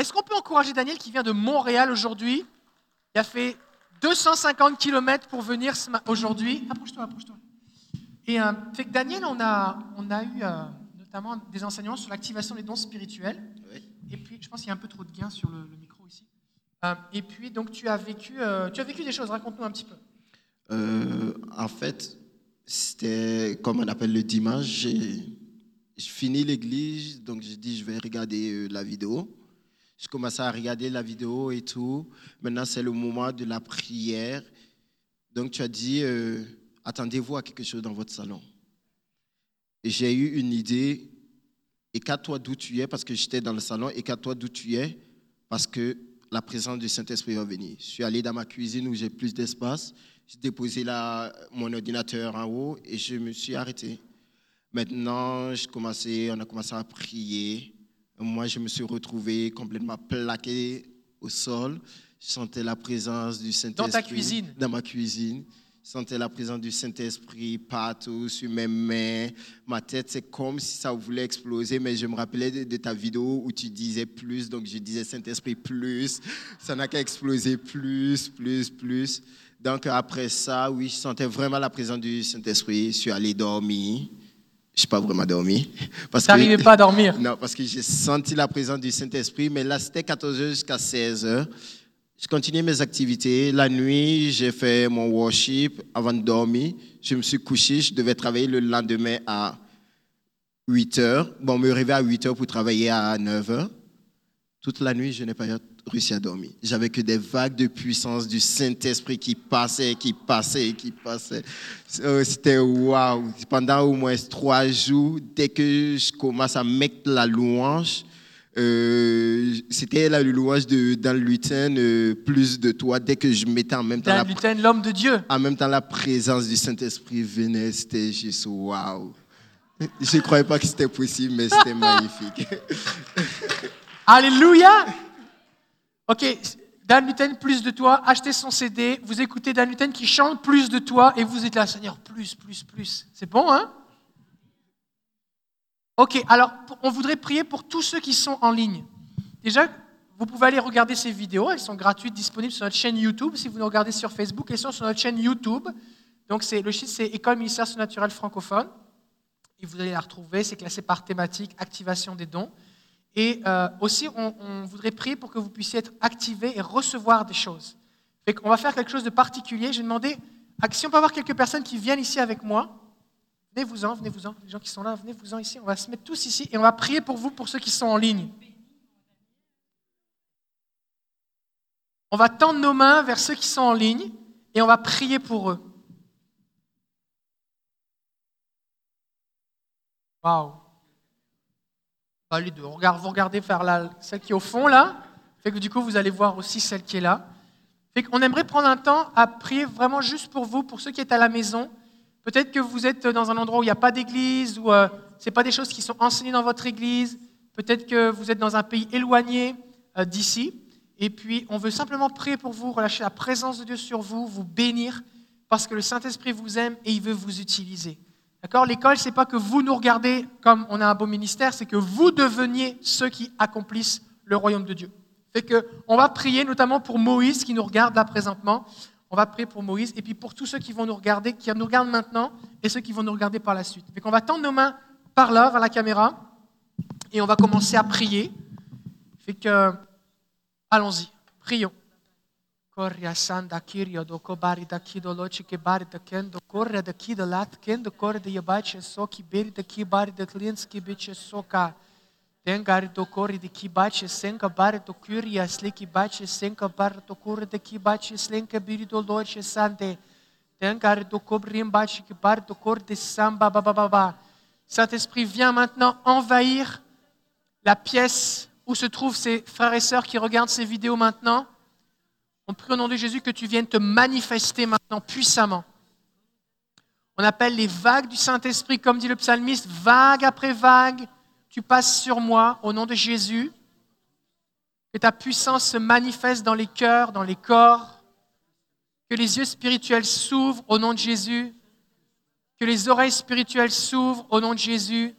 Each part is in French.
est-ce qu'on peut encourager Daniel qui vient de Montréal aujourd'hui Il a fait 250 km pour venir aujourd'hui? Approche-toi, approche-toi. Et euh, fait que Daniel, on a, on a eu euh, notamment des enseignements sur l'activation des dons spirituels. Et puis, je pense qu'il y a un peu trop de gain sur le, micro ici. Euh, et puis, donc, tu as vécu, tu as vécu des choses. Raconte-nous un petit peu. en fait, c'était comme on appelle le dimanche. J'ai fini l'église, donc j'ai dit je vais regarder la vidéo. Je commençais à regarder la vidéo et tout. Maintenant, c'est le moment de la prière. Donc, tu as dit, euh, attendez-vous à quelque chose dans votre salon. J'ai eu une idée. Écarte-toi d'où tu es, parce que j'étais dans le salon. Écarte-toi d'où tu es, parce que la présence du Saint-Esprit va venir. Je suis allé dans ma cuisine où j'ai plus d'espace. J'ai déposé la, mon ordinateur en haut et je me suis arrêté. Maintenant, je commençais, on a commencé à prier. Moi, je me suis retrouvé complètement plaqué au sol. Je sentais la présence du Saint-Esprit. Dans ta cuisine Dans ma cuisine. Je sentais la présence du Saint-Esprit partout, sur mes mains. Ma tête, c'est comme si ça voulait exploser, mais je me rappelais de, ta vidéo où tu disais plus, donc je disais Saint-Esprit plus. Ça n'a qu'à exploser plus, plus, plus. Donc après ça, oui, je sentais vraiment la présence du Saint-Esprit. Je suis allé dormir. Je n'ai pas vraiment dormi. Parce tu n'arrivais pas à dormir Non, parce que j'ai senti la présence du Saint-Esprit, mais là, c'était 14h jusqu'à 16h. Je continuais mes activités. La nuit, j'ai fait mon worship avant de dormir. Je me suis couché. Je devais travailler le lendemain à 8h. Bon, me réveiller à 8h pour travailler à 9h. Toute la nuit, je n'ai pas J'avais que des vagues de puissance du Saint-Esprit qui passaient, qui passaient, qui passaient. Oh, c'était waouh. Pendant au moins trois jours, dès que je commence à mettre la louange, euh, c'était la louange de dans le lutin, euh, plus de toi. Dès que je mettais en même temps dans le lutin, l'homme de Dieu. En même temps, la présence du Saint-Esprit venait. C'était juste waouh. Je ne croyais pas que c'était possible, mais c'était magnifique. Alléluia. Ok, Dan Luten, plus de toi, achetez son CD, vous écoutez Dan Luten qui chante plus de toi et vous êtes là, Seigneur, plus, plus, plus. C'est bon, hein? Ok, alors on voudrait prier pour tous ceux qui sont en ligne. Déjà, vous pouvez aller regarder ces vidéos, elles sont gratuites, disponibles sur notre chaîne YouTube. Si vous nous regardez sur Facebook, elles sont sur notre chaîne YouTube. Donc le site c'est École Ministère Surnaturel Francophone. Et vous allez la retrouver, c'est classé par thématique, activation des dons. Et euh, aussi, on, voudrait prier pour que vous puissiez être activés et recevoir des choses. on va faire quelque chose de particulier. J'ai demandé, si on peut avoir quelques personnes qui viennent ici avec moi, venez-vous-en, venez-vous-en, les gens qui sont là, venez-vous-en ici. On va se mettre tous ici et on va prier pour vous, pour ceux qui sont en ligne. On va tendre nos mains vers ceux qui sont en ligne et on va prier pour eux. Waouh! Les deux. Vous regardez faire la, celle qui est au fond là. Fait que du coup, vous allez voir aussi celle qui est là. Fait qu'on aimerait prendre un temps à prier vraiment juste pour vous, pour ceux qui êtes à la maison. Peut-être que vous êtes dans un endroit où il n'y a pas d'église, ou euh, ce n'est pas des choses qui sont enseignées dans votre église. Peut-être que vous êtes dans un pays éloigné euh, d'ici. Et puis, on veut simplement prier pour vous, relâcher la présence de Dieu sur vous, vous bénir, parce que le Saint-Esprit vous aime et il veut vous utiliser. D'accord L'école, ce n'est pas que vous nous regardez comme on a un beau ministère, c'est que vous deveniez ceux qui accomplissent le royaume de Dieu. Fait que on va prier notamment pour Moïse qui nous regarde là présentement. On va prier pour Moïse et puis pour tous ceux qui vont nous regarder, qui nous regardent maintenant et ceux qui vont nous regarder par la suite. Fait qu'on va tendre nos mains par là, vers la caméra, et on va commencer à prier. Fait que, allons-y, prions. Corria sanda kirio do kobari da kido lochi ke bari da kendo corre da kido lat kendo corre da yabache soki beri da ki bari da klienski biche soka Tengari do corre de ki bache senka bari do curia sliki bache senka bari do corre da ki bache slenka biri do lochi sante Tengari do cobrim bache ki bari do corre de samba ba ba ba ba. Saint-Esprit vient maintenant envahir la pièce où se trouvent ces frères et sœurs qui regardent ces vidéos maintenant. On prie au nom de Jésus que tu viennes te manifester maintenant puissamment. On appelle les vagues du Saint-Esprit, comme dit le psalmiste, vague après vague, tu passes sur moi au nom de Jésus. Que ta puissance se manifeste dans les cœurs, dans les corps. Que les yeux spirituels s'ouvrent au nom de Jésus. Que les oreilles spirituelles s'ouvrent au nom de Jésus.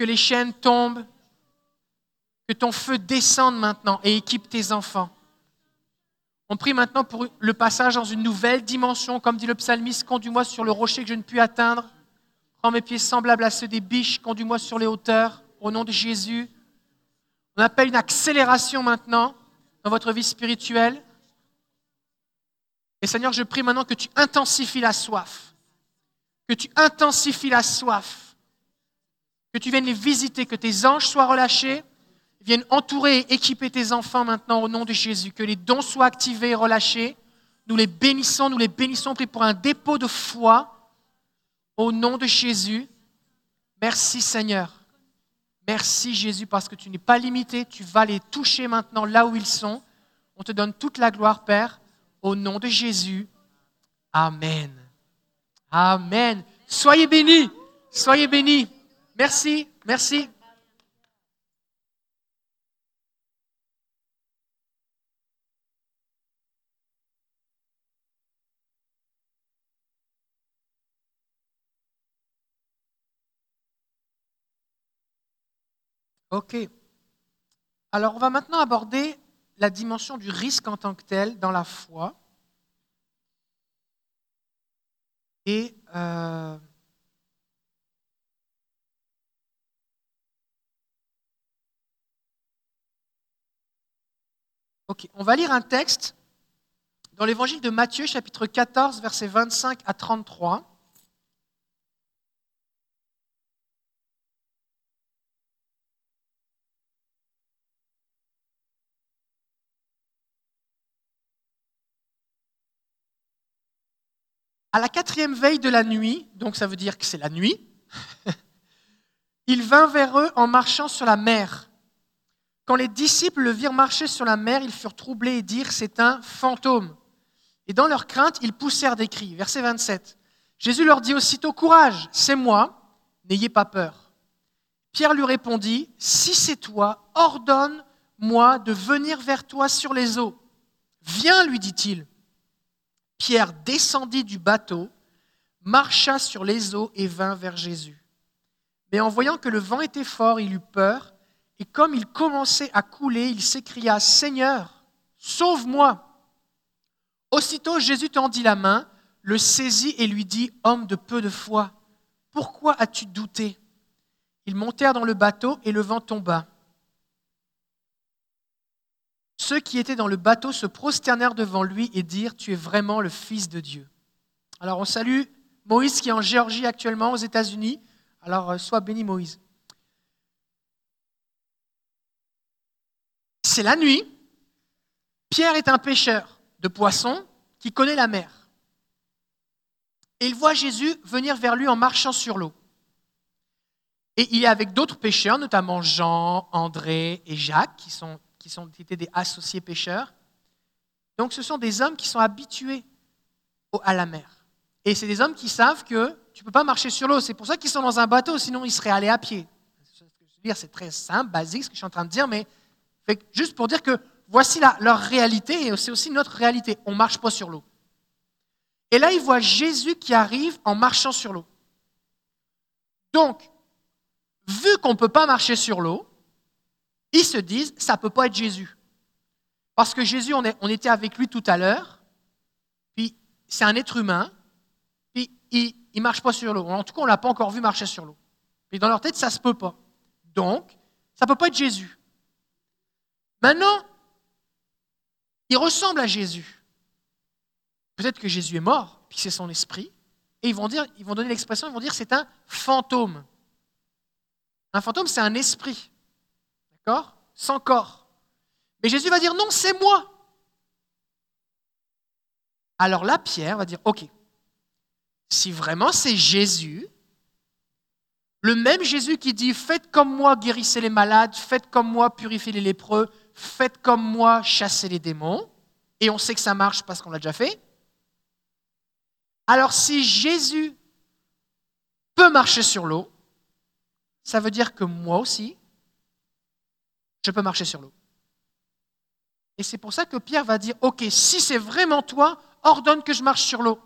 Que les chaînes tombent. Que ton feu descende maintenant et équipe tes enfants. On prie maintenant pour le passage dans une nouvelle dimension, comme dit le psalmiste, conduis-moi sur le rocher que je ne puis atteindre. Rends mes pieds semblables à ceux des biches, conduis-moi sur les hauteurs, au nom de Jésus. On appelle une accélération maintenant dans votre vie spirituelle. Et Seigneur, je prie maintenant que tu intensifies la soif, que tu intensifies la soif, que tu viennes les visiter, que tes anges soient relâchés viennent entourer et équiper tes enfants maintenant au nom de Jésus. Que les dons soient activés et relâchés. Nous les bénissons, nous les bénissons, pour un dépôt de foi au nom de Jésus. Merci Seigneur. Merci Jésus parce que tu n'es pas limité, tu vas les toucher maintenant là où ils sont. On te donne toute la gloire, Père, au nom de Jésus. Amen. Amen. Soyez bénis, soyez bénis. Merci, merci. Ok. Alors, on va maintenant aborder la dimension du risque en tant que tel dans la foi. Et euh, Ok, on va lire un texte dans l'évangile de Matthieu, chapitre 14, versets 25 à 33. À la quatrième veille de la nuit, donc ça veut dire que c'est la nuit, il vint vers eux en marchant sur la mer. Quand les disciples le virent marcher sur la mer, ils furent troublés et dirent, c'est un fantôme. Et dans leur crainte, ils poussèrent des cris. Verset 27. Jésus leur dit aussitôt, courage, c'est moi, n'ayez pas peur. Pierre lui répondit, si c'est toi, ordonne-moi de venir vers toi sur les eaux. Viens, lui dit-il. Pierre descendit du bateau, marcha sur les eaux et vint vers Jésus. Mais en voyant que le vent était fort, il eut peur, et comme il commençait à couler, il s'écria, Seigneur, sauve-moi. Aussitôt Jésus tendit la main, le saisit et lui dit, Homme de peu de foi, pourquoi as-tu douté? Ils montèrent dans le bateau et le vent tomba. Ceux qui étaient dans le bateau se prosternèrent devant lui et dirent, Tu es vraiment le Fils de Dieu. Alors on salue Moïse qui est en Géorgie actuellement, aux États-Unis. Alors euh, sois béni Moïse. C'est la nuit. Pierre est un pêcheur de poissons qui connaît la mer. Et il voit Jésus venir vers lui en marchant sur l'eau. Et il est avec d'autres pêcheurs, notamment Jean, André et Jacques, qui sont qui, étaient des associés pêcheurs. Donc ce sont des hommes qui sont habitués à la mer. Et c'est des hommes qui savent que tu ne peux pas marcher sur l'eau. C'est pour ça qu'ils sont dans un bateau, sinon ils seraient allés à pied. C'est très simple, basique ce que je suis en train de dire, mais juste pour dire que voici leur réalité et c'est aussi notre réalité. On ne marche pas sur l'eau. Et là, ils voient Jésus qui arrive en marchant sur l'eau. Donc, vu qu'on ne peut pas marcher sur l'eau, ils se disent, ça ne peut pas être Jésus. Parce que Jésus, on, était avec lui tout à l'heure, puis c'est un être humain, puis il ne marche pas sur l'eau. En tout cas, on ne l'a pas encore vu marcher sur l'eau. Puis dans leur tête, ça ne se peut pas. Donc, ça ne peut pas être Jésus. Maintenant, il ressemble à Jésus. Peut-être que Jésus est mort, puis c'est son esprit, et ils vont, dire, ils vont donner l'expression, ils vont dire c'est un fantôme. Un fantôme, c'est un esprit. Sans corps. Mais Jésus va dire non, c'est moi. Alors là, Pierre va dire, ok, si vraiment c'est Jésus, le même Jésus qui dit, faites comme moi, guérissez les malades, faites comme moi, purifiez les lépreux, faites comme moi, chassez les démons, et on sait que ça marche parce qu'on l'a déjà fait. Alors si Jésus peut marcher sur l'eau, ça veut dire que moi aussi, je peux marcher sur l'eau. Et c'est pour ça que Pierre va dire, OK, si c'est vraiment toi, ordonne que je marche sur l'eau.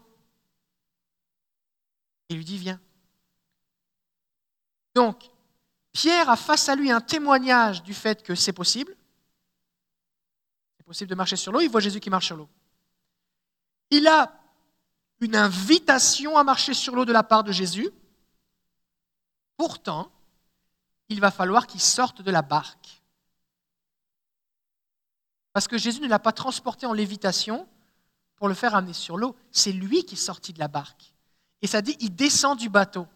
Il lui dit, viens. Donc, Pierre a face à lui un témoignage du fait que c'est possible. C'est possible de marcher sur l'eau, il voit Jésus qui marche sur l'eau. Il a une invitation à marcher sur l'eau de la part de Jésus. Pourtant, il va falloir qu'il sorte de la barque. Parce que Jésus ne l'a pas transporté en lévitation pour le faire amener sur l'eau. C'est lui qui est sorti de la barque. Et ça dit, il descend du bateau.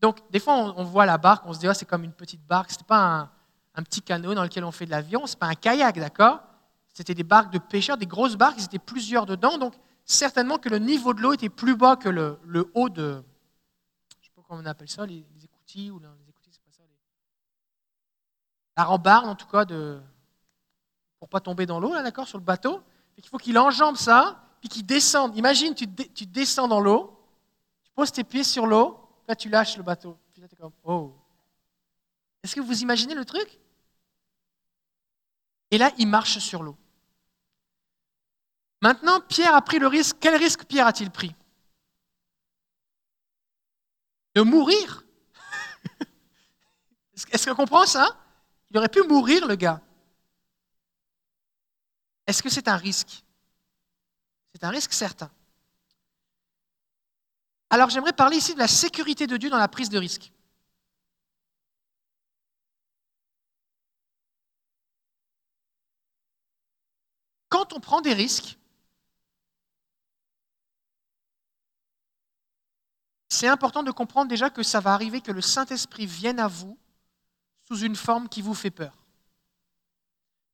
Donc, des fois, on, voit la barque, on se dit, oh, c'est comme une petite barque. Ce n'est pas un, petit canot dans lequel on fait de l'avion, ce n'est pas un kayak, d'accord? C'était des barques de pêcheurs, des grosses barques, ils étaient plusieurs dedans. Donc, certainement que le niveau de l'eau était plus bas que le, haut de. Je ne sais pas comment on appelle ça, les, écoutilles ou les écoutilles, c'est pas ça. la rambarde, en tout cas, de, pour pas tomber dans l'eau, d'accord, sur le bateau. Il faut qu'il enjambe ça, puis qu'il descende. Imagine, tu, descends dans l'eau, tu poses tes pieds sur l'eau, là, tu lâches le bateau. Oh. Est-ce que vous imaginez le truc? Et là, il marche sur l'eau. Maintenant, Pierre a pris le risque. Quel risque Pierre a-t-il pris? De mourir. Est-ce qu'on comprend ça? Il aurait pu mourir, le gars. Est-ce que c'est un risque? C'est un risque certain. Alors j'aimerais parler ici de la sécurité de Dieu dans la prise de risque. Quand on prend des risques, c'est important de comprendre déjà que ça va arriver que le Saint-Esprit vienne à vous sous une forme qui vous fait peur.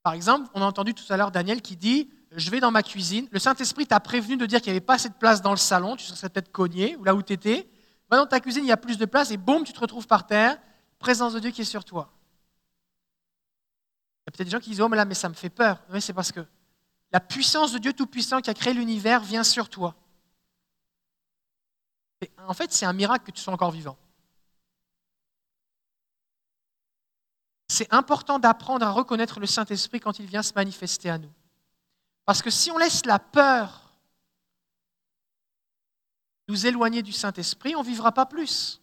Par exemple, on a entendu tout à l'heure Daniel qui dit Je vais dans ma cuisine. Le Saint-Esprit t'a prévenu de dire qu'il n'y avait pas assez de place dans le salon, tu serais peut-être cogné, ou là où tu étais. Va dans ta cuisine, il y a plus de place, et boum, tu te retrouves par terre, présence de Dieu qui est sur toi. Il y a peut-être des gens qui disent Oh, mais là, mais ça me fait peur. Oui, c'est parce que la puissance de Dieu Tout-Puissant qui a créé l'univers vient sur toi en fait, c'est un miracle que tu sois encore vivant. C'est important d'apprendre à reconnaître le Saint-Esprit quand il vient se manifester à nous. Parce que si on laisse la peur nous éloigner du Saint-Esprit, on ne vivra pas plus.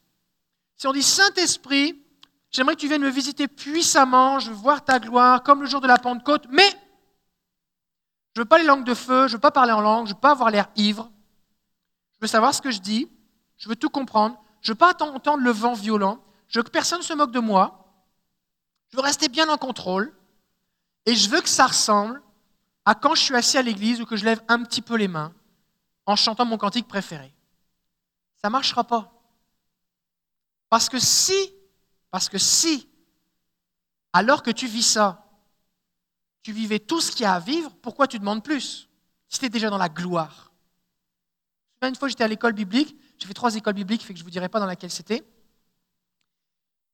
Si on dit Saint-Esprit, j'aimerais que tu viennes me visiter puissamment, je veux voir ta gloire, comme le jour de la Pentecôte, mais je ne veux pas les langues de feu, je ne veux pas parler en langue, je ne veux pas avoir l'air ivre, je veux savoir ce que je dis, je veux tout comprendre, je ne veux pas entendre le vent violent, je veux que personne ne se moque de moi, je veux rester bien en contrôle, et je veux que ça ressemble à quand je suis assis à l'église ou que je lève un petit peu les mains en chantant mon cantique préféré. Ça ne marchera pas. Parce que si, parce que si, alors que tu vis ça, tu vivais tout ce qu'il y a à vivre, pourquoi tu demandes plus Si tu es déjà dans la gloire? Une fois, j'étais à l'école biblique, j'ai fait trois écoles bibliques, fait que je ne vous dirai pas dans laquelle c'était.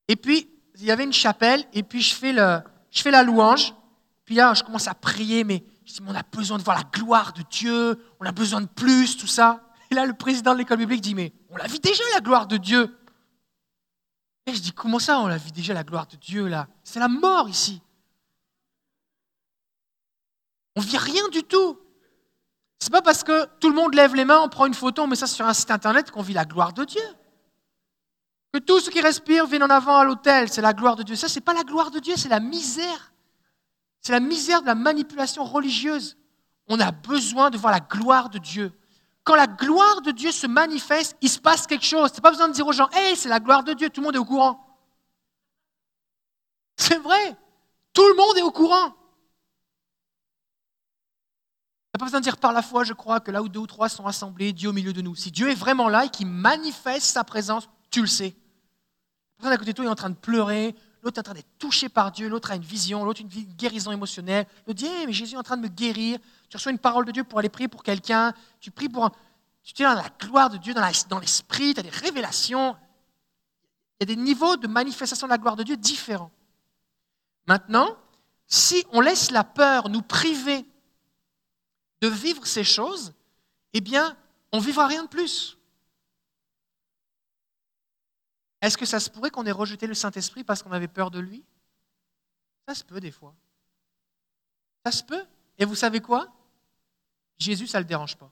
Et puis, il y avait une chapelle, et puis je fais, le, je fais la louange. Puis là, je commence à prier, mais je dis, on a besoin de voir la gloire de Dieu, on a besoin de plus, tout ça. Et là, le président de l'école biblique dit, mais on l'a vu déjà, la gloire de Dieu. Et je dis, comment ça, on l'a vu déjà, la gloire de Dieu, là? C'est la mort ici. On vit rien du tout. C'est pas parce que tout le monde lève les mains, on prend une photo, on met ça sur un site internet qu'on vit la gloire de Dieu. Que tout ce qui respire vienne en avant à l'autel, c'est la gloire de Dieu. Ça, c'est pas la gloire de Dieu, c'est la misère. C'est la misère de la manipulation religieuse. On a besoin de voir la gloire de Dieu. Quand la gloire de Dieu se manifeste, il se passe quelque chose. Tu pas besoin de dire aux gens, hey, c'est la gloire de Dieu, tout le monde est au courant. C'est vrai, tout le monde est au courant n'a pas besoin de dire par la foi, je crois que là où deux ou trois sont assemblés, Dieu au milieu de nous. Si Dieu est vraiment là et qu'il manifeste sa présence, tu le sais. La personne à côté de toi est en train de pleurer, l'autre est en train d'être touché par Dieu, l'autre a une vision, l'autre une guérison émotionnelle. L'autre dit mais Jésus est en train de me guérir. Tu reçois une parole de Dieu pour aller prier pour quelqu'un. Tu pries pour un... Tu es dans la gloire de Dieu, dans l'esprit, tu as des révélations. Il y a des niveaux de manifestation de la gloire de Dieu différents. Maintenant, si on laisse la peur nous priver de vivre ces choses, eh bien, on ne vivra rien de plus. Est-ce que ça se pourrait qu'on ait rejeté le Saint-Esprit parce qu'on avait peur de lui? Ça se peut des fois. Ça se peut. Et vous savez quoi? Jésus, ça ne le dérange pas.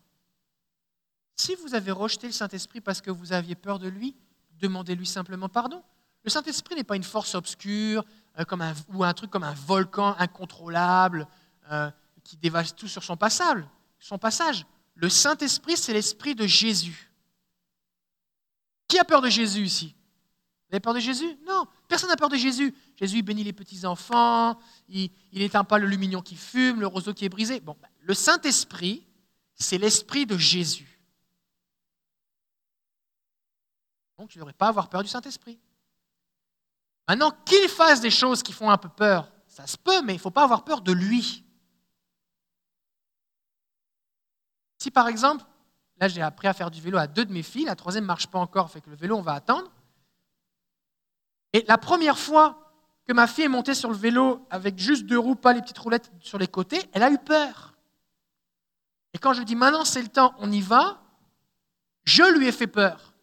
Si vous avez rejeté le Saint-Esprit parce que vous aviez peur de lui, demandez-lui simplement pardon. Le Saint-Esprit n'est pas une force obscure euh, comme un, ou un truc comme un volcan incontrôlable euh, qui dévaste tout sur son passage. Son passage. Le Saint-Esprit, c'est l'Esprit de Jésus. Qui a peur de Jésus ici? Vous avez peur de Jésus? Non, personne n'a peur de Jésus. Jésus bénit les petits-enfants, il n'éteint pas le lumignon qui fume, le roseau qui est brisé. Bon, ben, le Saint-Esprit, c'est l'Esprit de Jésus. Donc tu ne devrais pas avoir peur du Saint-Esprit. Maintenant, qu'il fasse des choses qui font un peu peur, ça se peut, mais il ne faut pas avoir peur de lui. Si par exemple, là j'ai appris à faire du vélo à deux de mes filles, la troisième ne marche pas encore, fait que le vélo on va attendre. Et la première fois que ma fille est montée sur le vélo avec juste deux roues, pas les petites roulettes sur les côtés, elle a eu peur. Et quand je dis maintenant c'est le temps, on y va, je lui ai fait peur.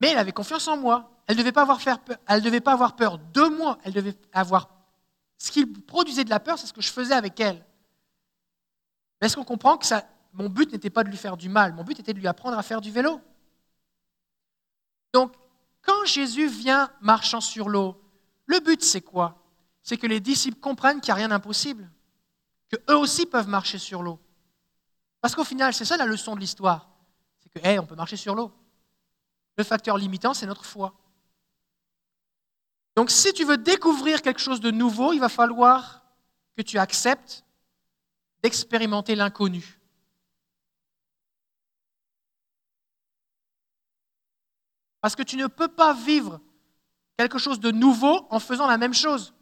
Mais elle avait confiance en moi. Elle ne devait, pas avoir peur, elle devait pas avoir peur de moi. Elle devait avoir. Ce qui produisait de la peur, c'est ce que je faisais avec elle. Mais est-ce qu'on comprend que ça, mon but n'était pas de lui faire du mal? Mon but était de lui apprendre à faire du vélo. Donc, quand Jésus vient marchant sur l'eau, le but, c'est quoi? C'est que les disciples comprennent qu'il n'y a rien d'impossible, qu'eux aussi peuvent marcher sur l'eau. Parce qu'au final, c'est ça la leçon de l'histoire. C'est que, hey, on peut marcher sur l'eau. Le facteur limitant, c'est notre foi. Donc si tu veux découvrir quelque chose de nouveau, il va falloir que tu acceptes d'expérimenter l'inconnu. Parce que tu ne peux pas vivre quelque chose de nouveau en faisant la même chose.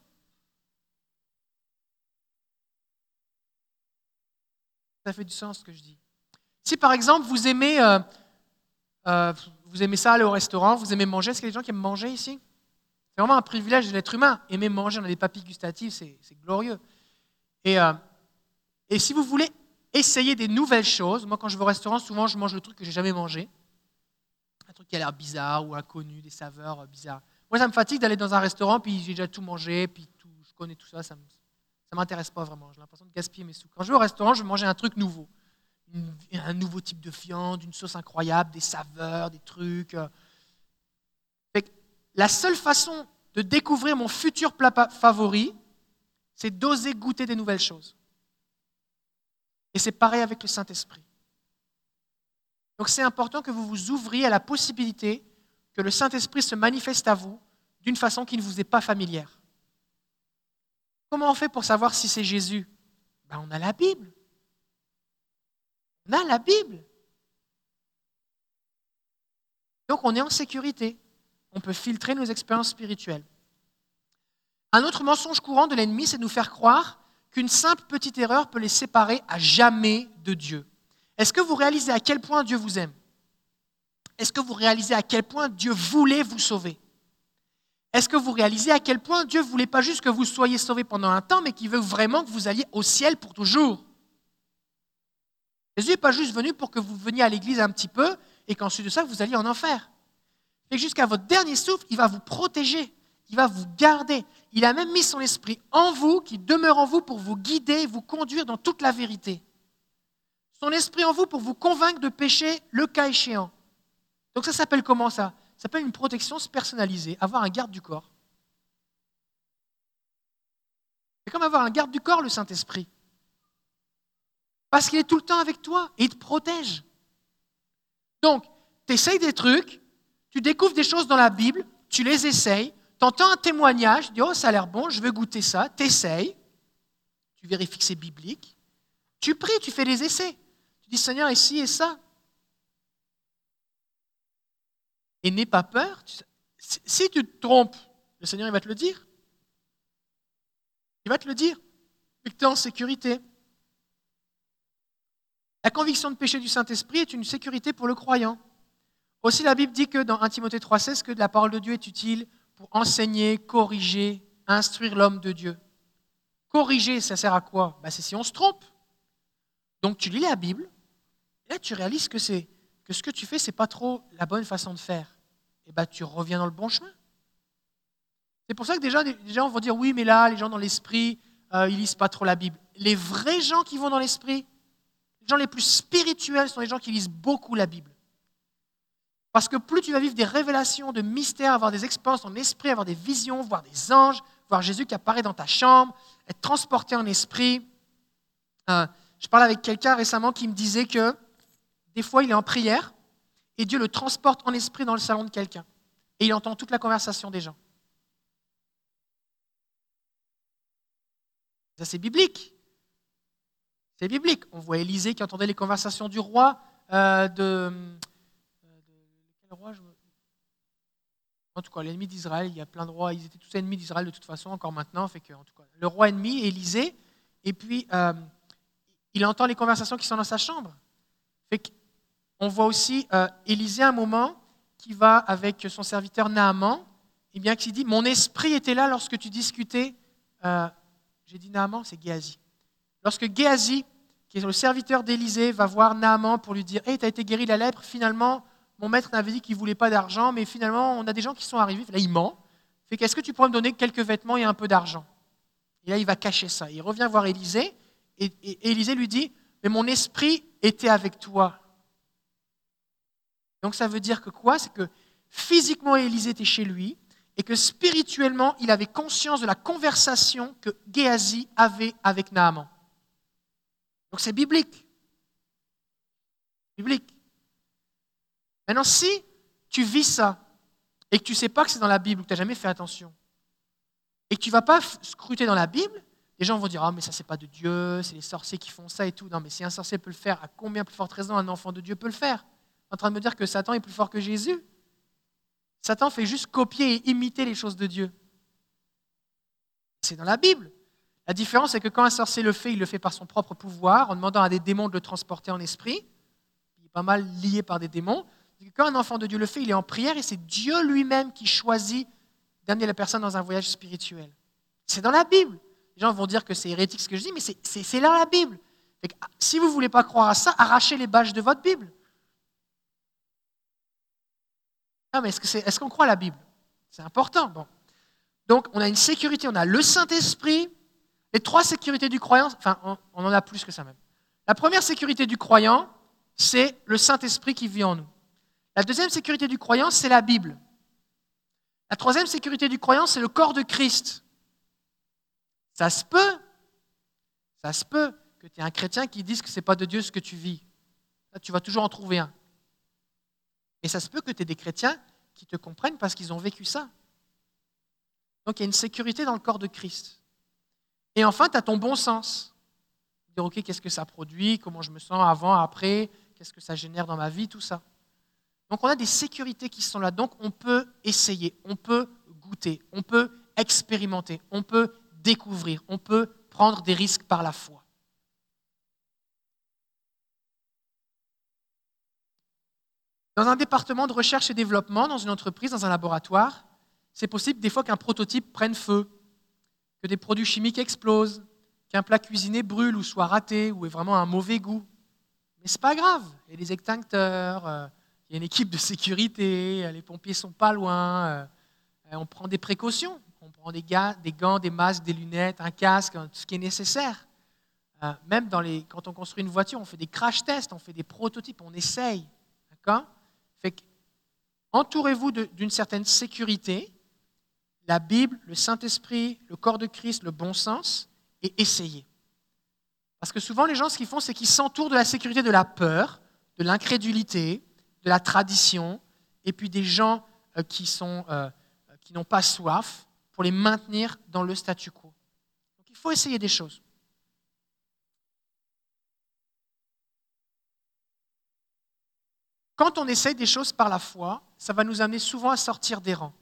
Ça fait du sens ce que je dis. Si par exemple vous aimez euh, euh, vous aimez ça aller au restaurant, vous aimez manger. Est-ce qu'il y a des gens qui aiment manger ici? C'est vraiment un privilège de l'être humain. Aimer manger, on a des papilles gustatives, c'est glorieux. Et, euh, et si vous voulez essayer des nouvelles choses, moi quand je vais au restaurant, souvent je mange le truc que j'ai jamais mangé. Un truc qui a l'air bizarre ou inconnu, des saveurs euh, bizarres. Moi ça me fatigue d'aller dans un restaurant, puis j'ai déjà tout mangé, puis tout, je connais tout ça, ça ne m'intéresse pas vraiment. J'ai l'impression de gaspiller mes sous. Quand je vais au restaurant, je vais manger un truc nouveau un nouveau type de viande, une sauce incroyable, des saveurs, des trucs. la seule façon de découvrir mon futur plat favori, c'est d'oser goûter des nouvelles choses. Et c'est pareil avec le Saint-Esprit. Donc c'est important que vous vous ouvriez à la possibilité que le Saint-Esprit se manifeste à vous d'une façon qui ne vous est pas familière. Comment on fait pour savoir si c'est Jésus? Ben, On a la Bible. On a la Bible. Donc on est en sécurité. On peut filtrer nos expériences spirituelles. Un autre mensonge courant de l'ennemi, c'est de nous faire croire qu'une simple petite erreur peut les séparer à jamais de Dieu. Est-ce que vous réalisez à quel point Dieu vous aime? Est-ce que vous réalisez à quel point Dieu voulait vous sauver? Est-ce que vous réalisez à quel point Dieu ne voulait pas juste que vous soyez sauvés pendant un temps, mais qu'il veut vraiment que vous alliez au ciel pour toujours? Jésus n'est pas juste venu pour que vous veniez à l'église un petit peu et qu'ensuite de ça, vous alliez en enfer. Et jusqu'à votre dernier souffle, il va vous protéger, il va vous garder. Il a même mis son esprit en vous, qui demeure en vous pour vous guider, vous conduire dans toute la vérité. Son esprit en vous pour vous convaincre de pécher le cas échéant. Donc ça s'appelle comment ça? Ça s'appelle une protection personnalisée, avoir un garde du corps. C'est comme avoir un garde du corps, le Saint-Esprit. Parce qu'il est tout le temps avec toi et il te protège. Donc, tu essayes des trucs, tu découvres des choses dans la Bible, tu les essayes, tu entends un témoignage, tu dis Oh, ça a l'air bon, je veux goûter ça, tu essayes, tu vérifies que c'est biblique, tu pries, tu fais des essais. Dis Seigneur, ici et ça. Et n'aie pas peur. Si tu te trompes, le Seigneur il va te le dire. Il va te le dire. Et que tu es en sécurité. La conviction de péché du Saint-Esprit est une sécurité pour le croyant. Aussi, la Bible dit que dans 1 Timothée 3,16, que la parole de Dieu est utile pour enseigner, corriger, instruire l'homme de Dieu. Corriger, ça sert à quoi? Ben, C'est si on se trompe. Donc tu lis la Bible, là tu réalises que, c'est, que ce que tu fais, ce n'est pas trop la bonne façon de faire. Et ben, tu reviens dans le bon chemin. C'est pour ça que déjà, des gens vont dire oui, mais là, les gens dans l'esprit, euh, ils lisent pas trop la Bible. Les vrais gens qui vont dans l'esprit, les gens les plus spirituels sont les gens qui lisent beaucoup la Bible. Parce que plus tu vas vivre des révélations, de mystères, avoir des expériences en esprit, avoir des visions, voir des anges, voir Jésus qui apparaît dans ta chambre, être transporté en esprit. Euh, je parlais avec quelqu'un récemment qui me disait que des fois il est en prière et Dieu le transporte en esprit dans le salon de quelqu'un. Et il entend toute la conversation des gens. Ça, c'est biblique. C'est biblique. On voit Élisée qui entendait les conversations du roi euh, de, quel roi En tout cas, l'ennemi d'Israël, il y a plein de rois, ils étaient tous ennemis d'Israël de toute façon, encore maintenant. Fait que, en tout cas, le roi ennemi, Élisée, et puis euh, il entend les conversations qui sont dans sa chambre. On voit aussi euh, Élisée à un moment qui va avec son serviteur Naaman, et bien qui dit Mon esprit était là lorsque tu discutais. Euh, j'ai dit Naaman, c'est Géasi. Lorsque Géasi, qui est le serviteur d'Élisée, va voir Naaman pour lui dire Hé, tu as été guéri de la lèpre, finalement, mon maître m'avait dit qu'il ne voulait pas d'argent, mais finalement, on a des gens qui sont arrivés. Là, il ment. Fait qu'est-ce que tu pourrais me donner quelques vêtements et un peu d'argent? Et là, il va cacher ça. Il revient voir Élisée, et, et Élisée lui dit Mais mon esprit était avec toi. Donc ça veut dire que quoi? C'est que physiquement, Élisée était chez lui, et que spirituellement, il avait conscience de la conversation que Géasi avait avec Naaman. Donc c'est biblique. Biblique. Maintenant, si tu vis ça et que tu ne sais pas que c'est dans la Bible, que tu n'as jamais fait attention, et que tu ne vas pas scruter dans la Bible, les gens vont dire Ah, mais ça, c'est pas de Dieu, c'est les sorciers qui font ça et tout. Non, mais si un sorcier peut le faire, à combien plus forte raison un enfant de Dieu peut le faire? En train de me dire que Satan est plus fort que Jésus Satan fait juste copier et imiter les choses de Dieu. C'est dans la Bible. La différence, c'est que quand un sorcier le fait, il le fait par son propre pouvoir, en demandant à des démons de le transporter en esprit. Il est pas mal lié par des démons. Quand un enfant de Dieu le fait, il est en prière et c'est Dieu lui-même qui choisit d'amener la personne dans un voyage spirituel. C'est dans la Bible. Les gens vont dire que c'est hérétique ce que je dis, mais c'est dans la Bible. si vous ne voulez pas croire à ça, arrachez les bâches de votre Bible. Non, mais est-ce qu'on croit la Bible? C'est important. Bon. Donc, on a une sécurité, on a le Saint-Esprit, les trois sécurités du croyant, enfin, on, en a plus que ça même. La première sécurité du croyant, c'est le Saint-Esprit qui vit en nous. La deuxième sécurité du croyant, c'est la Bible. La troisième sécurité du croyant, c'est le corps de Christ. Ça se peut, ça se peut que tu aies un chrétien qui dise que ce n'est pas de Dieu ce que tu vis. Tu vas toujours en trouver un. Mais ça se peut que tu aies des chrétiens qui te comprennent parce qu'ils ont vécu ça. Donc il y a une sécurité dans le corps de Christ. Et enfin, tu as ton bon sens. Dire, OK, qu'est-ce que ça produit? Comment je me sens avant, après? Qu'est-ce que ça génère dans ma vie? Tout ça. Donc on a des sécurités qui sont là. Donc on peut essayer, on peut goûter, on peut expérimenter, on peut découvrir, on peut prendre des risques par la foi. Dans un département de recherche et développement, dans une entreprise, dans un laboratoire, c'est possible des fois qu'un prototype prenne feu, que des produits chimiques explosent, qu'un plat cuisiné brûle ou soit raté ou ait vraiment un mauvais goût. Mais ce n'est pas grave. Il y a des extincteurs, euh, il y a une équipe de sécurité, euh, les pompiers sont pas loin, euh, on prend des précautions, on prend des, des, gants, des masques, des lunettes, un casque, tout ce qui est nécessaire. Même quand on construit une voiture, on fait des crash tests, on fait des prototypes, on essaye. D'accord? Entourez-vous d'une certaine sécurité, la Bible, le Saint-Esprit, le corps de Christ, le bon sens, et essayez. Parce que souvent, les gens, ce qu'ils font, c'est qu'ils s'entourent de la sécurité de la peur, de l'incrédulité, de la tradition, et puis des gens euh, qui, sont, euh, qui n'ont pas soif, pour les maintenir dans le statu quo. Donc il faut essayer des choses. Quand on essaye des choses par la foi, ça va nous amener souvent à sortir des rangs.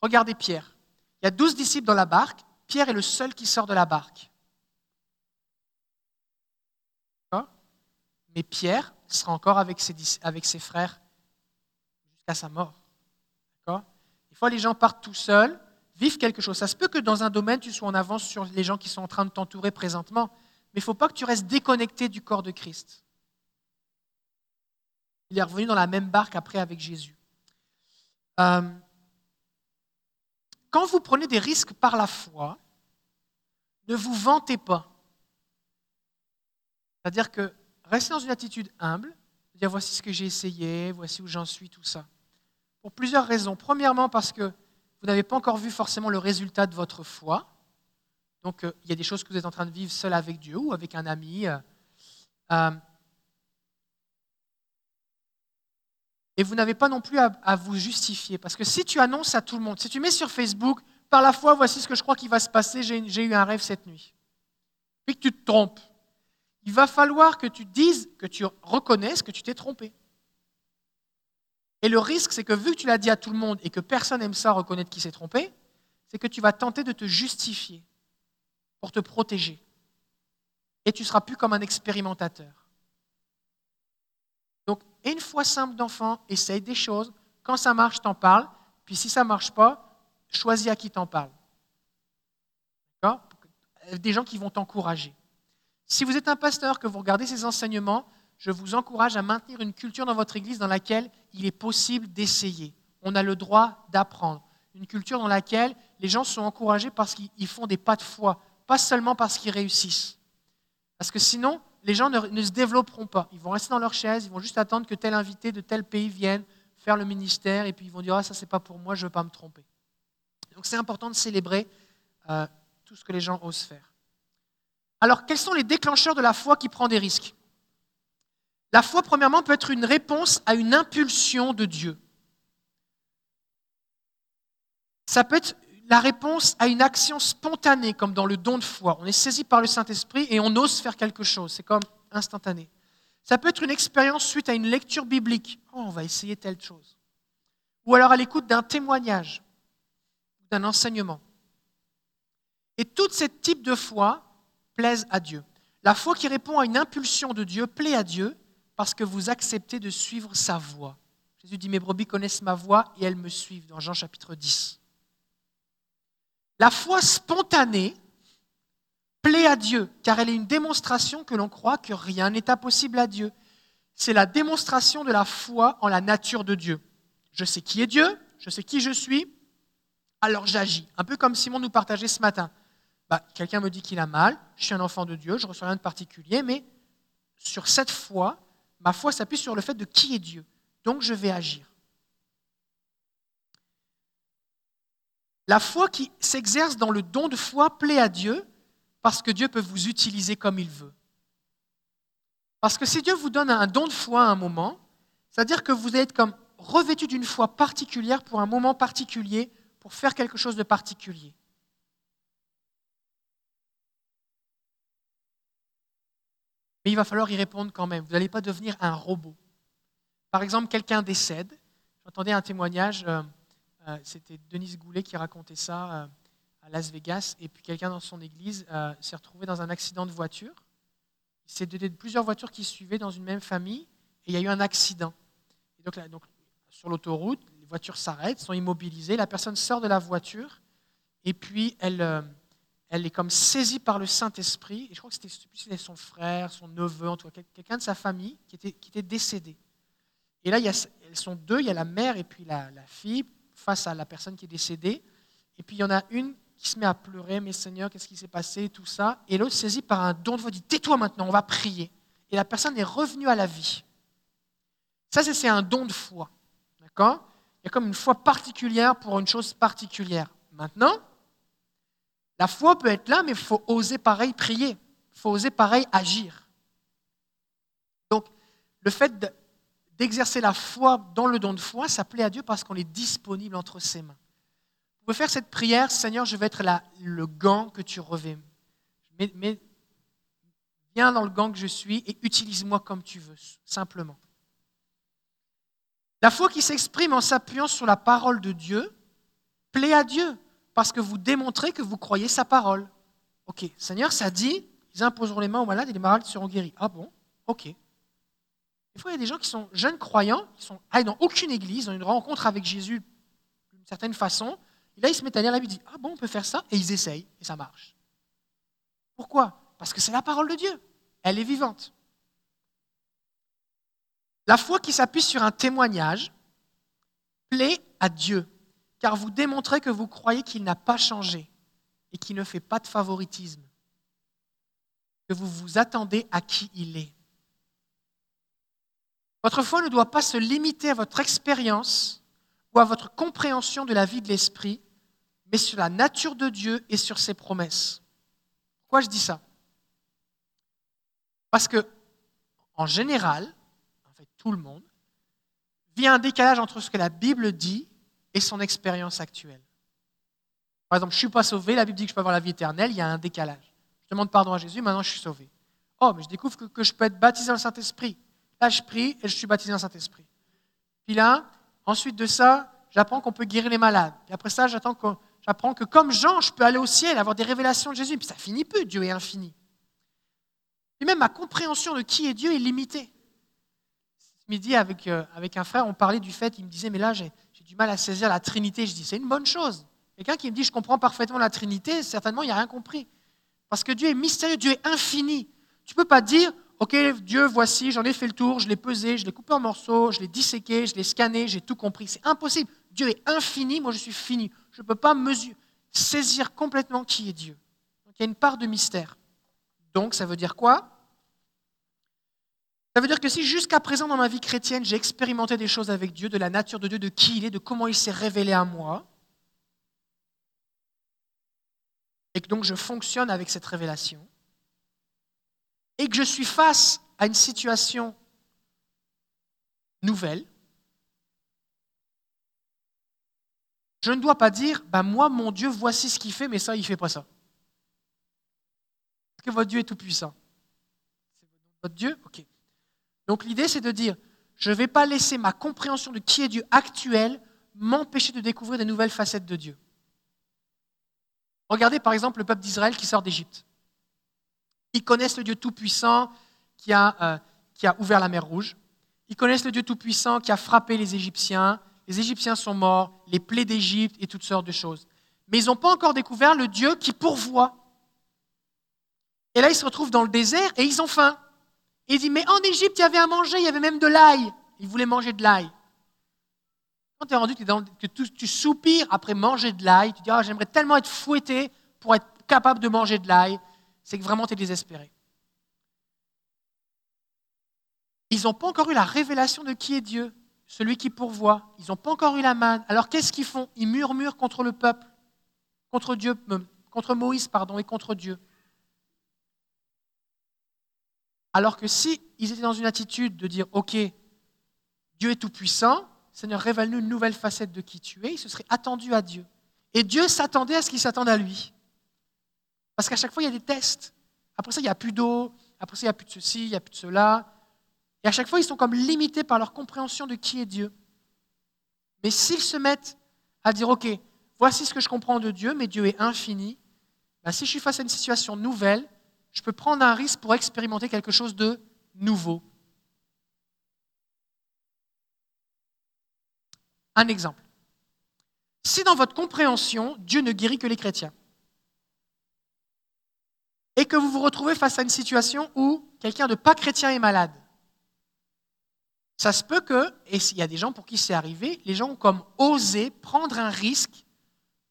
Regardez Pierre. Il y a douze disciples dans la barque. Pierre est le seul qui sort de la barque. Mais Pierre sera encore avec ses, frères jusqu'à sa mort. Des fois, les gens partent tout seuls, vivent quelque chose. Ça se peut que dans un domaine, tu sois en avance sur les gens qui sont en train de t'entourer présentement, mais il ne faut pas que tu restes déconnecté du corps de Christ. Il est revenu dans la même barque après avec Jésus. Euh, quand vous prenez des risques par la foi, ne vous vantez pas. C'est-à-dire que restez dans une attitude humble, dire voici ce que j'ai essayé, voici où j'en suis, tout ça. Pour plusieurs raisons. Premièrement, parce que vous n'avez pas encore vu forcément le résultat de votre foi. Donc, euh, il y a des choses que vous êtes en train de vivre seul avec Dieu ou avec un ami. Euh, et vous n'avez pas non plus à, vous justifier. Parce que si tu annonces à tout le monde, si tu mets sur Facebook, par la foi, voici ce que je crois qu'il va se passer, j'ai eu un rêve cette nuit, et que tu te trompes, il va falloir que tu dises, que tu reconnaisses que tu t'es trompé. Et le risque, c'est que vu que tu l'as dit à tout le monde et que personne n'aime ça reconnaître qui s'est trompé, c'est que tu vas tenter de te justifier pour te protéger. Et tu seras plus comme un expérimentateur. Donc, une fois simple d'enfant, essaye des choses. Quand ça marche, t'en parles. Puis si ça ne marche pas, choisis à qui t'en parles. D'accord? Des gens qui vont t'encourager. Si vous êtes un pasteur, que vous regardez ces enseignements, je vous encourage à maintenir une culture dans votre Église dans laquelle il est possible d'essayer. On a le droit d'apprendre. Une culture dans laquelle les gens sont encouragés parce qu'ils font des pas de foi, pas seulement parce qu'ils réussissent. Parce que sinon, les gens ne, se développeront pas. Ils vont rester dans leur chaise, ils vont juste attendre que tel invité de tel pays vienne faire le ministère, et puis ils vont dire, ah ça c'est pas pour moi, je ne veux pas me tromper. Donc c'est important de célébrer euh, tout ce que les gens osent faire. Alors, quels sont les déclencheurs de la foi qui prend des risques? La foi, premièrement, peut être une réponse à une impulsion de Dieu. Ça peut être la réponse à une action spontanée, comme dans le don de foi. On est saisi par le Saint-Esprit et on ose faire quelque chose. C'est comme instantané. Ça peut être une expérience suite à une lecture biblique. Oh, on va essayer telle chose. Ou alors à l'écoute d'un témoignage, d'un enseignement. Et tout ce type de foi plaise à Dieu. La foi qui répond à une impulsion de Dieu plaît à Dieu parce que vous acceptez de suivre sa voix. Jésus dit, mes brebis connaissent ma voix et elles me suivent, dans Jean chapitre 10. La foi spontanée plaît à Dieu, car elle est une démonstration que l'on croit que rien n'est impossible à Dieu. C'est la démonstration de la foi en la nature de Dieu. Je sais qui est Dieu, je sais qui je suis, alors j'agis. Un peu comme Simon nous partageait ce matin. Bah, quelqu'un me dit qu'il a mal, je suis un enfant de Dieu, je ne reçois rien de particulier, mais sur cette foi, ma foi s'appuie sur le fait de qui est Dieu. Donc je vais agir. La foi qui s'exerce dans le don de foi plaît à Dieu parce que Dieu peut vous utiliser comme il veut. Parce que si Dieu vous donne un don de foi à un moment, c'est-à-dire que vous êtes comme revêtu d'une foi particulière pour un moment particulier, pour faire quelque chose de particulier. Mais il va falloir y répondre quand même. Vous n'allez pas devenir un robot. Par exemple, quelqu'un décède. J'entendais un témoignage, euh, c'était Denise Goulet qui racontait ça euh, à Las Vegas, et puis quelqu'un dans son église s'est retrouvé dans un accident de voiture. Donné plusieurs voitures qui suivaient dans une même famille, et il y a eu un accident. donc, donc sur l'autoroute, les voitures s'arrêtent, sont immobilisées, la personne sort de la voiture, et puis elle elle est comme saisie par le Saint-Esprit. Et je crois que c'était son frère, son neveu, en tout cas, quelqu'un de sa famille qui était, qui était décédé. Et là, il y a, elles sont deux, il y a la mère et puis la, fille à la personne qui est décédée. Et puis il y en a une qui se met à pleurer, mais Seigneur, qu'est-ce qui s'est passé, tout ça? Et l'autre, saisi par un don de foi, dit, tais-toi maintenant, on va prier. Et la personne est revenue à la vie. Ça, c'est un don de foi. D'accord? Il y a comme une foi particulière pour une chose particulière. Maintenant, la foi peut être là, mais il faut oser pareil prier. Il faut oser pareil agir. Donc, le fait d'exercer la foi dans le don de foi, ça plaît à Dieu parce qu'on est disponible entre ses mains. Vous pouvez faire cette prière, Seigneur, je vais être le gant que tu revais. Mais, viens dans le gant que je suis et utilise-moi comme tu veux, simplement. La foi qui s'exprime en s'appuyant sur la parole de Dieu plaît à Dieu parce que vous démontrez que vous croyez sa parole. Ok, Seigneur, ça dit, ils imposeront les mains aux malades et les malades seront guéris. Ah bon? Ok. Des fois, il y a des gens qui sont jeunes croyants, qui sont allés dans aucune église, ont une rencontre avec Jésus d'une certaine façon, et là, ils se mettent à lire la Bible, ils disent Ah bon, on peut faire ça Et ils essayent, et ça marche. Pourquoi? Parce que c'est la parole de Dieu. Elle est vivante. La foi qui s'appuie sur un témoignage plaît à Dieu car vous démontrez que vous croyez qu'il n'a pas changé et qu'il ne fait pas de favoritisme, que vous vous attendez à qui il est. Votre foi ne doit pas se limiter à votre expérience ou à votre compréhension de la vie de l'Esprit, mais sur la nature de Dieu et sur ses promesses. Pourquoi je dis ça? Parce que, en général, en fait tout le monde, vit un décalage entre ce que la Bible dit et son expérience actuelle. Par exemple, je ne suis pas sauvé, la Bible dit que je peux avoir la vie éternelle, il y a un décalage. Je demande pardon à Jésus, maintenant je suis sauvé. Oh, mais je découvre que, que je peux être baptisé dans le Saint-Esprit. Là, je prie et je suis baptisé dans Saint-Esprit. Puis là, ensuite de ça, j'apprends qu'on peut guérir les malades. Et après ça, j'apprends que comme Jean, je peux aller au ciel, avoir des révélations de Jésus. Puis ça finit plus, Dieu est infini. Et même ma compréhension de qui est Dieu est limitée. Ce midi, avec, euh, avec un frère, on parlait du fait, il me disait, mais là, j'ai du mal à saisir la Trinité. Je dis, c'est une bonne chose. Quelqu'un qui me dit, je comprends parfaitement la Trinité, certainement, il n'a rien compris. Parce que Dieu est mystérieux, Dieu est infini. Tu ne peux pas dire, OK, Dieu, voici, j'en ai fait le tour, je l'ai pesé, je l'ai coupé en morceaux, je l'ai disséqué, je l'ai scanné, j'ai tout compris. C'est impossible. Dieu est infini, moi je suis fini. Je ne peux pas mesurer, saisir complètement qui est Dieu. Donc il y a une part de mystère. Donc ça veut dire quoi? Ça veut dire que si jusqu'à présent dans ma vie chrétienne, j'ai expérimenté des choses avec Dieu, de la nature de Dieu, de qui il est, de comment il s'est révélé à moi, et que donc je fonctionne avec cette révélation, et que je suis face à une situation nouvelle, je ne dois pas dire, ben moi, mon Dieu, voici ce qu'il fait, mais ça, il ne fait pas ça. Parce que votre Dieu est tout-puissant. C'est votre Dieu Ok. Donc l'idée, c'est de dire, je ne vais pas laisser ma compréhension de qui est Dieu actuel m'empêcher de découvrir des nouvelles facettes de Dieu. Regardez par exemple le peuple d'Israël qui sort d'Égypte. Ils connaissent le Dieu Tout-Puissant qui, euh, qui, a ouvert la mer Rouge. Ils connaissent le Dieu Tout-Puissant qui a frappé les Égyptiens. Les Égyptiens sont morts, les plaies d'Égypte et toutes sortes de choses. Mais ils n'ont pas encore découvert le Dieu qui pourvoit. Et là, ils se retrouvent dans le désert et ils ont faim. Et ils disent, mais en Égypte, il y avait à manger, il y avait même de l'ail. Ils voulaient manger de l'ail. Quand tu es rendu que, tu, soupires après manger de l'ail, tu dis, ah, j'aimerais tellement être fouetté pour être capable de manger de l'ail c'est que vraiment tu es désespéré. Ils n'ont pas encore eu la révélation de qui est Dieu, celui qui pourvoit. Ils n'ont pas encore eu la manne. Alors qu'est-ce qu'ils font? Ils murmurent contre le peuple, contre Dieu, contre Moïse, pardon, et contre Dieu. Alors que si ils étaient dans une attitude de dire, OK, Dieu est tout-puissant, Seigneur, révèle-nous une nouvelle facette de qui tu es, ils se seraient attendus à Dieu. Et Dieu s'attendait à ce qu'ils s'attendent à lui. Parce qu'à chaque fois, il y a des tests. Après ça, il n'y a plus d'eau. Après ça, il n'y a plus de ceci, il n'y a plus de cela. Et à chaque fois, ils sont comme limités par leur compréhension de qui est Dieu. Mais s'ils se mettent à dire, OK, voici ce que je comprends de Dieu, mais Dieu est infini, ben, si je suis face à une situation nouvelle, je peux prendre un risque pour expérimenter quelque chose de nouveau. Un exemple. Si dans votre compréhension, Dieu ne guérit que les chrétiens, et que vous vous retrouvez face à une situation où quelqu'un de pas chrétien est malade. Ça se peut que, et il y a des gens pour qui c'est arrivé, les gens ont comme osé prendre un risque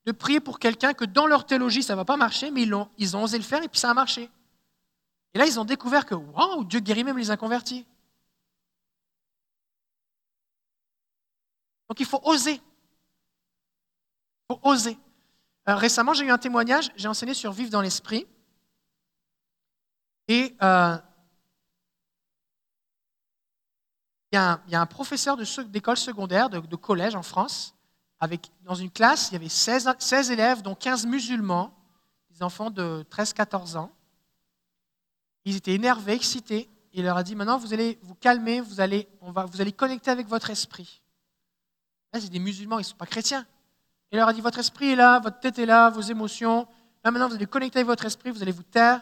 de prier pour quelqu'un que dans leur théologie ça ne va pas marcher, mais ils ont, osé le faire et puis ça a marché. Et là, ils ont découvert que, waouh, Dieu guérit même les inconvertis. Donc il faut oser. Il faut oser. Euh, récemment, j'ai eu un témoignage, j'ai enseigné sur Vivre dans l'esprit. Et euh, il y, a un professeur d'école secondaire, de, collège en France, dans une classe, il y avait 16, 16 élèves, dont 15 musulmans, des enfants de 13-14 ans. Ils étaient énervés, excités. Il leur a dit, maintenant, vous allez vous calmer, vous allez, on va, vous allez connecter avec votre esprit. C'est des musulmans, ils ne sont pas chrétiens. Il leur a dit, votre esprit est là, votre tête est là, vos émotions. Maintenant, vous allez connecter avec votre esprit, vous allez vous taire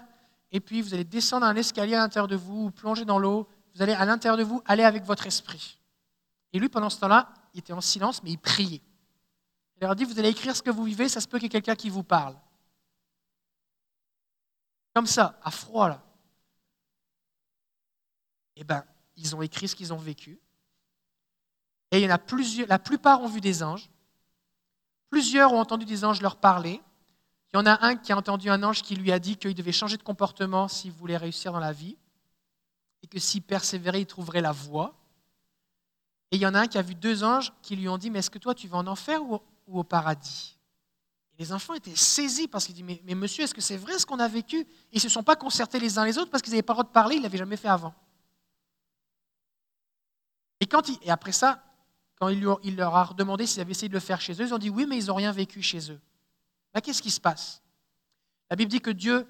et puis vous allez descendre un escalier à l'intérieur de vous, plonger dans l'eau, vous allez à l'intérieur de vous aller avec votre esprit. Et lui, pendant ce temps-là, il était en silence, mais il priait. Il leur dit, vous allez écrire ce que vous vivez, ça se peut qu'il y ait quelqu'un qui vous parle. Comme ça, à froid, là. Eh bien, ils ont écrit ce qu'ils ont vécu. Et il y en a plusieurs, la plupart ont vu des anges. Plusieurs ont entendu des anges leur parler. Il y en a un qui a entendu un ange qui lui a dit qu'il devait changer de comportement s'il voulait réussir dans la vie et que s'il persévérait, il trouverait la voie. Et il y en a un qui a vu deux anges qui lui ont dit, mais est-ce que toi tu vas en enfer ou, au paradis? Et les enfants étaient saisis parce qu'ils disent, mais, monsieur, est-ce que c'est vrai ce qu'on a vécu? Ils ne se sont pas concertés les uns les autres parce qu'ils n'avaient pas le droit de parler, ils ne l'avaient jamais fait avant. Et, quand et après ça, quand il leur a demandé s'ils avaient essayé de le faire chez eux, ils ont dit oui, mais ils n'ont rien vécu chez eux. Bah, Qu'est-ce qui se passe? La Bible dit que Dieu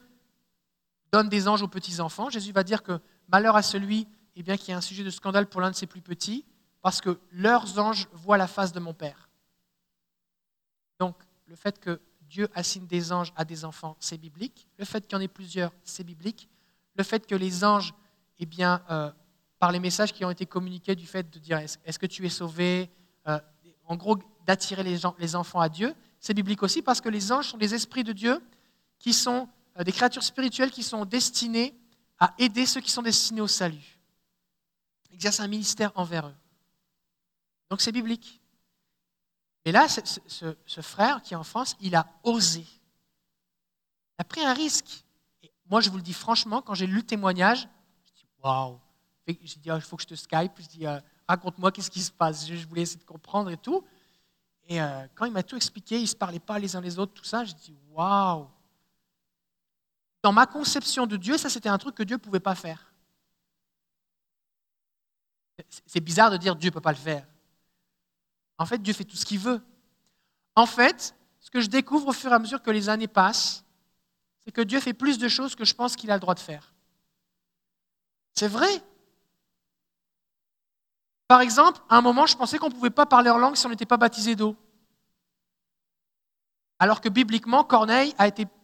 donne des anges aux petits-enfants. Jésus va dire que malheur à celui eh bien, qui est un sujet de scandale pour l'un de ses plus petits, parce que leurs anges voient la face de mon Père. Donc, le fait que Dieu assigne des anges à des enfants, c'est biblique. Le fait qu'il y en ait plusieurs, c'est biblique. Le fait que les anges, eh bien, euh, par les messages qui ont été communiqués du fait de dire est-ce que tu es sauvé, euh, en gros, d'attirer les enfants à Dieu, c'est biblique aussi parce que les anges sont des esprits de Dieu qui sont euh, des créatures spirituelles qui sont destinées à aider ceux qui sont destinés au salut. Ils exercent un ministère envers eux. Donc c'est biblique. Mais là, ce, frère qui est en France, il a osé. Il a pris un risque. Et moi, je vous le dis franchement, quand j'ai lu le témoignage, je dis waouh. J'ai dit, Ah, il faut que je te Skype. Je dis, euh, raconte-moi qu'est-ce qui se passe. Je voulais essayer de comprendre et tout. Et euh, quand il m'a tout expliqué, ils ne se parlaient pas les uns les autres, tout ça, je dis, waouh. Dans ma conception de Dieu, ça c'était un truc que Dieu ne pouvait pas faire. C'est bizarre de dire Dieu ne peut pas le faire. En fait, Dieu fait tout ce qu'il veut. En fait, ce que je découvre au fur et à mesure que les années passent, c'est que Dieu fait plus de choses que je pense qu'il a le droit de faire. C'est vrai. Par exemple, à un moment, je pensais qu'on ne pouvait pas parler en langue si on n'était pas baptisé d'eau. Alors que bibliquement, Corneille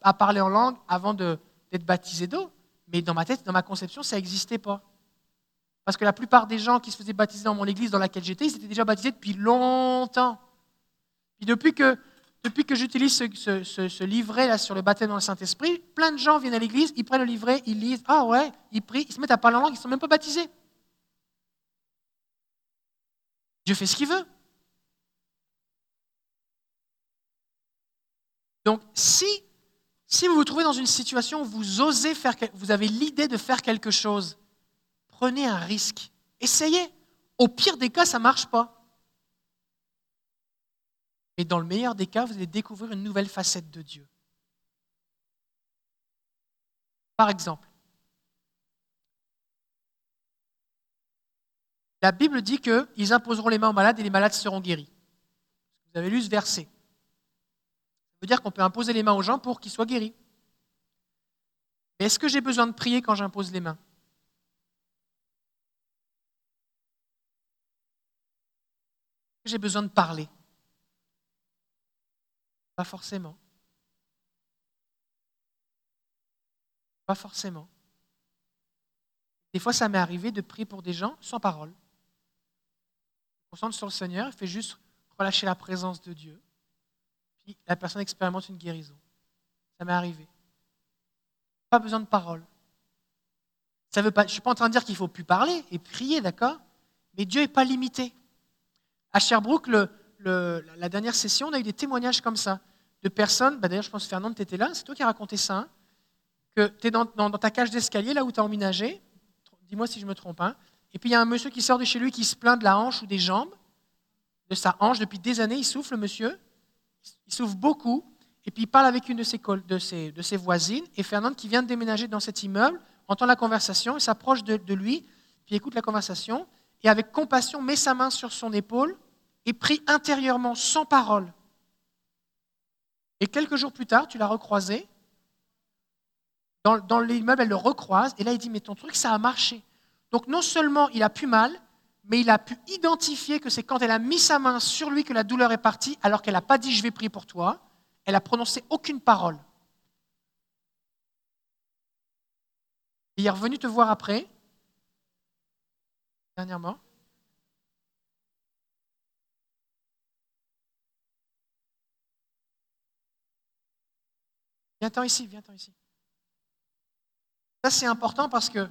a, parlé en langue avant d'être baptisé d'eau. Mais dans ma tête, dans ma conception, ça n'existait pas. Parce que la plupart des gens qui se faisaient baptiser dans mon église dans laquelle j'étais, ils étaient déjà baptisés depuis longtemps. Puis depuis que, j'utilise ce, ce- ce- ce livret là sur le baptême dans le Saint-Esprit, plein de gens viennent à l'église, ils prennent le livret, ils lisent, ah ouais, ils prient, ils se mettent à parler en langue, ils ne sont même pas baptisés. Dieu fait ce qu'il veut. Donc, si, si vous vous trouvez dans une situation où vous osez faire, vous avez l'idée de faire quelque chose, prenez un risque. Essayez. Au pire des cas, ça ne marche pas. Mais dans le meilleur des cas, vous allez découvrir une nouvelle facette de Dieu. Par exemple, la Bible dit qu'ils imposeront les mains aux malades et les malades seront guéris. Vous avez lu ce verset. Ça veut dire qu'on peut imposer les mains aux gens pour qu'ils soient guéris. Mais est-ce que j'ai besoin de prier quand j'impose les mains? J'ai besoin de parler? Pas forcément. Pas forcément. Des fois, ça m'est arrivé de prier pour des gens sans parole. Concentre sur le Seigneur, il fait juste relâcher la présence de Dieu. Puis la personne expérimente une guérison. Ça m'est arrivé. Pas besoin de parole. Ça veut pas, je ne suis pas en train de dire qu'il ne faut plus parler et prier, d'accord? Mais Dieu n'est pas limité. À Sherbrooke, la dernière session, on a eu des témoignages comme ça, de personnes, bah d'ailleurs je pense Fernand, tu étais là, c'est toi qui as raconté ça, hein, que tu es dans, dans- dans ta cage d'escalier, là où tu as emménagé, dis-moi si je me trompe, hein, et puis il y a un monsieur qui sort de chez lui qui se plaint de la hanche ou des jambes, de sa hanche, depuis des années, il souffle, le monsieur, il souffre beaucoup, et puis il parle avec une de ses, voisines, et Fernande, qui vient de déménager dans cet immeuble, entend la conversation, il s'approche de, de lui, puis écoute la conversation, et avec compassion met sa main sur son épaule et prie intérieurement, sans parole. Et quelques jours plus tard, tu l'as recroisé, dans, dans l'immeuble, elle le recroise, et là il dit, mais ton truc, ça a marché. Donc non seulement il a pu mal, mais il a pu identifier que c'est quand elle a mis sa main sur lui que la douleur est partie, alors qu'elle n'a pas dit je vais prier pour toi, elle a prononcé aucune parole. Il est revenu te voir après, dernièrement. Viens-t'en ici, viens-t'en ici. Ça, c'est important parce que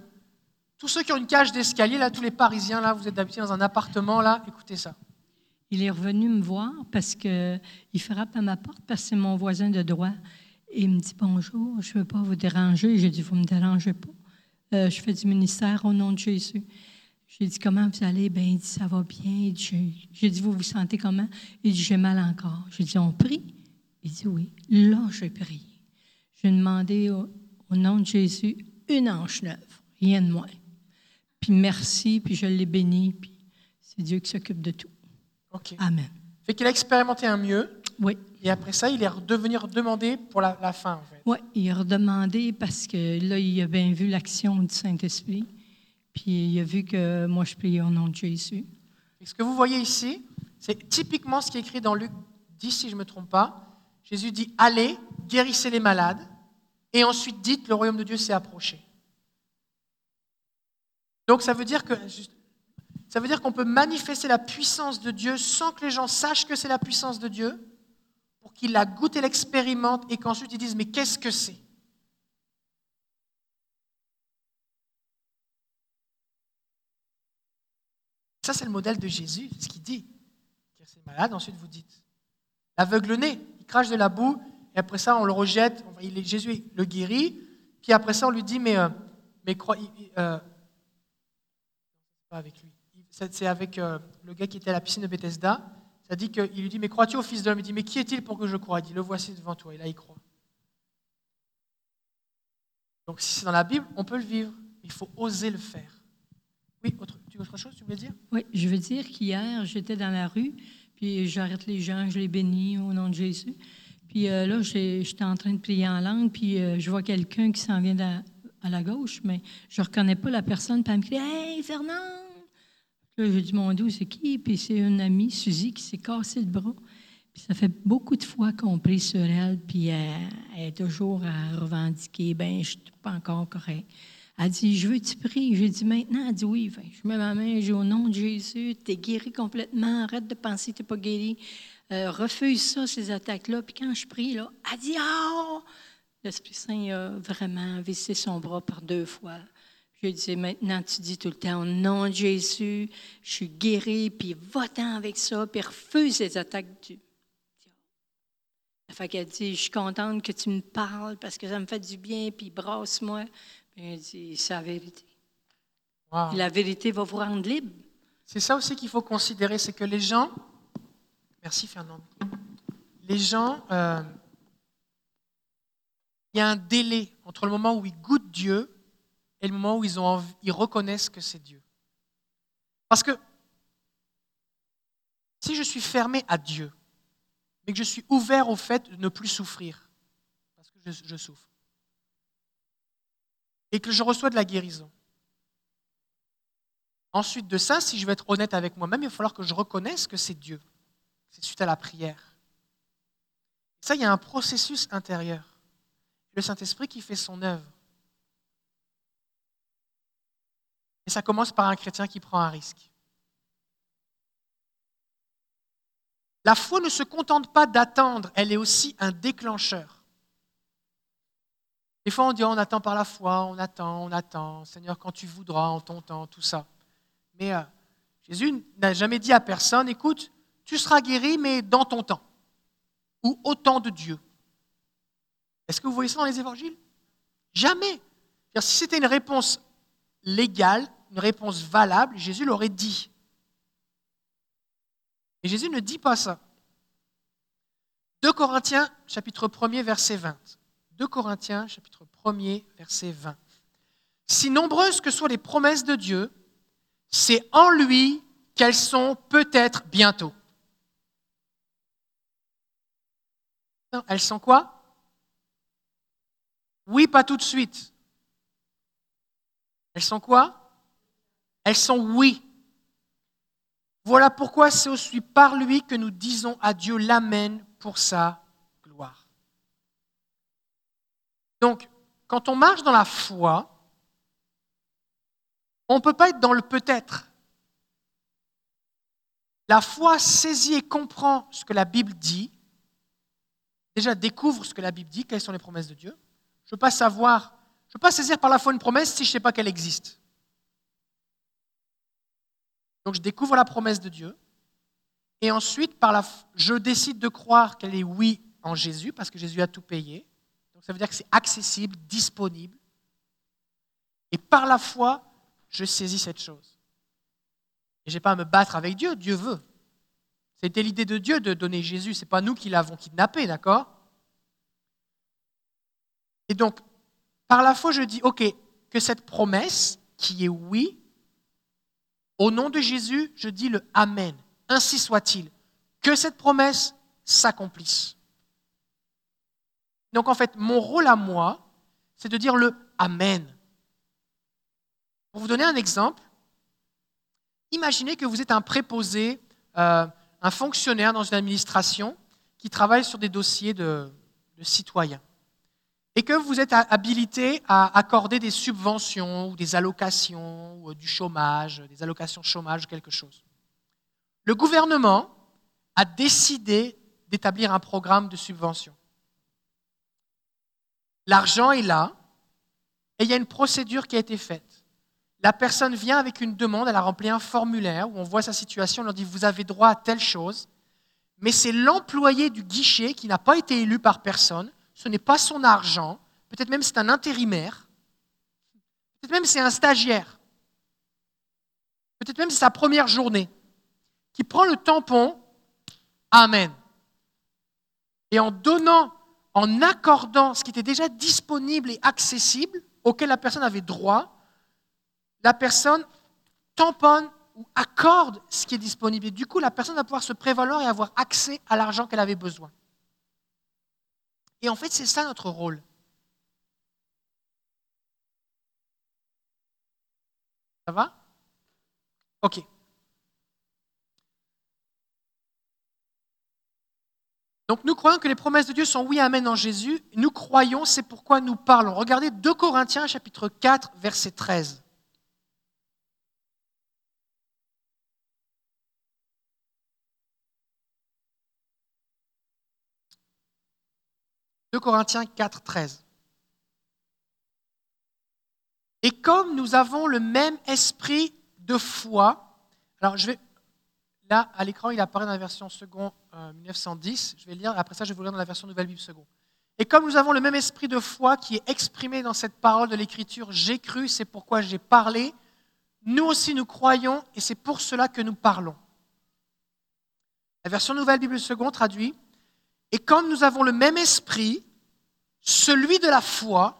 tous ceux qui ont une cage d'escalier, là, tous les Parisiens, là, vous êtes d'habitude dans un appartement, là, écoutez ça. Il est revenu me voir parce qu'il frappe à ma porte parce que c'est mon voisin de droit. Et il me dit Bonjour, je ne veux pas vous déranger. J'ai dit Vous ne me dérangez pas. Euh, je fais du ministère au nom de Jésus. J'ai dit, comment vous allez? Ben, il dit, ça va bien. J'ai dit, vous vous sentez comment? Il dit, j'ai mal encore. J'ai dit, on prie? Il dit, oui. Là, j'ai prié. J'ai demandé au, nom de Jésus une hanche neuve, rien de moins. Puis merci, puis je l'ai béni, puis c'est Dieu qui s'occupe de tout. OK. Amen. Fait qu'il a expérimenté un mieux. Oui. Et après ça, il est redevenu redemandé pour la, la fin, en fait. Oui, il a redemandé parce que là, il a bien vu l'action du Saint-Esprit. Puis il a vu que moi, je priais au nom de Jésus. Et ce que vous voyez ici, c'est typiquement ce qui est écrit dans Luc 10, si je ne me trompe pas. Jésus dit Allez, guérissez les malades, et ensuite dites Le royaume de Dieu s'est approché. Donc ça veut dire que. Ça veut dire qu'on peut manifester la puissance de Dieu sans que les gens sachent que c'est la puissance de Dieu, pour qu'ils la goûtent et l'expérimentent, et qu'ensuite ils disent Mais qu'est-ce que c'est? Ça, c'est le modèle de Jésus, ce qu'il dit. C'est malade, ensuite vous dites. L'aveugle né, il crache de la boue, et après ça, on le rejette, Jésus le guérit, puis après ça, on lui dit, mais, euh, mais crois, euh, avec lui, c'est avec euh, le gars qui était à la piscine de Bethesda, ça dit qu'il lui dit, mais crois-tu au Fils d'homme Il dit, mais qui est-il pour que je croie? Il dit, le voici devant toi, et là, il croit. Donc si c'est dans la Bible, on peut le vivre, il faut oser le faire. Oui, autre, tu veux autre chose, tu voulais dire? Oui, je veux dire qu'hier, j'étais dans la rue, puis j'arrête les gens, je les bénis au nom de Jésus. Puis euh, là, j'étais en train de prier en langue, puis euh, je vois quelqu'un qui s'en vient à la gauche, mais je ne reconnais pas la personne, puis elle me crie Hey, Fernand Là, j'ai Mon Dieu, c'est qui Puis c'est une amie, Suzy, qui s'est cassé le bras. Puis ça fait beaucoup de fois qu'on prie sur elle, puis elle, est toujours à revendiquer Ben, je ne suis pas encore correct. Elle dit, je veux tu pries. J'ai dit, maintenant, elle dit, oui. je mets ma main, j'ai au nom de Jésus, tu es guéri complètement, arrête de penser que tu n'es pas guéri. Euh, refuse ça, ces attaques-là. Puis quand je prie, là, elle dit, ah! L'Esprit Saint a vraiment vissé son bras par deux fois. Je lui dit, maintenant, tu dis tout le temps, au nom de Jésus, je suis guéri, puis va-t'en avec ça, puis refuse ces attaques du fait qu'elle dit, je suis contente que tu me parles parce que ça me fait du bien, puis brasse-moi. Il dit, c'est la vérité. La vérité va vous rendre libre. C'est ça aussi qu'il faut considérer, c'est que les gens, merci Fernand, les gens, euh, il y a un délai entre le moment où ils goûtent Dieu et le moment où ils, ont ils reconnaissent que c'est Dieu. Parce que si je suis fermé à Dieu, mais que je suis ouvert au fait de ne plus souffrir, parce que je souffre, et que je reçois de la guérison. Ensuite de ça, si je veux être honnête avec moi-même, il va falloir que je reconnaisse que c'est Dieu. C'est suite à la prière. ça, il y a un processus intérieur. Le Saint-Esprit qui fait son œuvre. Et ça commence par un chrétien qui prend un risque. La foi ne se contente pas d'attendre, elle est aussi un déclencheur. Des fois, on dit on attend par la foi, on attend, on attend, Seigneur, quand tu voudras, en ton temps, tout ça. Mais euh, Jésus n'a jamais dit à personne écoute, tu seras guéri, mais dans ton temps, ou au temps de Dieu. Est-ce que vous voyez ça dans les évangiles? Jamais. si c'était une réponse légale, une réponse valable, Jésus l'aurait dit. Et Jésus ne dit pas ça. 2 Corinthiens, chapitre 1er, verset 20. 2 Corinthiens, chapitre 1er, verset 20. Si nombreuses que soient les promesses de Dieu, c'est en lui qu'elles sont peut-être bientôt. elles sont quoi? Oui, pas tout de suite. Elles sont quoi? Elles sont oui. Voilà pourquoi c'est aussi par lui que nous disons à Dieu l'Amen pour ça. Donc, quand on marche dans la foi, on ne peut pas être dans le peut-être. La foi saisit et comprend ce que la Bible dit. Déjà, découvre ce que la Bible dit, quelles sont les promesses de Dieu. Je ne veux pas savoir, je ne pas saisir par la foi une promesse si je ne sais pas qu'elle existe. Donc, je découvre la promesse de Dieu. Et ensuite, par la, je décide de croire qu'elle est oui en Jésus, parce que Jésus a tout payé ça veut dire que c'est accessible, disponible. Et par la foi, je saisis cette chose. Et je n'ai pas à me battre avec Dieu, Dieu veut. C'était l'idée de Dieu de donner Jésus, ce n'est pas nous qui l'avons kidnappé, d'accord? Et donc, par la foi, je dis, OK, que cette promesse, qui est oui, au nom de Jésus, je dis le Amen. Ainsi soit-il. Que cette promesse s'accomplisse. Donc en fait, mon rôle à moi, c'est de dire le Amen. Pour vous donner un exemple, imaginez que vous êtes un préposé, euh, un fonctionnaire dans une administration qui travaille sur des dossiers de, citoyens et que vous êtes habilité à accorder des subventions ou des allocations ou du chômage, des allocations chômage, quelque chose. Le gouvernement a décidé d'établir un programme de subvention. L'argent est là et il y a une procédure qui a été faite. La personne vient avec une demande, elle a rempli un formulaire où on voit sa situation, on leur dit vous avez droit à telle chose, mais c'est l'employé du guichet qui n'a pas été élu par personne, ce n'est pas son argent, peut-être même c'est un intérimaire, peut-être même c'est un stagiaire, peut-être même c'est sa première journée, qui prend le tampon, Amen. Et en donnant en accordant ce qui était déjà disponible et accessible, auquel la personne avait droit, la personne tamponne ou accorde ce qui est disponible. Et du coup, la personne va pouvoir se prévaloir et avoir accès à l'argent qu'elle avait besoin. Et en fait, c'est ça notre rôle. Ça va? OK. Donc nous croyons que les promesses de Dieu sont oui, amen en Jésus. Nous croyons, c'est pourquoi nous parlons. Regardez 2 Corinthiens chapitre 4, verset 13. « 2 Corinthiens 4, 13. Et comme nous avons le même esprit de foi, alors je vais, Là, à l'écran, il apparaît dans la version second 1910. Euh, je vais lire, après ça, je vais vous lire dans la version Nouvelle Bible second. Et comme nous avons le même esprit de foi qui est exprimé dans cette parole de l'Écriture, j'ai cru, c'est pourquoi j'ai parlé, nous aussi nous croyons et c'est pour cela que nous parlons. La version Nouvelle Bible second traduit, et comme nous avons le même esprit, celui de la foi,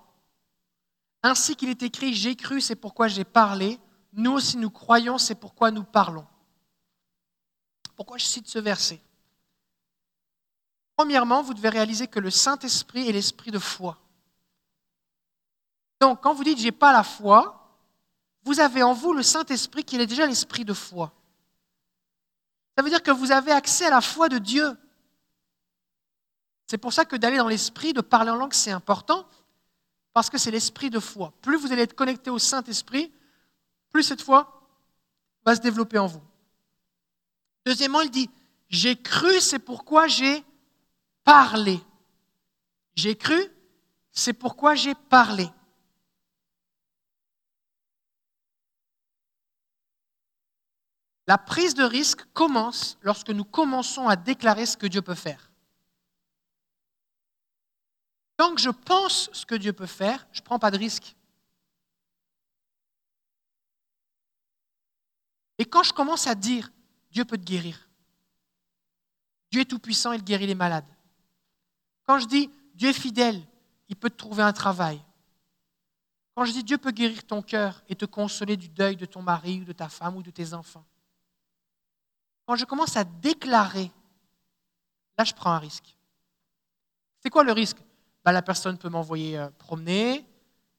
ainsi qu'il est écrit, j'ai cru, c'est pourquoi j'ai parlé, nous aussi nous croyons, c'est pourquoi nous parlons. Pourquoi je cite ce verset? Premièrement, vous devez réaliser que le Saint-Esprit est l'esprit de foi. Donc, quand vous dites j'ai pas la foi, vous avez en vous le Saint-Esprit qui est déjà l'esprit de foi. Ça veut dire que vous avez accès à la foi de Dieu. C'est pour ça que d'aller dans l'esprit, de parler en langue, c'est important, parce que c'est l'esprit de foi. Plus vous allez être connecté au Saint-Esprit, plus cette foi va se développer en vous. Deuxièmement, il dit, j'ai cru, c'est pourquoi j'ai parlé. J'ai cru, c'est pourquoi j'ai parlé. La prise de risque commence lorsque nous commençons à déclarer ce que Dieu peut faire. Tant je pense ce que Dieu peut faire, je ne prends pas de risque. Et quand je commence à dire, Dieu peut te guérir. Dieu est tout-puissant, il guérit les malades. Quand je dis Dieu est fidèle, il peut te trouver un travail. Quand je dis Dieu peut guérir ton cœur et te consoler du deuil de ton mari ou de ta femme ou de tes enfants. Quand je commence à déclarer, là je prends un risque. C'est quoi le risque? La personne peut m'envoyer euh, promener,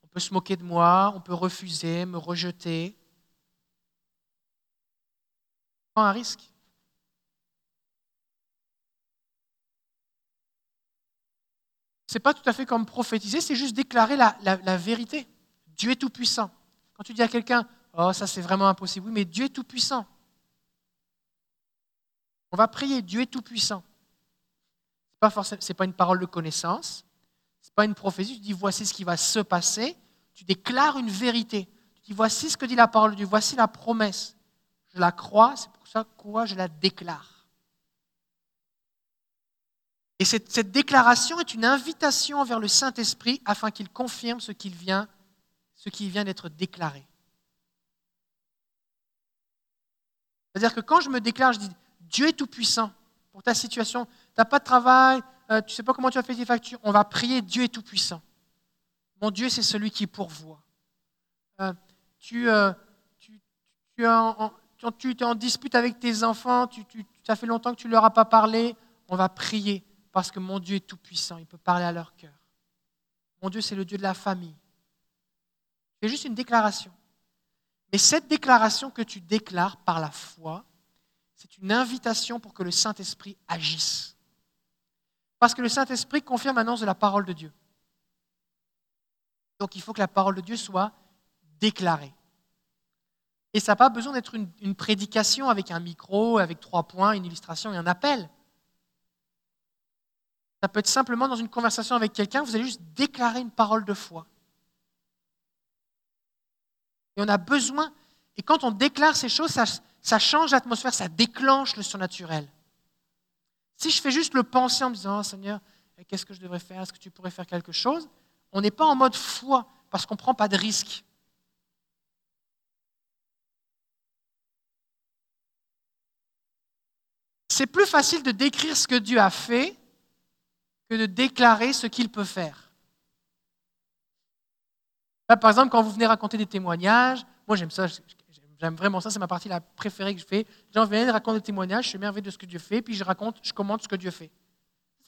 on peut se moquer de moi, on peut refuser, me rejeter. prends un risque. Ce n'est pas tout à fait comme prophétiser, c'est juste déclarer la, vérité. Dieu est tout-puissant. Quand tu dis à quelqu'un, oh ça c'est vraiment impossible, oui, mais Dieu est tout-puissant. On va prier, Dieu est tout-puissant. Ce n'est pas, une parole de connaissance, ce pas une prophétie, tu dis voici ce qui va se passer, tu déclares une vérité. Tu dis voici ce que dit la parole de Dieu, voici la promesse. Je la crois, c'est pour ça que je la déclare. Et cette, déclaration est une invitation vers le Saint-Esprit afin qu'il confirme ce qu'il ce qui vient d'être déclaré. C'est-à-dire que quand je me déclare, je dis Dieu est tout-puissant pour ta situation, tu n'as pas de travail, euh, tu sais pas comment tu as fait tes factures, on va prier Dieu est tout-puissant. Mon Dieu, c'est celui qui pourvoit. Euh, tu, euh, tu, tu, es en, tu, es en dispute avec tes enfants, tu, ça fait longtemps que tu ne leur as pas parlé, on va prier parce que mon Dieu est tout-puissant, il peut parler à leur cœur. Mon Dieu, c'est le Dieu de la famille. C'est juste une déclaration. Mais cette déclaration que tu déclares par la foi, c'est une invitation pour que le Saint-Esprit agisse. Parce que le Saint-Esprit confirme l'annonce de la parole de Dieu. Donc il faut que la parole de Dieu soit déclarée. Et ça n'a pas besoin d'être une, une, prédication avec un micro, avec trois points, une illustration et un appel. Ça peut être simplement dans une conversation avec quelqu'un, vous allez juste déclarer une parole de foi. Et on a besoin, et quand on déclare ces choses, ça, change l'atmosphère, ça déclenche le surnaturel. Si je fais juste le penser en me disant, oh, Seigneur, qu'est-ce que je devrais faire? Est-ce que tu pourrais faire quelque chose? On n'est pas en mode foi parce qu'on ne prend pas de risque. C'est plus facile de décrire ce que Dieu a fait que de déclarer ce qu'il peut faire. Par exemple, quand vous venez raconter des témoignages, moi j'aime ça, j'aime vraiment ça, c'est ma partie la préférée que je fais. Les gens viennent raconter des témoignages, je suis merveilleux de ce que Dieu fait, puis je raconte, je commente ce que Dieu fait.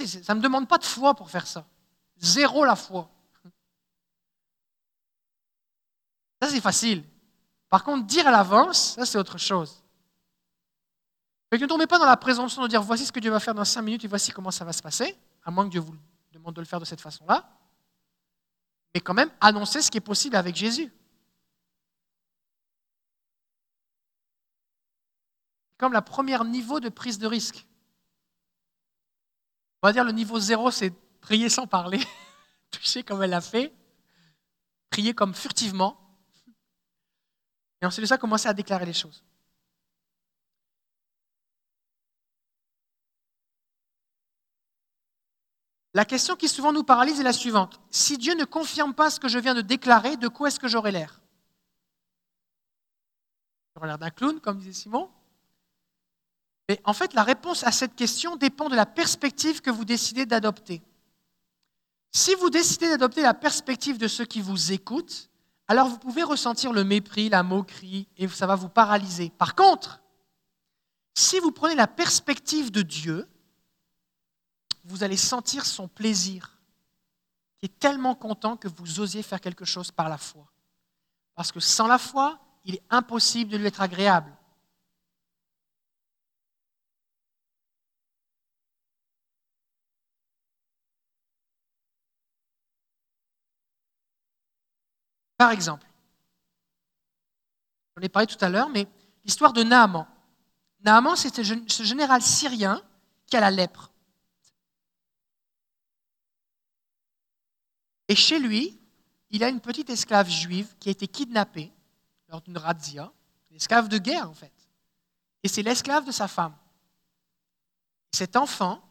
Ça ne me demande pas de foi pour faire ça. Zéro la foi. Ça, c'est facile. Par contre, dire à l'avance, ça, c'est autre chose. Ne tombez pas dans la présomption de dire voici ce que Dieu va faire dans cinq minutes et voici comment ça va se passer, à moins que Dieu vous demande de le faire de cette façon-là mais quand même annoncer ce qui est possible avec Jésus. Comme la première niveau de prise de risque. On va dire le niveau zéro, c'est prier sans parler, toucher comme elle l'a fait, prier comme furtivement, et ensuite de ça, commencer à déclarer les choses. La question qui souvent nous paralyse est la suivante. Si Dieu ne confirme pas ce que je viens de déclarer, de quoi est-ce que j'aurai l'air? J'aurai l'air d'un clown, comme disait Simon. Mais en fait, la réponse à cette question dépend de la perspective que vous décidez d'adopter. Si vous décidez d'adopter la perspective de ceux qui vous écoutent, alors vous pouvez ressentir le mépris, la moquerie, et ça va vous paralyser. Par contre, si vous prenez la perspective de Dieu, vous allez sentir son plaisir, qui est tellement content que vous osiez faire quelque chose par la foi. Parce que sans la foi, il est impossible de lui être agréable. Par exemple, j'en ai parlé tout à l'heure, mais l'histoire de Naaman. Naaman, c'était ce général syrien qui a la lèpre. Et chez lui, il a une petite esclave juive qui a été kidnappée lors d'une razzia, une esclave de guerre en fait. Et c'est l'esclave de sa femme. Cet enfant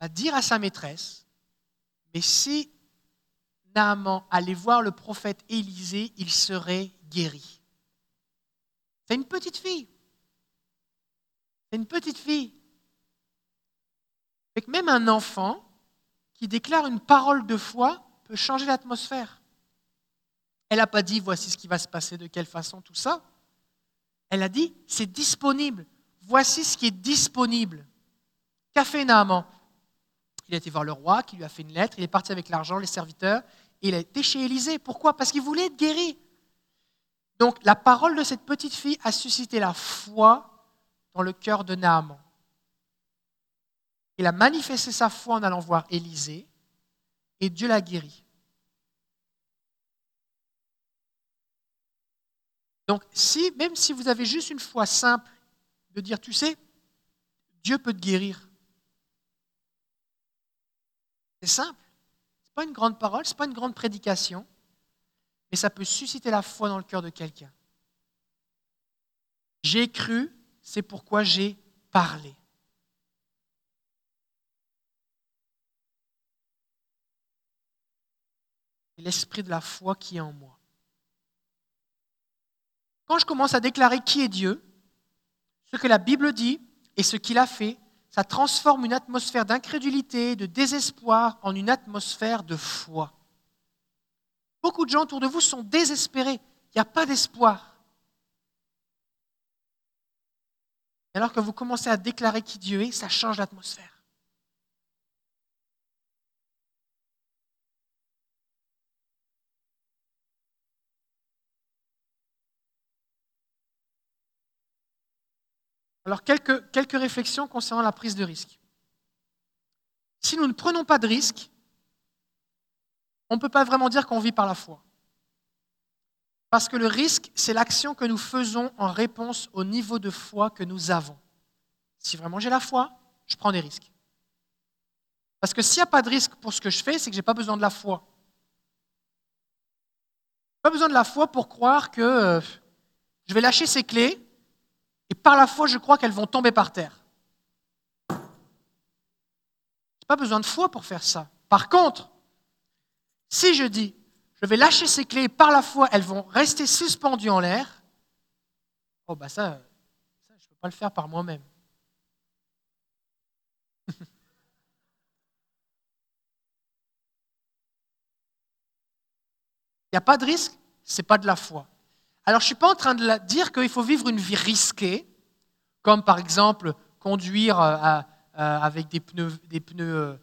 va dire à sa maîtresse, mais si Naaman allait voir le prophète Élisée, il serait guéri. C'est une petite fille. C'est une petite fille. Avec même un enfant qui déclare une parole de foi peut changer l'atmosphère. Elle n'a pas dit voici ce qui va se passer, de quelle façon, tout ça. Elle a dit c'est disponible. Voici ce qui est disponible. Qu'a fait Naaman? Il a été voir le roi qui lui a fait une lettre. Il est parti avec l'argent, les serviteurs, il a été chez Élisée. Pourquoi? Parce qu'il voulait être guéri. Donc la parole de cette petite fille a suscité la foi dans le cœur de Naaman. Il a manifesté sa foi en allant voir Élisée et Dieu l'a guéri. Donc, si, même si vous avez juste une foi simple de dire, tu sais, Dieu peut te guérir. C'est simple. N'est pas une grande parole, ce n'est pas une grande prédication, mais ça peut susciter la foi dans le cœur de quelqu'un. J'ai cru, c'est pourquoi j'ai parlé. l'esprit de la foi qui est en moi. Quand je commence à déclarer qui est Dieu, Ce que la Bible dit et ce qu'il a fait, ça transforme une atmosphère d'incrédulité, de désespoir en une atmosphère de foi. Beaucoup de gens autour de vous sont désespérés. Il n'y a pas d'espoir. alors que vous commencez à déclarer qui Dieu est, ça change l'atmosphère. Alors, quelques, réflexions concernant la prise de risque. Si nous ne prenons pas de risque, on ne peut pas vraiment dire qu'on vit par la foi. Parce que le risque, c'est l'action que nous faisons en réponse au niveau de foi que nous avons. Si vraiment j'ai la foi, je prends des risques. Parce que s'il n'y a pas de risque pour ce que je fais, c'est que je n'ai pas besoin de la foi. Pas besoin de la foi pour croire que euh, je vais lâcher ces clés et par la foi, je crois qu'elles vont tomber par terre. Pas besoin de foi pour faire ça. Par contre, si je dis, je vais lâcher ces clés par la foi, elles vont rester suspendues en l'air, oh bah ça, ça je ne peux pas le faire par moi-même. Il n'y a pas de risque, ce n'est pas de la foi. Alors, je ne suis pas en train de dire qu'il faut vivre une vie risquée, comme par exemple conduire euh, euh, avec des pneus, euh,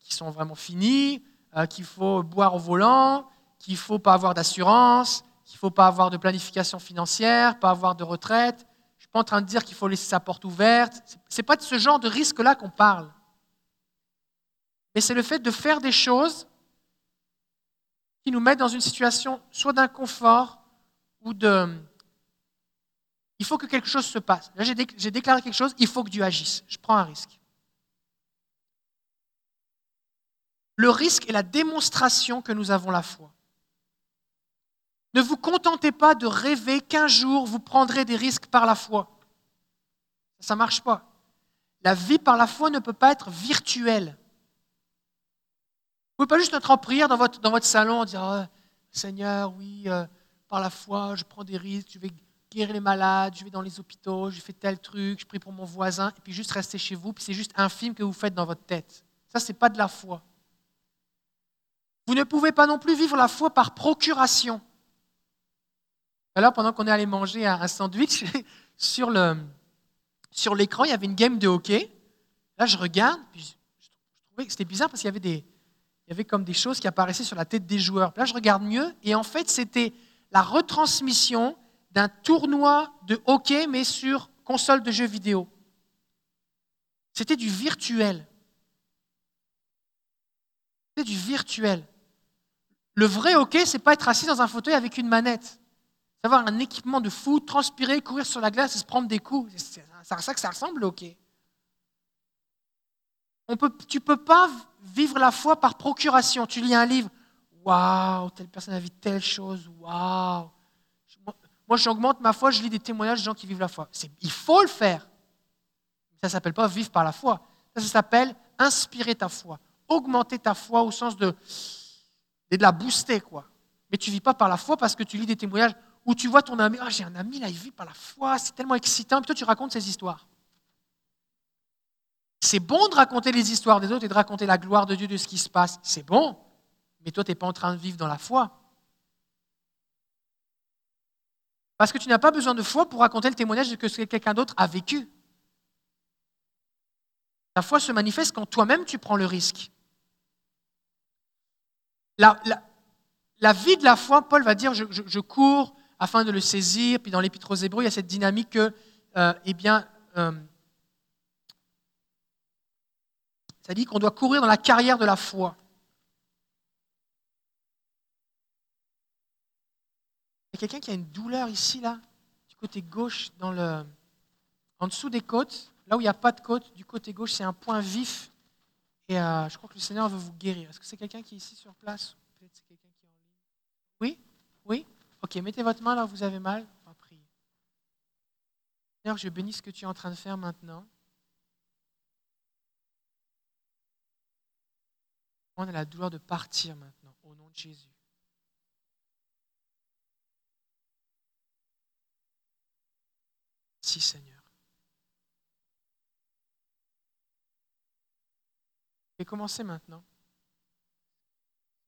qui sont vraiment finis, qu'il faut boire au volant, qu'il ne faut pas avoir d'assurance, qu'il ne faut pas avoir de planification financière, pas avoir de retraite. Je ne suis pas en train de dire qu'il faut laisser sa porte ouverte. Ce n'est pas de ce genre de risque-là qu'on parle. Mais c'est le fait de faire des choses qui nous mettent dans une situation soit d'inconfort, Il faut que quelque chose se passe. Là, j'ai déclaré quelque chose, il faut que Dieu agisse. Je prends un risque. Le risque est la démonstration que nous avons la foi. Ne vous contentez pas de rêver qu'un jour vous prendrez des risques par la foi. Ça ne marche pas. La vie par la foi ne peut pas être virtuelle. Vous ne pouvez pas juste être en prière dans votre, dans votre salon disant oh, Seigneur, oui, euh, par la foi, je prends des risques, je vais guérir les malades, je vais dans les hôpitaux, je fais tel truc, je prie pour mon voisin, et puis juste rester chez vous, puis c'est juste un film que vous faites dans votre tête. Ça, ce n'est pas de la foi. Vous ne pouvez pas non plus vivre la foi par procuration. Alors, pendant qu'on est allé manger un sandwich, sur, le, sur l'écran, il y avait une game de hockey. Là, je regarde, puis je trouvais que c'était bizarre parce qu'il y avait des, il y avait comme des choses qui apparaissaient sur la tête des joueurs. Là, je regarde mieux, et en fait, c'était la retransmission d'un tournoi de hockey, mais sur console de jeux vidéo. C'était du virtuel. C'était du virtuel. Le vrai hockey, c'est pas être assis dans un fauteuil avec une manette. C'est avoir un équipement de fou, transpirer, courir sur la glace et se prendre des coups. C'est à ça que ça ressemble, le hockey. Tu ne peux pas vivre la foi par procuration. Tu lis un livre, Waouh, telle personne a vu telle chose, waouh. Moi, j'augmente ma foi, je lis des témoignages de gens qui vivent la foi. Il faut le faire. Ça ne s'appelle pas vivre par la foi. Ça, s'appelle inspirer ta foi, augmenter ta foi au sens de, de la booster. quoi. Mais tu ne vis pas par la foi parce que tu lis des témoignages où tu vois ton ami, ah, j'ai un ami là, il vit par la foi, c'est tellement excitant. Puis toi, tu racontes ces histoires. C'est bon de raconter les histoires des autres et de raconter la gloire de Dieu de ce qui se passe. C'est bon mais toi, tu n'es pas en train de vivre dans la foi. Parce que tu n'as pas besoin de foi pour raconter le témoignage de ce que quelqu'un d'autre a vécu. La foi se manifeste quand toi-même tu prends le risque. La, vie de la foi, Paul va dire, je, cours afin de le saisir, puis dans l'Épître aux Hébreux, il y a cette dynamique que, euh, eh bien, euh, ça dit qu'on doit courir dans la carrière de la foi. Il y a quelqu'un qui a une douleur ici, là, du côté gauche, dans le, en dessous des côtes, là où il n'y a pas de côte, du côté gauche, c'est un point vif. Et euh, je crois que le Seigneur veut vous guérir. Est-ce que c'est quelqu'un qui est ici sur place? Oui? Oui? Ok, mettez votre main là où vous avez mal. On va prier. Seigneur, je bénis ce que tu es en train de faire maintenant. On a la douleur de partir maintenant, au nom de Jésus. Merci Seigneur. Et commencez maintenant.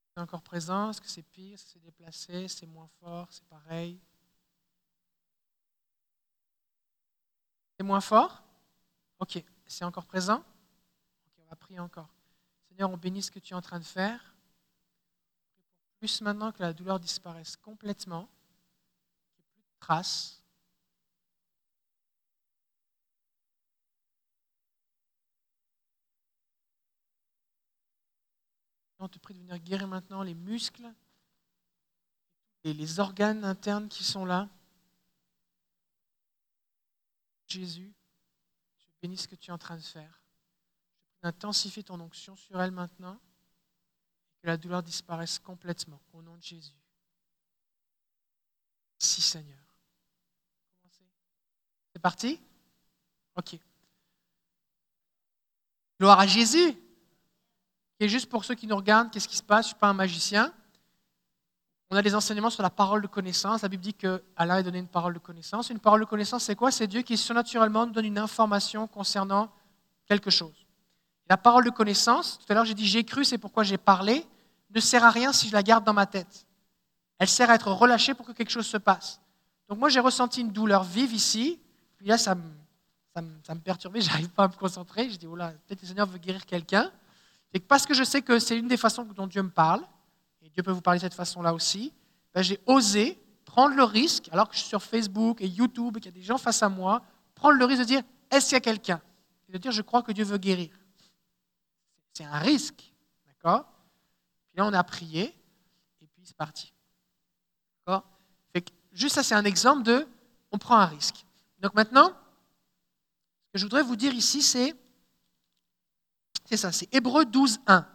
C'est encore présent Est-ce que c'est pire? Que c'est déplacé? C'est moins fort? C'est pareil? C'est moins fort? Ok. C'est encore présent? Ok, on va prier encore. Seigneur, on bénit ce que tu es en train de faire. Plus maintenant que la douleur disparaisse complètement, qu'il plus de traces. On te prie de venir guérir maintenant les muscles et les organes internes qui sont là. Jésus, je bénis ce que tu es en train de faire. Je prie d'intensifier ton onction sur elle maintenant et que la douleur disparaisse complètement. Au nom de Jésus. Si Seigneur. C'est parti? Ok. Gloire à Jésus. Et juste pour ceux qui nous regardent, qu'est-ce qui se passe? Je ne suis pas un magicien. On a des enseignements sur la parole de connaissance. La Bible dit qu'Allah a donné une parole de connaissance. Une parole de connaissance, c'est quoi? C'est Dieu qui surnaturellement nous donne une information concernant quelque chose. La parole de connaissance, tout à l'heure j'ai dit j'ai cru, c'est pourquoi j'ai parlé, ne sert à rien si je la garde dans ma tête. Elle sert à être relâchée pour que quelque chose se passe. Donc moi j'ai ressenti une douleur vive ici, puis là ça me, ça me, ça perturbait, je n'arrive pas à me concentrer. Je dis, oh là, peut-être le Seigneur veut guérir quelqu'un. Et parce que je sais que c'est une des façons dont Dieu me parle, et Dieu peut vous parler de cette façon-là aussi, ben j'ai osé prendre le risque, alors que je suis sur Facebook et YouTube et qu'il y a des gens face à moi, prendre le risque de dire est-ce qu'il y a quelqu'un? Et de dire je crois que Dieu veut guérir. C'est un risque. D'accord? Puis là, on a prié et puis c'est parti. D'accord? Juste ça, c'est un exemple de on prend un risque. Donc maintenant, ce que je voudrais vous dire ici, c'est c'est ça, c'est Hébreu 12, 1.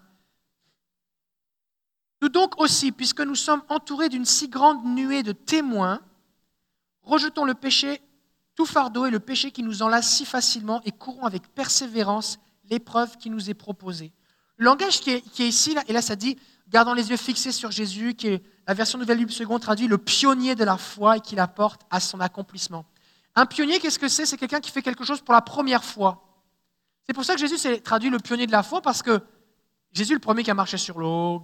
Nous donc aussi, puisque nous sommes entourés d'une si grande nuée de témoins, rejetons le péché, tout fardeau et le péché qui nous enlace si facilement et courons avec persévérance l'épreuve qui nous est proposée. Le langage qui est, ici, là, et là ça dit, gardant les yeux fixés sur Jésus, qui est la version Nouvelle Bible seconde traduit le pionnier de la foi et qui la porte à son accomplissement. Un pionnier, qu'est-ce que c'est? C'est quelqu'un qui fait quelque chose pour la première fois. C'est pour ça que Jésus s'est traduit le pionnier de la foi, parce que Jésus le premier qui a marché sur l'eau,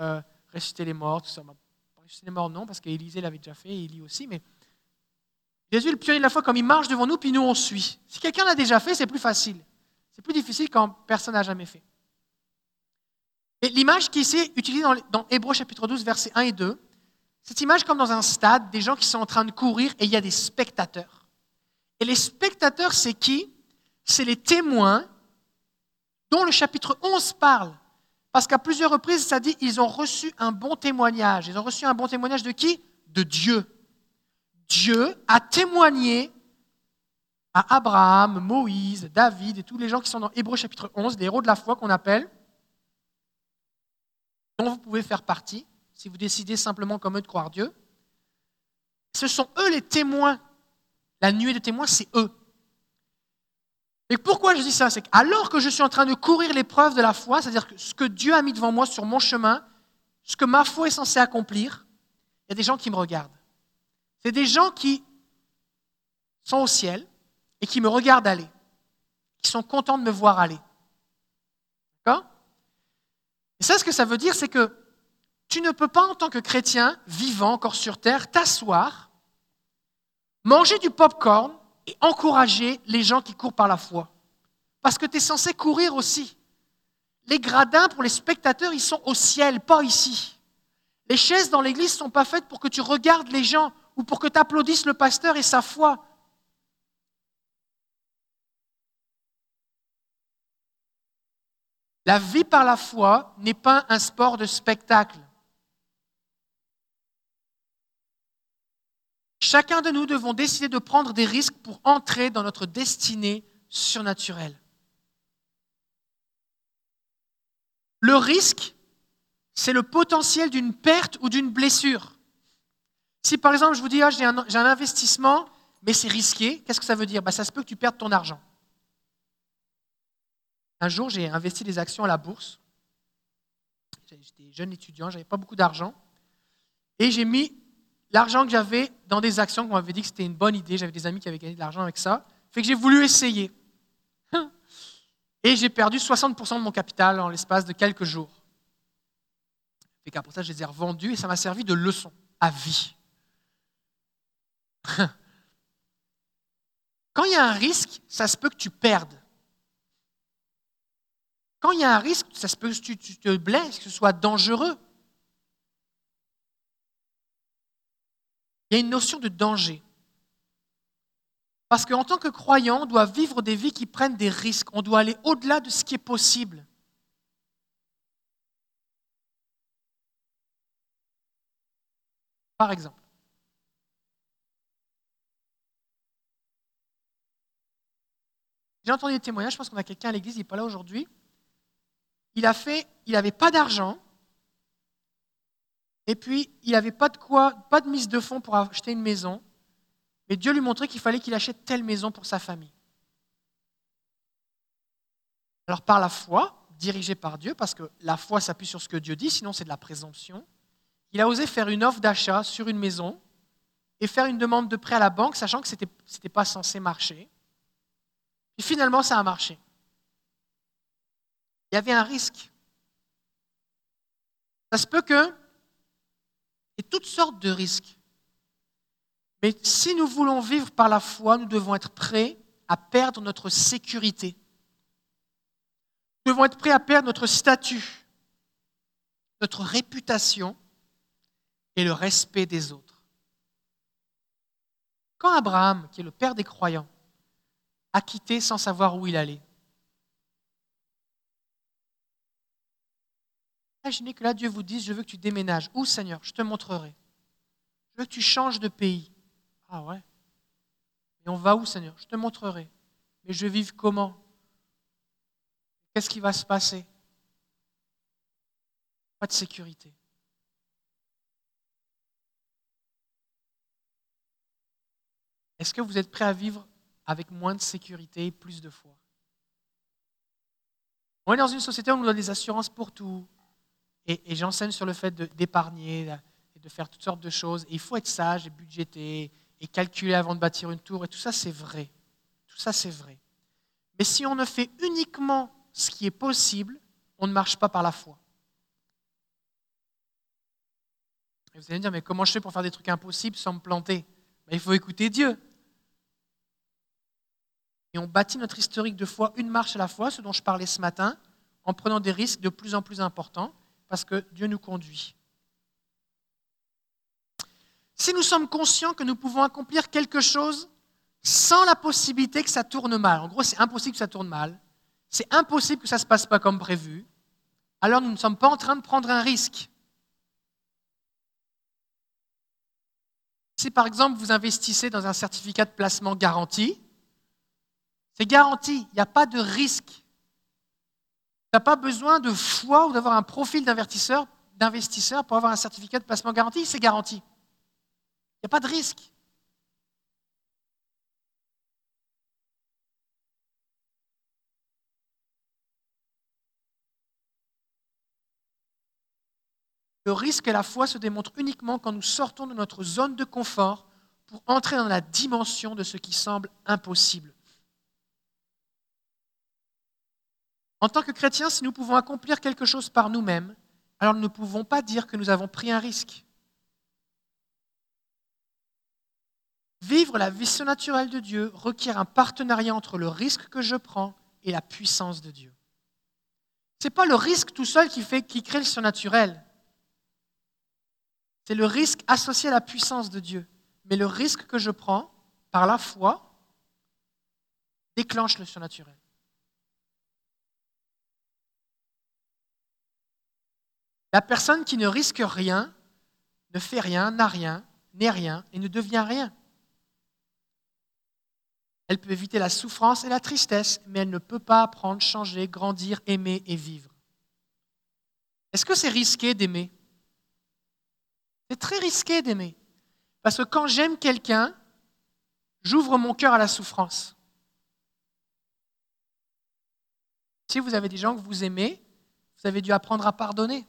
euh, ressuscité les morts, tout ça. Ressuscité les morts, non, parce qu'Élisée l'avait déjà fait, et Élie aussi, mais Jésus le pionnier de la foi, comme il marche devant nous, puis nous on suit. Si quelqu'un l'a déjà fait, c'est plus facile. C'est plus difficile quand personne n'a jamais fait. Et l'image qui est utilisée dans, dans Hébreux chapitre 12, versets 1 et 2, cette image comme dans un stade, des gens qui sont en train de courir et il y a des spectateurs. Et les spectateurs, c'est qui? C'est les témoins dont le chapitre 11 parle. Parce qu'à plusieurs reprises, ça dit ils ont reçu un bon témoignage. Ils ont reçu un bon témoignage de qui? De Dieu. Dieu a témoigné à Abraham, Moïse, David et tous les gens qui sont dans Hébreu chapitre 11, les héros de la foi qu'on appelle, dont vous pouvez faire partie si vous décidez simplement comme eux de croire Dieu. Ce sont eux les témoins. La nuée de témoins, c'est eux. Et pourquoi je dis ça? C'est qu'alors que je suis en train de courir l'épreuve de la foi, c'est-à-dire que ce que Dieu a mis devant moi sur mon chemin, ce que ma foi est censée accomplir, il y a des gens qui me regardent. C'est des gens qui sont au ciel et qui me regardent aller, qui sont contents de me voir aller. D'accord? Et ça, ce que ça veut dire, c'est que tu ne peux pas, en tant que chrétien vivant encore sur terre, t'asseoir, manger du pop-corn et encourager les gens qui courent par la foi. Parce que tu es censé courir aussi. Les gradins pour les spectateurs, ils sont au ciel, pas ici. Les chaises dans l'église ne sont pas faites pour que tu regardes les gens ou pour que tu applaudisses le pasteur et sa foi. La vie par la foi n'est pas un sport de spectacle. Chacun de nous devons décider de prendre des risques pour entrer dans notre destinée surnaturelle. Le risque, c'est le potentiel d'une perte ou d'une blessure. Si par exemple je vous dis, ah, j'ai un, investissement, mais c'est risqué, qu'est-ce que ça veut dire? Bah, Ça se peut que tu perdes ton argent. Un jour, j'ai investi des actions à la bourse. J'étais jeune étudiant, j'avais pas beaucoup d'argent. Et j'ai mis l'argent que j'avais dans des actions qu'on m'avait dit que c'était une bonne idée. J'avais des amis qui avaient gagné de l'argent avec ça. Fait que j'ai voulu essayer. Et j'ai perdu 60% de mon capital en l'espace de quelques jours. Et qu'après ça, je les ai revendus et ça m'a servi de leçon à vie. Quand il y a un risque, ça se peut que tu perdes. Quand il y a un risque, ça se peut que tu, te blesses, que ce soit dangereux. Il y a une notion de danger. Parce qu'en tant que croyant, on doit vivre des vies qui prennent des risques. On doit aller au-delà de ce qui est possible. Par exemple, j'ai entendu des témoignages, je pense qu'on a quelqu'un à l'église, il n'est pas là aujourd'hui. Il a fait, il n'avait pas d'argent, et puis il n'avait pas de quoi, pas de mise de fonds pour acheter une maison, mais Dieu lui montrait qu'il fallait qu'il achète telle maison pour sa famille. Alors par la foi, dirigé par Dieu, parce que la foi s'appuie sur ce que Dieu dit, sinon c'est de la présomption, il a osé faire une offre d'achat sur une maison et faire une demande de prêt à la banque, sachant que ce n'était pas censé marcher. Et finalement, ça a marché. Il y avait un risque. Ça se peut que, toutes sortes de risques. Mais si nous voulons vivre par la foi, nous devons être prêts à perdre notre sécurité. Nous devons être prêts à perdre notre statut, notre réputation et le respect des autres. Quand Abraham, qui est le père des croyants, a quitté sans savoir où il allait, imaginez que là Dieu vous dise, je veux que tu déménages. Où Seigneur? Je te montrerai. Je veux que tu changes de pays. Ah ouais Et on va où Seigneur? Je te montrerai. Mais je vive comment? Qu'est-ce qui va se passer? Pas de sécurité. Est-ce que vous êtes prêt à vivre avec moins de sécurité et plus de foi? On est dans une société où on nous donne des assurances pour tout. Et, j'enseigne sur le fait d'épargner et de faire toutes sortes de choses. il faut être sage et budgéter et calculer avant de bâtir une tour. Et tout ça, c'est vrai. Tout ça, c'est vrai. Mais si on ne fait uniquement ce qui est possible, on ne marche pas par la foi. Et vous allez me dire, mais comment je fais pour faire des trucs impossibles sans me planter? Ben, Il faut écouter Dieu. Et on bâtit notre historique de foi une marche à la fois, ce dont je parlais ce matin, en prenant des risques de plus en plus importants, parce que Dieu nous conduit. Si nous sommes conscients que nous pouvons accomplir quelque chose sans la possibilité que ça tourne mal, en gros c'est impossible que ça tourne mal, c'est impossible que ça ne se passe pas comme prévu, alors nous ne sommes pas en train de prendre un risque. Si par exemple vous investissez dans un certificat de placement garanti, c'est garanti, il n'y a pas de risque. N'as pas besoin de foi ou d'avoir un profil d'investisseur, d'investisseur pour avoir un certificat de placement garanti, c'est garanti. Il n'y a pas de risque. Le risque et la foi se démontrent uniquement quand nous sortons de notre zone de confort pour entrer dans la dimension de ce qui semble impossible. En tant que chrétiens, si nous pouvons accomplir quelque chose par nous-mêmes, alors nous ne pouvons pas dire que nous avons pris un risque. Vivre la vie surnaturelle de Dieu requiert un partenariat entre le risque que je prends et la puissance de Dieu. Ce n'est pas le risque tout seul qui, fait, qui crée le surnaturel. C'est le risque associé à la puissance de Dieu. Mais le risque que je prends par la foi déclenche le surnaturel. La personne qui ne risque rien, ne fait rien, n'a rien, n'est rien et ne devient rien. Elle peut éviter la souffrance et la tristesse, mais elle ne peut pas apprendre, changer, grandir, aimer et vivre. Est-ce que c'est risqué d'aimer? C'est très risqué d'aimer. Parce que quand j'aime quelqu'un, j'ouvre mon cœur à la souffrance. Si vous avez des gens que vous aimez, vous avez dû apprendre à pardonner.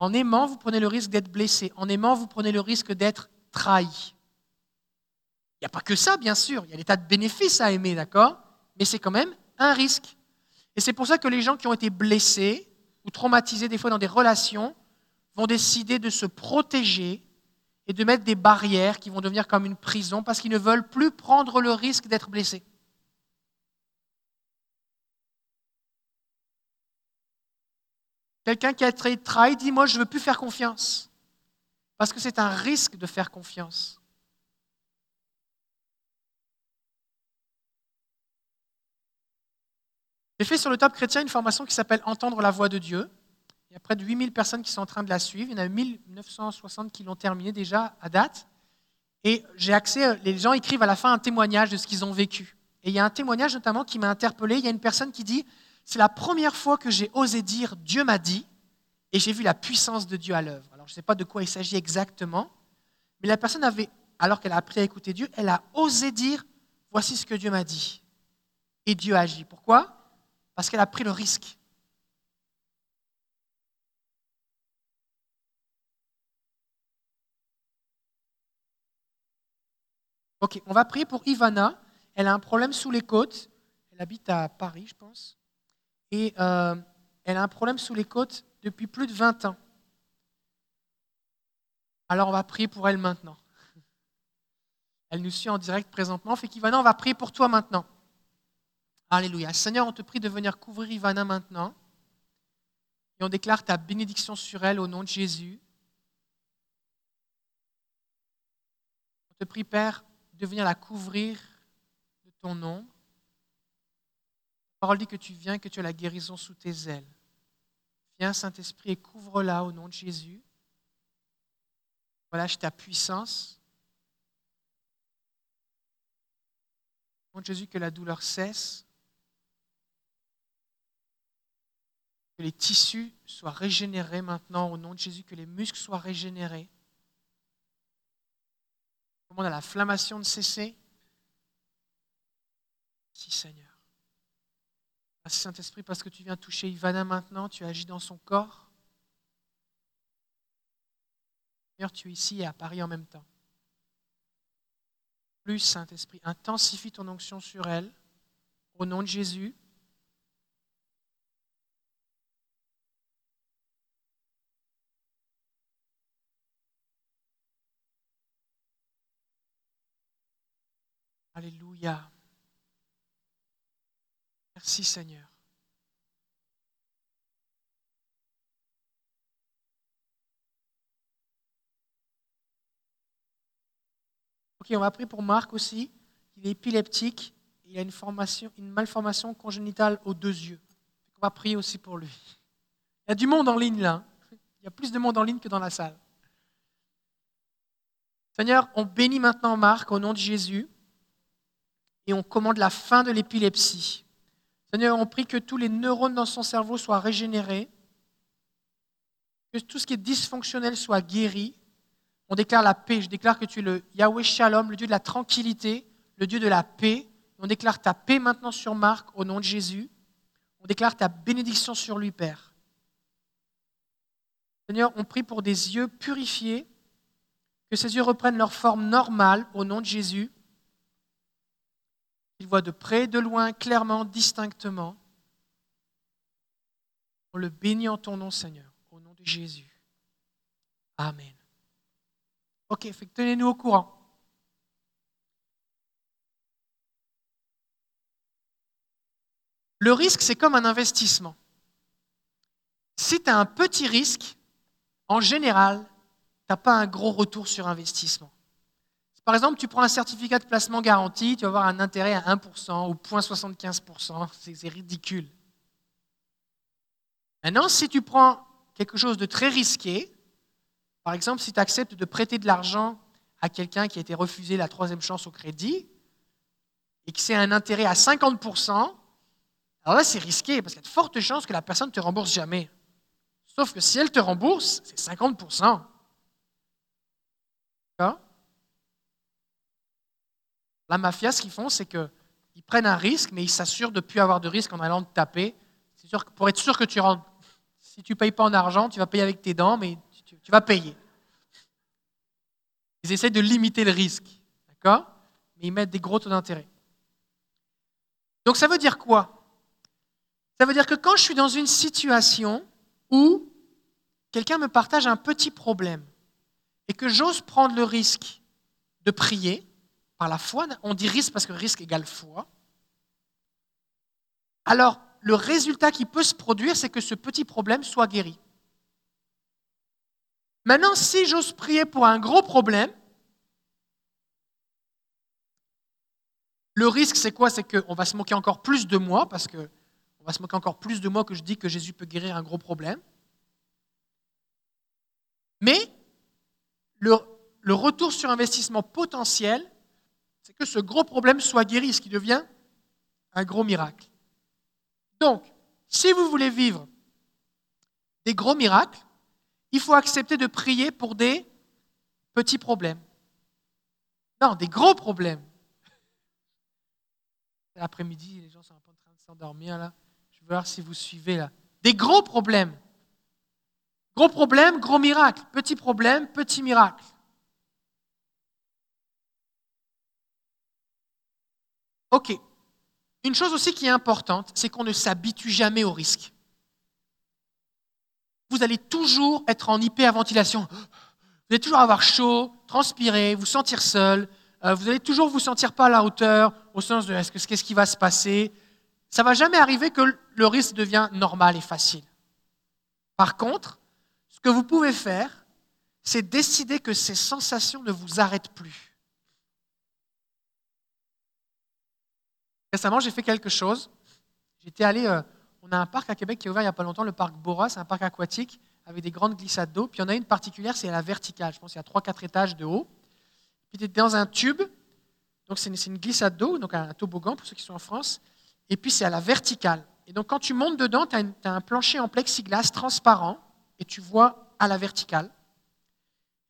En aimant, vous prenez le risque d'être blessé. En aimant, vous prenez le risque d'être trahi. Il n'y a pas que ça, bien sûr. Il y a des tas de bénéfices à aimer, d'accord? Mais c'est quand même un risque. Et c'est pour ça que les gens qui ont été blessés ou traumatisés des fois dans des relations vont décider de se protéger et de mettre des barrières qui vont devenir comme une prison parce qu'ils ne veulent plus prendre le risque d'être blessés. Quelqu'un qui a trahi dit Moi, je ne veux plus faire confiance. Parce que c'est un risque de faire confiance. J'ai fait sur le Top Chrétien une formation qui s'appelle Entendre la voix de Dieu. Il y a près de 8000 personnes qui sont en train de la suivre. Il y en a 1960 qui l'ont terminé déjà à date. Et j'ai accès, les gens écrivent à la fin un témoignage de ce qu'ils ont vécu. Et il y a un témoignage notamment qui m'a interpellé. Il y a une personne qui dit C'est la première fois que j'ai osé dire Dieu m'a dit, et j'ai vu la puissance de Dieu à l'œuvre. Alors je ne sais pas de quoi il s'agit exactement, mais la personne avait, alors qu'elle a appris à écouter Dieu, elle a osé dire Voici ce que Dieu m'a dit. Et Dieu agit. Pourquoi? Parce qu'elle a pris le risque. Ok, on va prier pour Ivana. Elle a un problème sous les côtes. Elle habite à Paris, je pense. Et euh, elle a un problème sous les côtes depuis plus de 20 ans. Alors on va prier pour elle maintenant. Elle nous suit en direct présentement. Fait qu'Ivana, on va prier pour toi maintenant. Alléluia. Seigneur, on te prie de venir couvrir Ivana maintenant. Et on déclare ta bénédiction sur elle au nom de Jésus. On te prie, Père, de venir la couvrir de ton nom. Parole dit que tu viens, que tu as la guérison sous tes ailes. Viens, Saint-Esprit, et couvre-la au nom de Jésus. Relâche ta puissance. Au nom de Jésus, que la douleur cesse. Que les tissus soient régénérés maintenant. Au nom de Jésus, que les muscles soient régénérés demande à la flammation de cesser. Merci Seigneur. Merci Saint-Esprit parce que tu viens toucher Ivana maintenant, tu agis dans son corps. Seigneur, tu es ici et à Paris en même temps. Plus Saint-Esprit, intensifie ton onction sur elle. Au nom de Jésus. Alléluia. Merci Seigneur. Ok, on va prier pour Marc aussi. Il est épileptique. Il a une, formation, une malformation congénitale aux deux yeux. On va prier aussi pour lui. Il y a du monde en ligne là. Il y a plus de monde en ligne que dans la salle. Seigneur, on bénit maintenant Marc au nom de Jésus et on commande la fin de l'épilepsie. Seigneur, on prie que tous les neurones dans son cerveau soient régénérés, que tout ce qui est dysfonctionnel soit guéri. On déclare la paix. Je déclare que tu es le Yahweh Shalom, le Dieu de la tranquillité, le Dieu de la paix. On déclare ta paix maintenant sur Marc au nom de Jésus. On déclare ta bénédiction sur lui, Père. Seigneur, on prie pour des yeux purifiés, que ces yeux reprennent leur forme normale au nom de Jésus. Il voit de près, de loin, clairement, distinctement. On le bénit en ton nom, Seigneur, au nom de Jésus. Amen. Ok, tenez-nous au courant. Le risque, c'est comme un investissement. Si tu as un petit risque, en général, tu n'as pas un gros retour sur investissement. Par exemple, tu prends un certificat de placement garanti, tu vas avoir un intérêt à 1% ou 0,75%, c'est ridicule. Maintenant, si tu prends quelque chose de très risqué, par exemple, si tu acceptes de prêter de l'argent à quelqu'un qui a été refusé la troisième chance au crédit, et que c'est un intérêt à 50%, alors là, c'est risqué, parce qu'il y a de fortes chances que la personne ne te rembourse jamais. Sauf que si elle te rembourse, c'est 50%. D'accord? La mafia, ce qu'ils font, c'est qu'ils prennent un risque, mais ils s'assurent de ne plus avoir de risque en allant te taper. Pour être sûr que tu rentres. Si tu ne payes pas en argent, tu vas payer avec tes dents, mais tu, vas payer. Ils essaient de limiter le risque. D'accord? Mais ils mettent des gros taux d'intérêt. Donc ça veut dire quoi? Ça veut dire que quand je suis dans une situation où quelqu'un me partage un petit problème et que j'ose prendre le risque de prier par la foi, on dit risque parce que risque égale foi, alors le résultat qui peut se produire, c'est que ce petit problème soit guéri. Maintenant, si j'ose prier pour un gros problème, le risque, c'est quoi? C'est qu'on va se moquer encore plus de moi, parce qu'on va se moquer encore plus de moi que je dis que Jésus peut guérir un gros problème. Mais le, retour sur investissement potentiel, que ce gros problème soit guéri, ce qui devient un gros miracle. Donc, si vous voulez vivre des gros miracles, il faut accepter de prier pour des petits problèmes. Non, des gros problèmes. L'après-midi, les gens sont en train de s'endormir là. Je veux voir si vous suivez là. Des gros problèmes. Gros problème, gros miracle. Petit problème, petit miracle. Ok. Une chose aussi qui est importante, c'est qu'on ne s'habitue jamais au risque. Vous allez toujours être en hyperventilation. Vous allez toujours avoir chaud, transpirer, vous sentir seul. Euh, vous allez toujours vous sentir pas à la hauteur, au sens de que qu'est-ce qui va se passer? Ça va jamais arriver que le risque devient normal et facile. Par contre, ce que vous pouvez faire, c'est décider que ces sensations ne vous arrêtent plus. Récemment, j'ai fait quelque chose. J'étais allé. Euh, on a un parc à Québec qui est ouvert il n'y a pas longtemps, le parc Bora. C'est un parc aquatique avec des grandes glissades d'eau. Puis il y en a une particulière, c'est à la verticale. Je pense qu'il y a 3-4 étages de haut. Puis tu es dans un tube. Donc c'est une, glissade d'eau, donc un toboggan pour ceux qui sont en France. Et puis c'est à la verticale. Et donc quand tu montes dedans, tu as, un plancher en plexiglas transparent et tu vois à la verticale.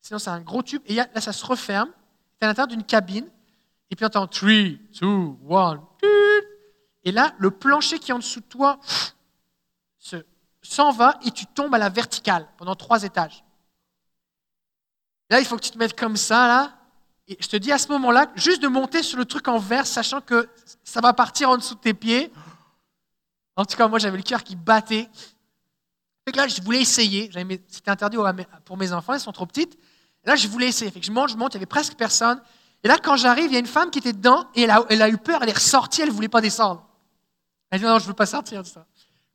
Sinon, c'est un gros tube. Et là, ça se referme. Tu es à l'intérieur d'une cabine. Et puis entend 3, 2, 1. Et là, le plancher qui est en dessous de toi s'en va et tu tombes à la verticale pendant trois étages. Là, il faut que tu te mettes comme ça, là. Et je te dis à ce moment-là, juste de monter sur le truc en verre, sachant que ça va partir en dessous de tes pieds. En tout cas, moi, j'avais le cœur qui battait. Fait là, je voulais essayer. C'était interdit pour mes enfants, elles sont trop petites. là, je voulais essayer. Je monte, je monte, il y avait presque personne. Et là, quand j'arrive, il y a une femme qui était dedans et elle a, eu peur, elle est ressortie, elle ne voulait pas descendre. Elle dit non, je ne veux pas sortir ça.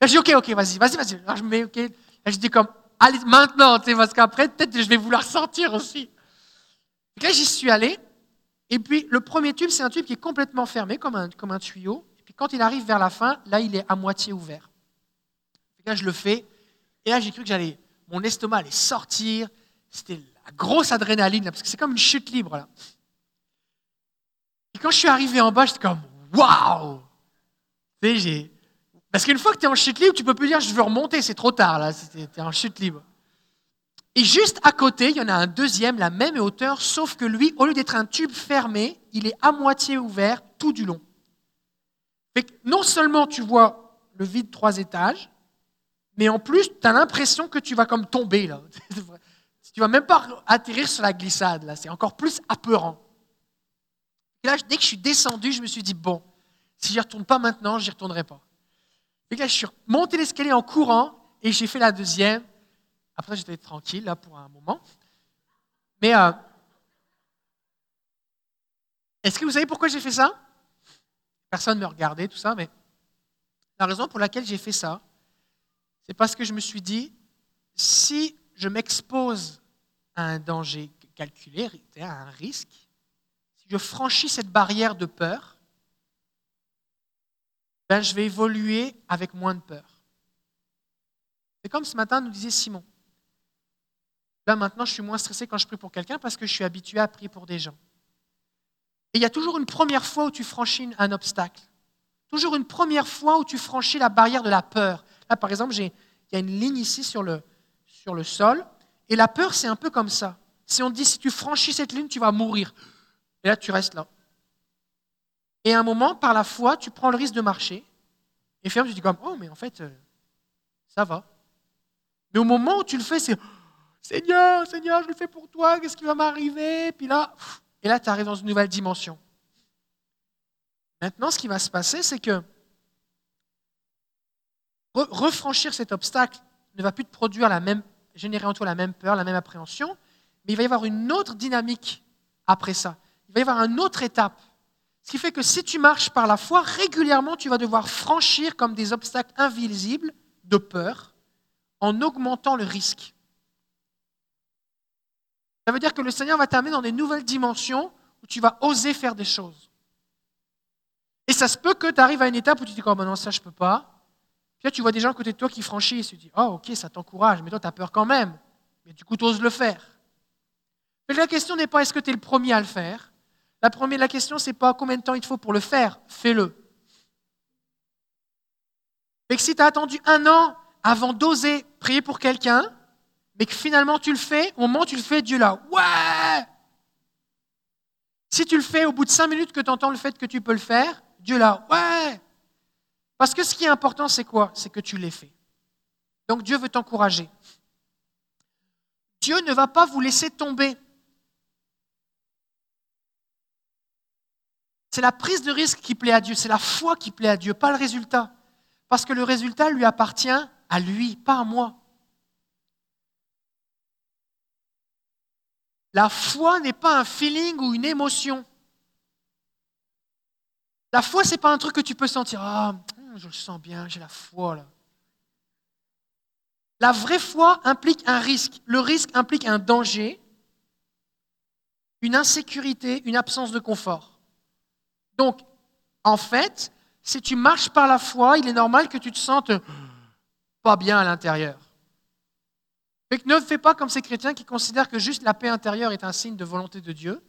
Là, je dis ok, ok, vas-y, vas-y, vas-y. Là, je me mets ok. Là, je dis comme, allez, maintenant, parce qu'après, peut-être je vais vouloir sortir aussi. Et là, j'y suis allé. Et puis, le premier tube, c'est un tube qui est complètement fermé, comme un, tuyau. Et puis, quand il arrive vers la fin, là, il est à moitié ouvert. Et là, je le fais. Et là, j'ai cru que j'allais, mon estomac allait sortir. C'était la grosse adrénaline, parce que c'est comme une chute libre, là. Et quand je suis arrivé en bas, j'étais comme Waouh Parce qu'une fois que tu es en chute libre, tu peux plus dire je veux remonter, c'est trop tard, là, tu es en chute libre. Et juste à côté, il y en a un deuxième, la même hauteur, sauf que lui, au lieu d'être un tube fermé, il est à moitié ouvert tout du long. non seulement tu vois le vide trois étages, mais en plus, tu as l'impression que tu vas comme tomber. Là. tu vas même pas atterrir sur la glissade. là. C'est encore plus apeurant. Et là, dès que je suis descendu, je me suis dit, bon, si je n'y retourne pas maintenant, je n'y retournerai pas. Et là, je suis monté l'escalier en courant et j'ai fait la deuxième. Après, j'étais tranquille là pour un moment. Mais euh, est-ce que vous savez pourquoi j'ai fait ça? Personne ne me regardait, tout ça, mais la raison pour laquelle j'ai fait ça, c'est parce que je me suis dit, si je m'expose à un danger calculé, à un risque, si je franchis cette barrière de peur, ben, je vais évoluer avec moins de peur. C'est comme ce matin nous disait Simon. Là maintenant, je suis moins stressé quand je prie pour quelqu'un parce que je suis habitué à prier pour des gens. Et il y a toujours une première fois où tu franchis un obstacle. Toujours une première fois où tu franchis la barrière de la peur. Là, par exemple, il y a une ligne ici sur le, sur le sol. Et la peur, c'est un peu comme ça. Si on te dit, si tu franchis cette ligne, tu vas mourir. Et là, tu restes là. Et à un moment, par la foi, tu prends le risque de marcher. Et ferme, tu dis comme, oh, mais en fait, euh, ça va. Mais au moment où tu le fais, c'est, Seigneur, Seigneur, je le fais pour toi, qu'est-ce qui va m'arriver? Puis là, et là, tu arrives dans une nouvelle dimension. Maintenant, ce qui va se passer, c'est que refranchir cet obstacle ne va plus te produire la même, générer en toi la même peur, la même appréhension, mais il va y avoir une autre dynamique après ça. Il va y avoir une autre étape. Ce qui fait que si tu marches par la foi, régulièrement, tu vas devoir franchir comme des obstacles invisibles de peur en augmentant le risque. Ça veut dire que le Seigneur va t'amener dans des nouvelles dimensions où tu vas oser faire des choses. Et ça se peut que tu arrives à une étape où tu te dis, oh ben non, ça je peux pas. Puis là, tu vois des gens à côté de toi qui franchissent. Tu te dis, oh ok, ça t'encourage, mais toi, tu as peur quand même. Mais du coup, tu oses le faire. Mais la question n'est pas est-ce que tu es le premier à le faire? La, première, la question, c'est pas combien de temps il te faut pour le faire. Fais-le. Et que si tu as attendu un an avant d'oser prier pour quelqu'un, mais que finalement tu le fais, au moment où tu le fais, Dieu là, ouais Si tu le fais au bout de cinq minutes que tu entends le fait que tu peux le faire, Dieu là, ouais Parce que ce qui est important, c'est quoi? C'est que tu l'aies fait. Donc Dieu veut t'encourager. Dieu ne va pas vous laisser tomber. C'est la prise de risque qui plaît à Dieu, c'est la foi qui plaît à Dieu, pas le résultat. Parce que le résultat lui appartient à lui, pas à moi. La foi n'est pas un feeling ou une émotion. La foi, ce n'est pas un truc que tu peux sentir. Ah, je le sens bien, j'ai la foi là. La vraie foi implique un risque. Le risque implique un danger, une insécurité, une absence de confort. Donc, en fait, si tu marches par la foi, il est normal que tu te sentes pas bien à l'intérieur. Mais ne fais pas comme ces chrétiens qui considèrent que juste la paix intérieure est un signe de volonté de Dieu.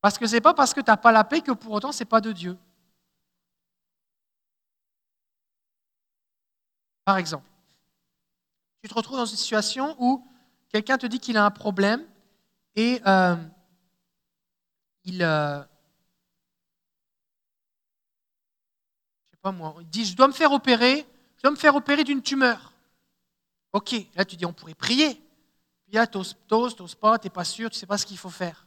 Parce que ce n'est pas parce que tu n'as pas la paix que pour autant ce n'est pas de Dieu. Par exemple, tu te retrouves dans une situation où quelqu'un te dit qu'il a un problème et euh, il, euh, pas moi, il dit, je dois me faire opérer, je dois me faire opérer d'une tumeur. Ok, là tu dis, on pourrait prier. Puis là, tu n'oses pas, tu n'es pas sûr, tu sais pas ce qu'il faut faire.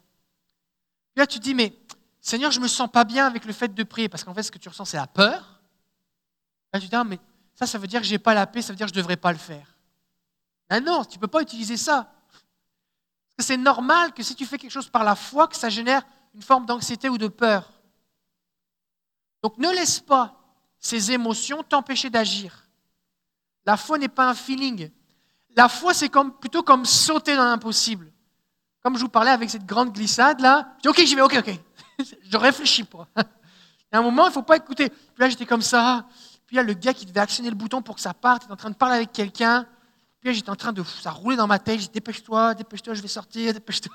Puis là, tu dis, mais Seigneur, je me sens pas bien avec le fait de prier, parce qu'en fait, ce que tu ressens, c'est la peur. Là, tu dis, ah, mais ça, ça veut dire que je n'ai pas la paix, ça veut dire que je devrais pas le faire. Ben non, tu peux pas utiliser ça. Parce que c'est normal que si tu fais quelque chose par la foi, que ça génère une forme d'anxiété ou de peur. Donc ne laisse pas ces émotions t'empêcher d'agir. La foi n'est pas un feeling. La foi, c'est comme, plutôt comme sauter dans l'impossible. Comme je vous parlais avec cette grande glissade là, je dis ok, j'y vais, ok, ok. je réfléchis pas. A un moment, il ne faut pas écouter. Puis là, j'étais comme ça. Puis là, le gars qui devait actionner le bouton pour que ça parte, est en train de parler avec quelqu'un. Puis là, j'étais en train de. Ça roulait dans ma tête. J'ai dit dépêche-toi, dépêche-toi, je vais sortir, dépêche-toi.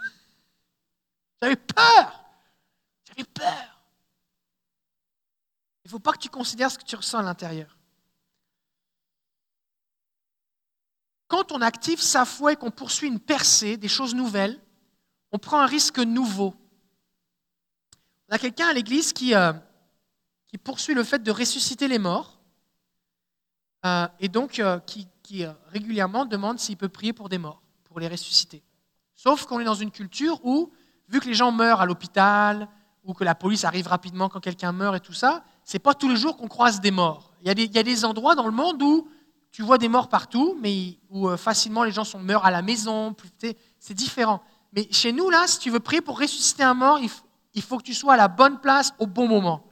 J'avais peur. J'avais peur. Il ne faut pas que tu considères ce que tu ressens à l'intérieur. Quand on active sa foi et qu'on poursuit une percée, des choses nouvelles, on prend un risque nouveau. On a quelqu'un à l'église qui, euh, poursuit le fait de ressusciter les morts euh, et donc euh, qui régulièrement demande s'il peut prier pour des morts, pour les ressusciter. Sauf qu'on est dans une culture où, vu que les gens meurent à l'hôpital, ou que la police arrive rapidement quand quelqu'un meurt et tout ça, c'est pas tous les jours qu'on croise des morts. Il y, a des, endroits dans le monde où tu vois des morts partout, mais où euh, facilement les gens sont, meurent à la maison. C'est différent. Mais chez nous, là, si tu veux prier pour ressusciter un mort, il, faut que tu sois à la bonne place au bon moment.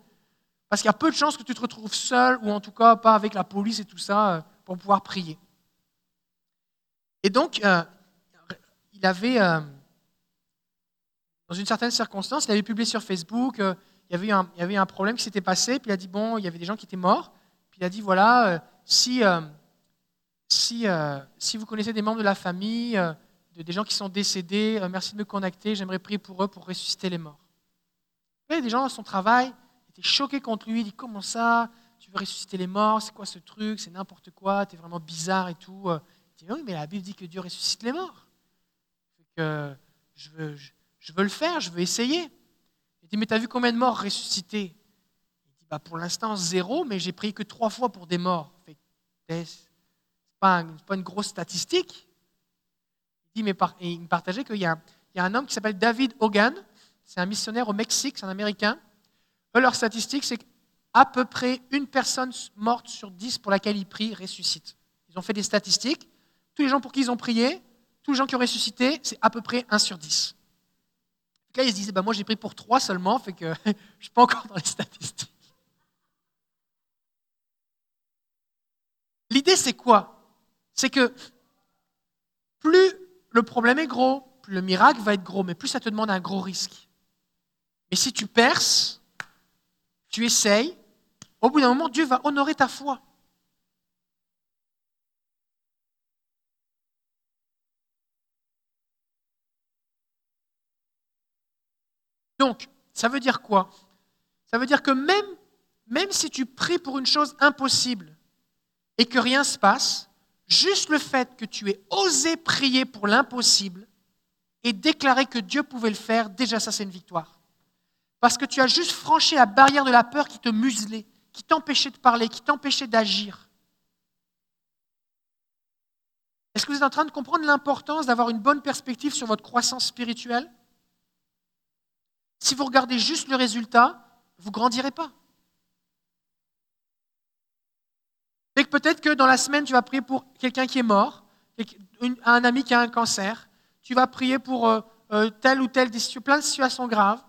Parce qu'il y a peu de chances que tu te retrouves seul, ou en tout cas pas avec la police et tout ça, euh, pour pouvoir prier. Et donc, euh, il avait dans une certaine circonstance, il avait publié sur Facebook, il, y avait un, problème qui s'était passé, puis il a dit, bon, il y avait des gens qui étaient morts, puis il a dit, voilà, euh, si, euh, si, si vous connaissez des membres de la famille, des gens qui sont décédés, merci de me contacter, j'aimerais prier pour eux pour ressusciter les morts. Et des gens dans son travail étaient choqués contre lui, il dit, comment ça tu veux ressusciter les morts, c'est quoi ce truc, c'est n'importe quoi, tu es vraiment bizarre et tout. Il dit, oui, mais la Bible dit que Dieu ressuscite les morts. Je veux le faire, je veux essayer. Il dit, mais tu as vu combien de morts ressuscités? Il dit, bah, pour l'instant, zéro, mais j'ai prié que trois fois pour des morts. Ce n'est pas, une grosse statistique. Il, dit, mais me partageait qu'il y, a un homme qui s'appelle David Hogan, c'est un missionnaire au Mexique, c'est un Américain. Leur statistique, c'est qu'à peu près une personne morte sur dix pour laquelle ils prient ressuscite. Ils ont fait des statistiques. Tous les gens pour qui ils ont prié, tous les gens qui ont ressuscité, c'est à peu près 1 sur 10. Là, ils se disaient, bah, moi j'ai pris pour 3 seulement, fait que je ne suis pas encore dans les statistiques. L'idée, c'est quoi? C'est que plus le problème est gros, plus le miracle va être gros, mais plus ça te demande un gros risque. Mais si tu perces, tu essayes, au bout d'un moment, Dieu va honorer ta foi. Donc, ça veut dire quoi? Ça veut dire que même, si tu pries pour une chose impossible et que rien ne se passe, juste le fait que tu aies osé prier pour l'impossible et déclarer que Dieu pouvait le faire, déjà ça c'est une victoire. Parce que tu as juste franchi la barrière de la peur qui te muselait, qui t'empêchait de parler, qui t'empêchait d'agir. Est-ce que vous êtes en train de comprendre l'importance d'avoir une bonne perspective sur votre croissance spirituelle? Si vous regardez juste le résultat, vous ne grandirez pas. Et peut-être que dans la semaine, tu vas prier pour quelqu'un qui est mort, un ami qui a un cancer, tu vas prier pour euh, euh, telle ou telle, plein de situations graves,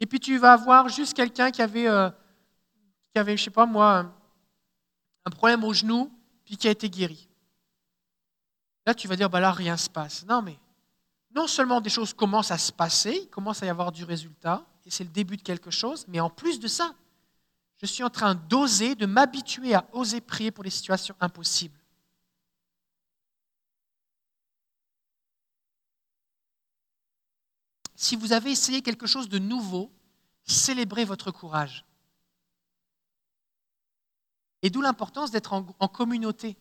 et puis tu vas avoir juste quelqu'un qui avait, euh, qui avait, je sais pas moi, un problème au genou, puis qui a été guéri. Là, tu vas dire, bah là, rien ne se passe. Non, mais non seulement des choses commencent à se passer, il commence à y avoir du résultat, et c'est le début de quelque chose, mais en plus de ça, je suis en train d'oser, de m'habituer à oser prier pour des situations impossibles. Si vous avez essayé quelque chose de nouveau, célébrez votre courage. Et d'où l'importance d'être en, communauté.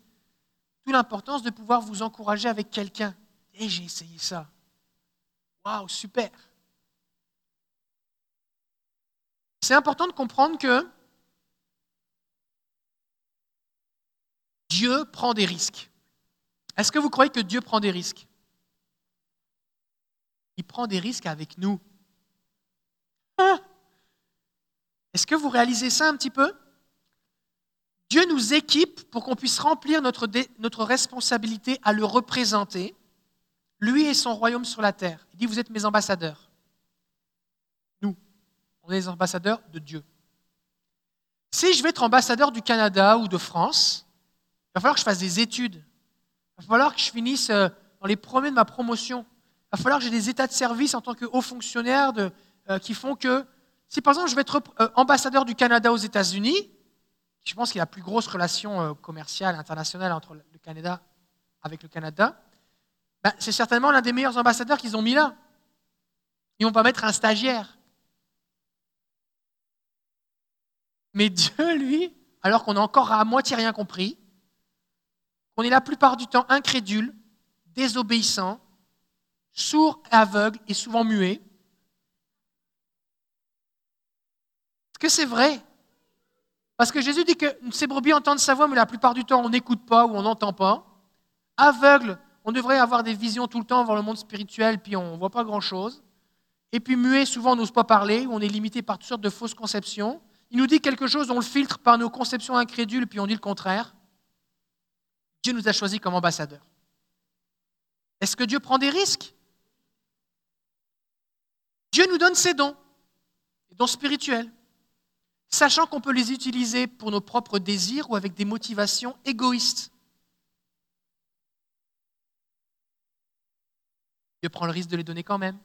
D'où l'importance de pouvoir vous encourager avec quelqu'un. Et j'ai essayé ça. Waouh, super. C'est important de comprendre que Dieu prend des risques. Est-ce que vous croyez que Dieu prend des risques? Il prend des risques avec nous. Ah Est-ce que vous réalisez ça un petit peu? Dieu nous équipe pour qu'on puisse remplir notre responsabilité à le représenter, lui et son royaume sur la terre. Il dit, vous êtes mes ambassadeurs. Nous, on est les ambassadeurs de Dieu. Si je vais être ambassadeur du Canada ou de France, il va falloir que je fasse des études. Il va falloir que je finisse euh, dans les premiers de ma promotion. Il va falloir que j'ai des états de service en tant que haut fonctionnaire de, euh, qui font que, si par exemple je vais être euh, ambassadeur du Canada aux États-Unis, je pense qu'il y a la plus grosse relation commerciale internationale entre le Canada avec le Canada, ben, c'est certainement l'un des meilleurs ambassadeurs qu'ils ont mis là. Ils vont pas mettre un stagiaire. Mais Dieu, lui, alors qu'on a encore à moitié rien compris, on est la plupart du temps incrédule, désobéissant, sourd, aveugle et souvent muet. Est-ce que c'est vrai? Parce que Jésus dit que ces brebis entendent sa voix, mais la plupart du temps, on n'écoute pas ou on n'entend pas. Aveugle, on devrait avoir des visions tout le temps voir le monde spirituel, puis on ne voit pas grand-chose. Et puis muet, souvent on n'ose pas parler, on est limité par toutes sortes de fausses conceptions. Il nous dit quelque chose, on le filtre par nos conceptions incrédules, puis on dit le contraire. Dieu nous a choisis comme ambassadeurs. Est-ce que Dieu prend des risques? Dieu nous donne ses dons, des dons spirituels, sachant qu'on peut les utiliser pour nos propres désirs ou avec des motivations égoïstes. Dieu prend le risque de les donner quand même.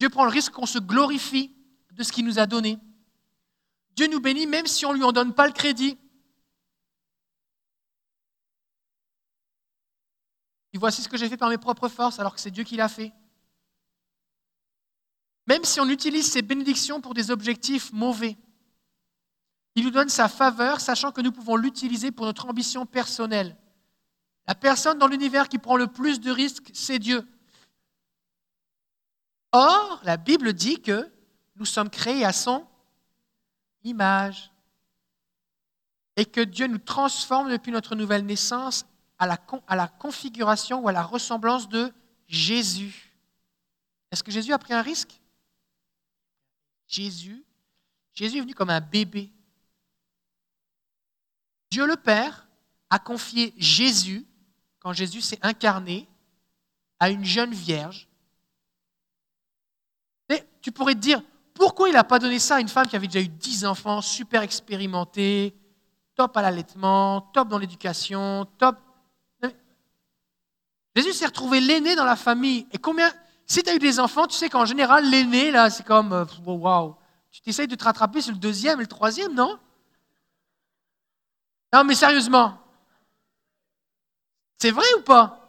Dieu prend le risque qu'on se glorifie de ce qu'il nous a donné. Dieu nous bénit même si on ne lui en donne pas le crédit. Et voici ce que j'ai fait par mes propres forces alors que c'est Dieu qui l'a fait. Même si on utilise ces bénédictions pour des objectifs mauvais, il nous donne sa faveur, sachant que nous pouvons l'utiliser pour notre ambition personnelle. La personne dans l'univers qui prend le plus de risques, c'est Dieu. Or, la Bible dit que nous sommes créés à son image et que Dieu nous transforme depuis notre nouvelle naissance à la, configuration ou à la ressemblance de Jésus. Est-ce que Jésus a pris un risque? Jésus, Jésus est venu comme un bébé. Dieu le Père a confié Jésus, quand Jésus s'est incarné, à une jeune vierge. Et tu pourrais te dire, pourquoi il n'a pas donné ça à une femme qui avait déjà eu dix enfants, super expérimentée, top à l'allaitement, top dans l'éducation, top. Jésus s'est retrouvé l'aîné dans la famille. Et combien. Si tu as eu des enfants, tu sais qu'en général, l'aîné, là, c'est comme. Euh, waouh! Tu t'essayes de te rattraper sur le deuxième et le troisième, non? Non, mais sérieusement. C'est vrai ou pas?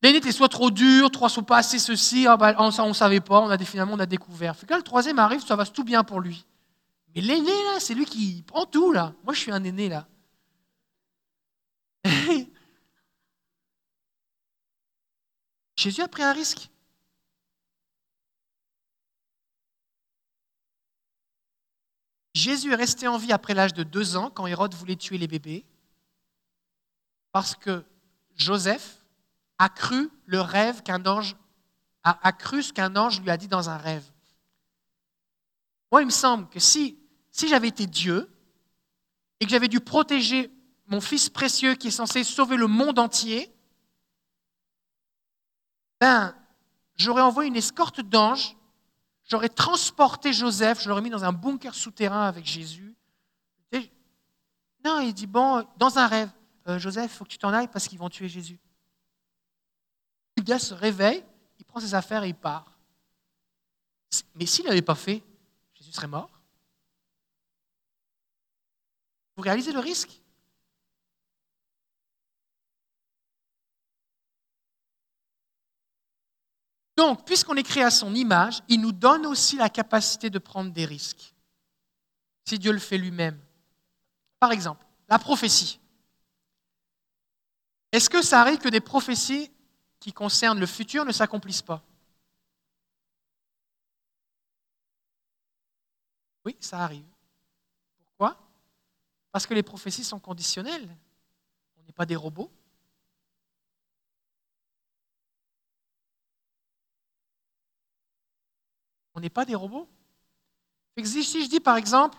L'aîné était soit trop dur, trois soit pas assez ceci, ah ben, on ne savait pas, on a, finalement on a découvert. Que le troisième arrive, ça va tout bien pour lui. Mais l'aîné, là, c'est lui qui prend tout, là. Moi, je suis un aîné, là. Jésus a pris un risque. Jésus est resté en vie après l'âge de deux ans, quand Hérode voulait tuer les bébés, parce que Joseph a cru le rêve qu'un ange a, cru ce qu'un ange lui a dit dans un rêve. Moi, il me semble que si, si j'avais été Dieu et que j'avais dû protéger mon fils précieux qui est censé sauver le monde entier, ben, j'aurais envoyé une escorte d'anges, j'aurais transporté Joseph, je l'aurais mis dans un bunker souterrain avec Jésus. non, il dit, bon, dans un rêve, euh, Joseph, il faut que tu t'en ailles parce qu'ils vont tuer Jésus. Judas se réveille, il prend ses affaires et il part. Mais s'il n'avait pas fait, Jésus serait mort. Vous réalisez le risque? Donc, puisqu'on est créé à son image, il nous donne aussi la capacité de prendre des risques, si Dieu le fait lui-même. Par exemple, la prophétie. Est-ce que ça arrive que des prophéties qui concernent le futur ne s'accomplissent pas? Oui, ça arrive. Pourquoi? Parce que les prophéties sont conditionnelles. On n'est pas des robots. On n'est pas des robots. Si je dis par exemple,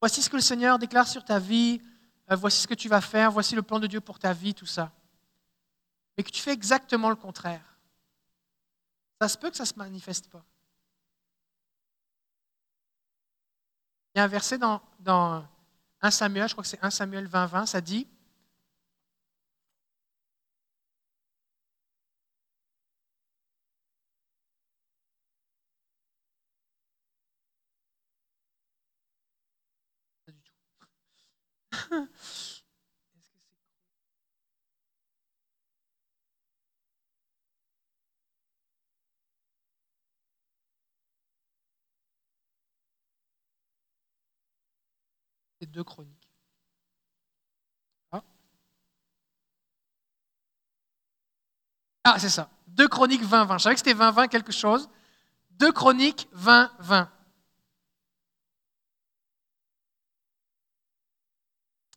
voici ce que le Seigneur déclare sur ta vie, voici ce que tu vas faire, voici le plan de Dieu pour ta vie, tout ça mais que tu fais exactement le contraire, ça se peut que ça ne se manifeste pas. Il y a un verset dans, dans 1 Samuel, je crois que c'est 1 Samuel 20, 20, ça dit deux chroniques. Ah, ah c'est ça. Deux chroniques 20-20. Je savais que c'était 20-20 quelque chose. Deux chroniques 20-20.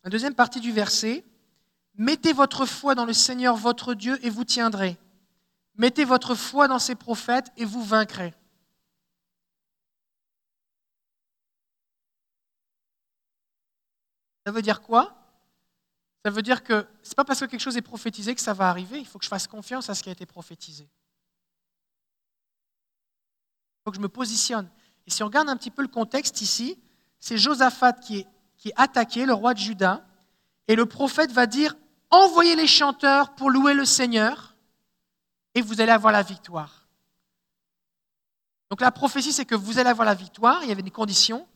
La deuxième partie du verset. Mettez votre foi dans le Seigneur votre Dieu et vous tiendrez. Mettez votre foi dans ses prophètes et vous vaincrez. Ça veut dire quoi? Ça veut dire que ce n'est pas parce que quelque chose est prophétisé que ça va arriver. Il faut que je fasse confiance à ce qui a été prophétisé. Il faut que je me positionne. Et si on regarde un petit peu le contexte ici, c'est Josaphat qui est, qui attaqué, le roi de Juda, et le prophète va dire Envoyez les chanteurs pour louer le Seigneur, et vous allez avoir la victoire. Donc la prophétie, c'est que vous allez avoir la victoire, il y avait des conditions,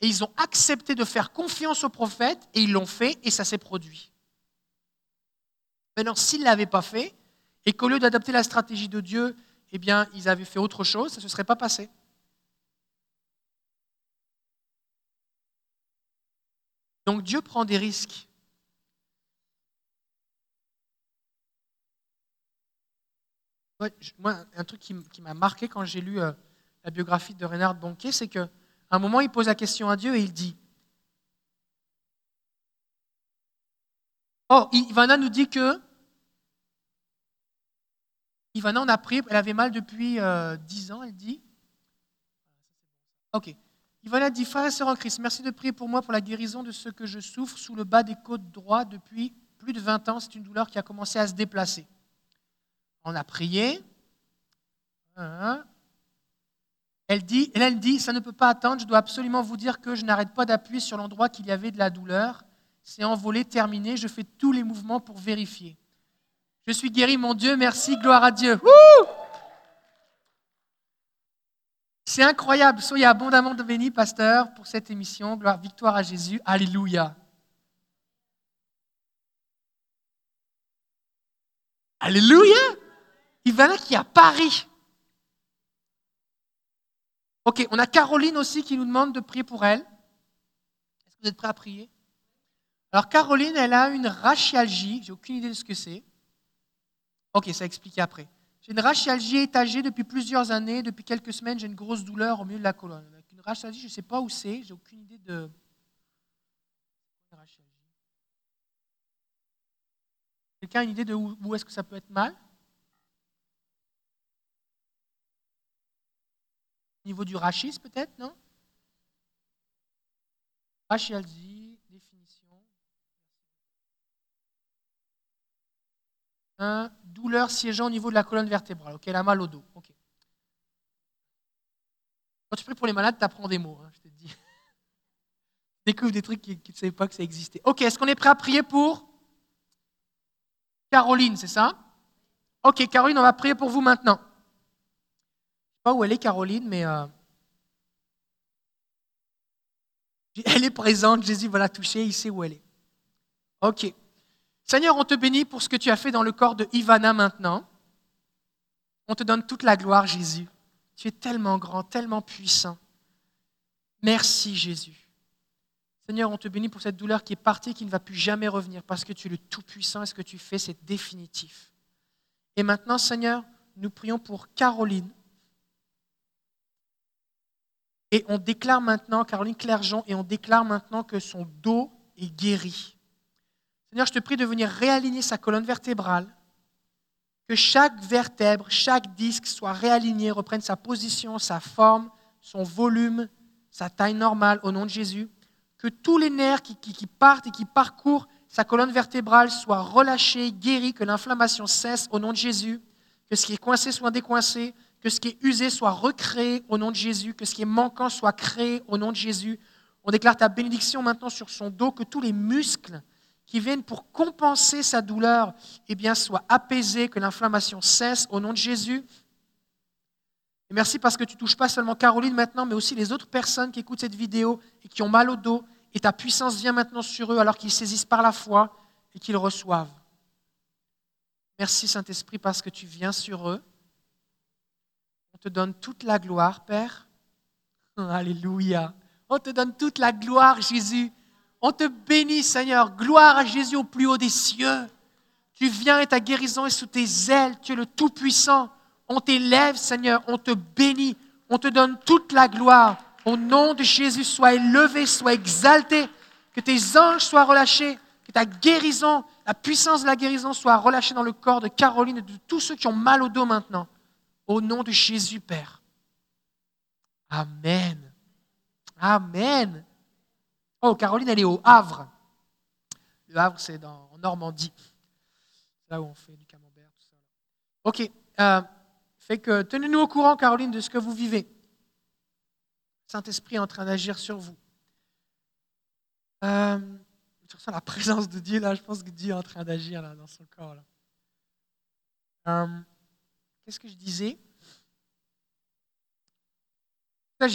et ils ont accepté de faire confiance au prophète et ils l'ont fait et ça s'est produit. Maintenant, s'ils ne l'avaient pas fait et qu'au lieu d'adopter la stratégie de Dieu, eh bien, ils avaient fait autre chose, ça ne se serait pas passé. Donc Dieu prend des risques. Un truc qui m'a marqué quand j'ai lu euh, la biographie de Renard Bonquet, c'est que à un moment, il pose la question à Dieu et il dit Oh, Ivana nous dit que Ivana, on a pris, elle avait mal depuis euh, dix ans, elle dit. Ok. Yvonne dit Frère et sœur en Christ, merci de prier pour moi pour la guérison de ce que je souffre sous le bas des côtes droits depuis plus de 20 ans. C'est une douleur qui a commencé à se déplacer. On a prié. Hein? Elle dit, elle dit, ça ne peut pas attendre, je dois absolument vous dire que je n'arrête pas d'appuyer sur l'endroit qu'il y avait de la douleur. C'est envolé, terminé, je fais tous les mouvements pour vérifier. Je suis guéri, mon Dieu, merci, gloire à Dieu. C'est incroyable. Soyez abondamment bénis, pasteur, pour cette émission. Gloire, victoire à Jésus. Alléluia. Alléluia. Il va là qui à Paris. Ok, on a Caroline aussi qui nous demande de prier pour elle. Est-ce que vous êtes prêts à prier? Alors Caroline, elle a une rachialgie. J'ai aucune idée de ce que c'est. Ok, ça explique après. J'ai une rachialgie étagée depuis plusieurs années. Depuis quelques semaines, j'ai une grosse douleur au milieu de la colonne. Avec une rachialgie, je ne sais pas où c'est. J'ai aucune idée de. Quelqu'un a une idée de où, est-ce que ça peut être mal? Au niveau du rachis, peut-être, non? Rachialgie, Un, douleur siégeant au niveau de la colonne vertébrale. Ok, elle a mal au dos. Quand tu pries pour les malades, tu apprends des mots, hein, je te dis. Découvre des trucs qui ne savaient pas que ça existait. Ok, est-ce qu'on est prêt à prier pour Caroline, c'est ça? Ok, Caroline, on va prier pour vous maintenant. Je ne sais pas où elle est, Caroline, mais euh, elle est présente. Jésus va la toucher, il sait où elle est. Ok. Seigneur, on te bénit pour ce que tu as fait dans le corps de Ivana maintenant. On te donne toute la gloire, Jésus. Tu es tellement grand, tellement puissant. Merci, Jésus. Seigneur, on te bénit pour cette douleur qui est partie, qui ne va plus jamais revenir, parce que tu es le Tout-Puissant et ce que tu fais, c'est définitif. Et maintenant, Seigneur, nous prions pour Caroline. Et on déclare maintenant, Caroline Clergeon, et on déclare maintenant que son dos est guéri. Seigneur, je te prie de venir réaligner sa colonne vertébrale, que chaque vertèbre, chaque disque soit réaligné, reprenne sa position, sa forme, son volume, sa taille normale, au nom de Jésus. Que tous les nerfs qui, partent et qui parcourent sa colonne vertébrale soient relâchés, guéris, que l'inflammation cesse au nom de Jésus, que ce qui est coincé soit décoincé, que ce qui est usé soit recréé au nom de Jésus, que ce qui est manquant soit créé au nom de Jésus. On déclare ta bénédiction maintenant sur son dos, que tous les muscles qui viennent pour compenser sa douleur eh bien, que l'inflammation cesse au nom de Jésus. Merci parce que tu touches pas seulement Caroline maintenant, mais aussi les autres personnes qui écoutent cette vidéo et qui ont mal au dos, et ta puissance vient maintenant sur eux alors qu'ils saisissent par la foi et qu'ils reçoivent. Merci Saint-Esprit parce que tu viens sur eux. On te donne toute la gloire, Père. Alléluia. On te donne toute la gloire, Jésus. On te bénit, Seigneur. Gloire à Jésus au plus haut des cieux. Tu viens et ta guérison est sous tes ailes. Tu es le Tout-Puissant. On t'élève, Seigneur. On te bénit. On te donne toute la gloire. Au nom de Jésus, sois élevé, sois exalté, que tes anges soient relâchés, que ta guérison, la puissance de la guérison soit relâchée dans le corps de Caroline et de tous ceux qui ont mal au dos maintenant. Au nom de Jésus, Père. Amen. Amen. Oh, Caroline, elle est au Havre. Le Havre, c'est en Normandie. C'est là où on fait du camembert. OK. Euh, fait que tenez-nous au courant, Caroline, de ce que vous vivez. Saint-Esprit est en train d'agir sur vous. Euh, je ressens la présence de Dieu là. Je pense que Dieu est en train d'agir là dans son corps. Là. Euh, qu'est-ce que je disais? Là,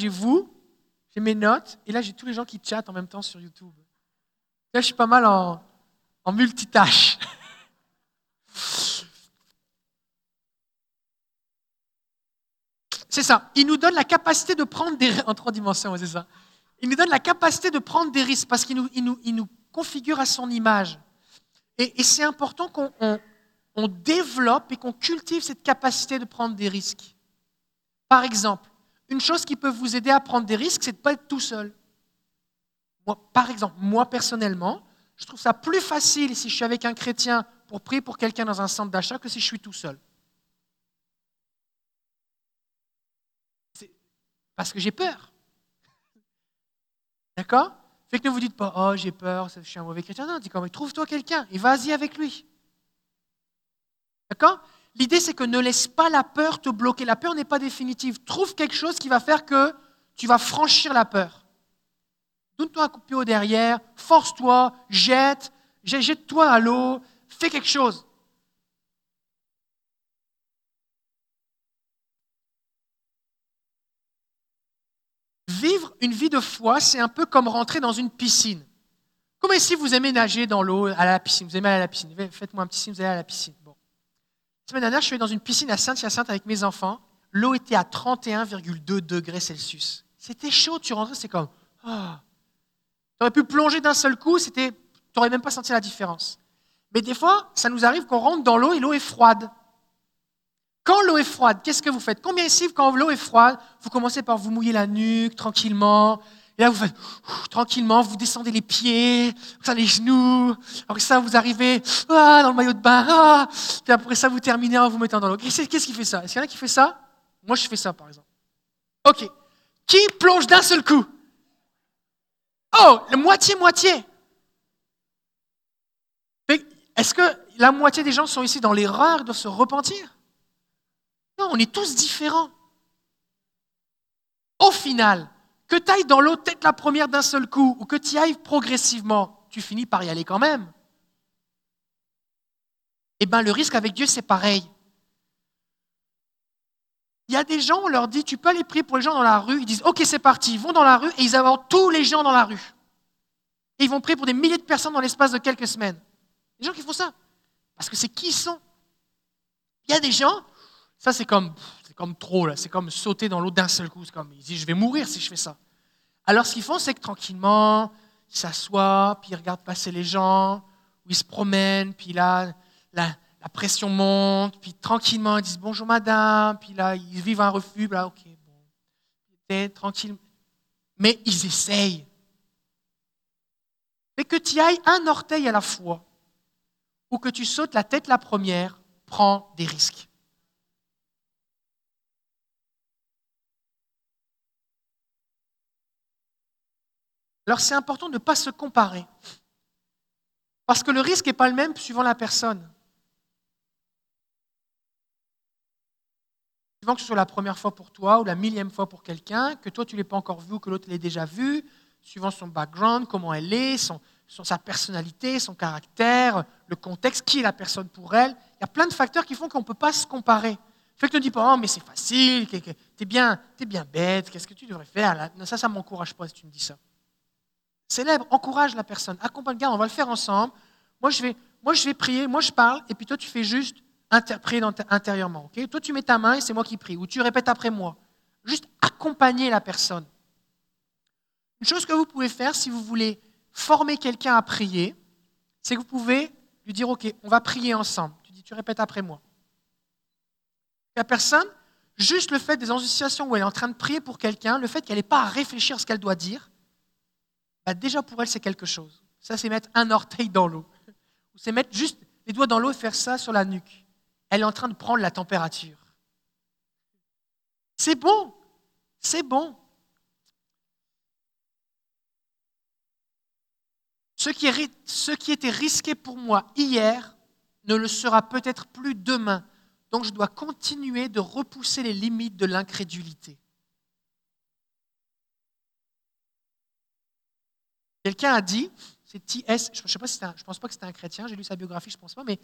j'ai mes notes, et là, j'ai tous les gens qui chattent en même temps sur YouTube. Là, je suis pas mal en, multitâche. C'est ça. Il nous donne la capacité de prendre des en trois dimensions, c'est ça. Il nous donne la capacité de prendre des risques parce qu'il nous, il nous, il nous configure à son image. Et, c'est important qu'on on, développe et qu'on cultive cette capacité de prendre des risques. Par exemple, une chose qui peut vous aider à prendre des risques, c'est de ne pas être tout seul. Moi, par exemple, moi personnellement, je trouve ça plus facile si je suis avec un chrétien pour prier pour quelqu'un dans un centre d'achat que si je suis tout seul. Parce que j'ai peur. D'accord? Fait que ne vous dites pas, oh, j'ai peur, je suis un mauvais chrétien. Non, dis comme, trouve-toi quelqu'un et vas-y avec lui. D'accord? L'idée, c'est que ne laisse pas la peur te bloquer. La peur n'est pas définitive. Trouve quelque chose qui va faire que tu vas franchir la peur. Donne-toi un coup de pied au derrière, force-toi, jette, jette-toi à l'eau, fais quelque chose. Vivre une vie de foi, c'est un peu comme rentrer dans une piscine. Comme si vous aimez nager dans l'eau, à la piscine? Vous aimez aller à la piscine? Faites-moi un petit signe, vous allez à la piscine. La semaine dernière, je suis allé dans une piscine à Sainte-Hyacinthe avec mes enfants. L'eau était à 31,2 degrés Celsius. C'était chaud, tu rentrais, c'est comme. Oh. Tu aurais pu plonger d'un seul coup, tu n'aurais même pas senti la différence. Mais des fois, ça nous arrive qu'on rentre dans l'eau et l'eau est froide. Quand l'eau est froide, qu'est-ce que vous faites? Combien ici, quand l'eau est froide, vous commencez par vous mouiller la nuque tranquillement, et là vous faites tranquillement, vous descendez les pieds, les genoux, après ça vous arrivez ah, dans le maillot de bain, ah, puis après ça vous terminez en vous mettant dans l'eau. Qu'est-ce qui fait ça? Est-ce qu'il y en a qui fait ça? Moi je fais ça par exemple. Ok. Qui plonge d'un seul coup? Oh, moitié-moitié. Est-ce que la moitié des gens sont ici dans l'erreur de se repentir? Non, on est tous différents. Au final, que tu ailles dans l'eau tête la première d'un seul coup ou que tu y ailles progressivement, tu finis par y aller quand même. Eh bien, le risque avec Dieu, c'est pareil. Il y a des gens, on leur dit, tu peux aller prier pour les gens dans la rue. Ils disent, OK, c'est parti. Ils vont dans la rue et ils abordent tous les gens dans la rue. Et ils vont prier pour des milliers de personnes dans l'espace de quelques semaines. Les gens qui font ça. Parce que c'est qui ils sont. Il y a des gens, ça, c'est comme, comme trop, là. C'est comme sauter dans l'eau d'un seul coup. C'est comme, ils disent, je vais mourir si je fais ça. Alors, ce qu'ils font, c'est que tranquillement, ils s'assoient, puis ils regardent passer les gens, ou ils se promènent, puis là, la, pression monte, puis tranquillement, ils disent bonjour madame, puis là, ils vivent un refus, là, ok, bon. tranquille. Mais ils essayent. Mais que tu ailles un orteil à la fois, ou que tu sautes la tête la première, prends des risques. Alors c'est important de ne pas se comparer. Parce que le risque n'est pas le même suivant la personne. Suivant que ce soit la première fois pour toi ou la millième fois pour quelqu'un, que toi tu ne l'aies pas encore vu ou que l'autre l'ait déjà vu, suivant son background, comment elle est, sa personnalité, son caractère, le contexte, qui est la personne pour elle. Il y a plein de facteurs qui font qu'on ne peut pas se comparer. Fait que ne dis pas, oh, mais c'est facile, t'es es bien bête, qu'est-ce que tu devrais faire? Ça, ça ne m'encourage pas si tu me dis ça. Célèbre, encourage la personne, accompagne, gars, on va le faire ensemble. Moi je, vais, moi, je vais prier, moi, je parle, et puis toi, tu fais juste interpréter intérieurement. toi, tu mets ta main et c'est moi qui prie, ou tu répètes après moi. Juste accompagner la personne. Une chose que vous pouvez faire si vous voulez former quelqu'un à prier, c'est que vous pouvez lui dire, OK, on va prier ensemble. Tu dis, tu répètes après moi. La personne, juste le fait des associations où elle est en train de prier pour quelqu'un, le fait qu'elle n'ait pas à réfléchir à ce qu'elle doit dire, bah, déjà pour elle, c'est quelque chose. Ça, c'est mettre un orteil dans l'eau. Ou c'est mettre juste les doigts dans l'eau et faire ça sur la nuque. Elle est en train de prendre la température. C'est bon, c'est bon. Ce qui, ce qui était risqué pour moi hier ne le sera peut-être plus demain. Donc je dois continuer de repousser les limites de l'incrédulité. Quelqu'un a dit, c'est T.S., je ne pense pas que c'était un chrétien, j'ai lu sa biographie, je pense pas, mais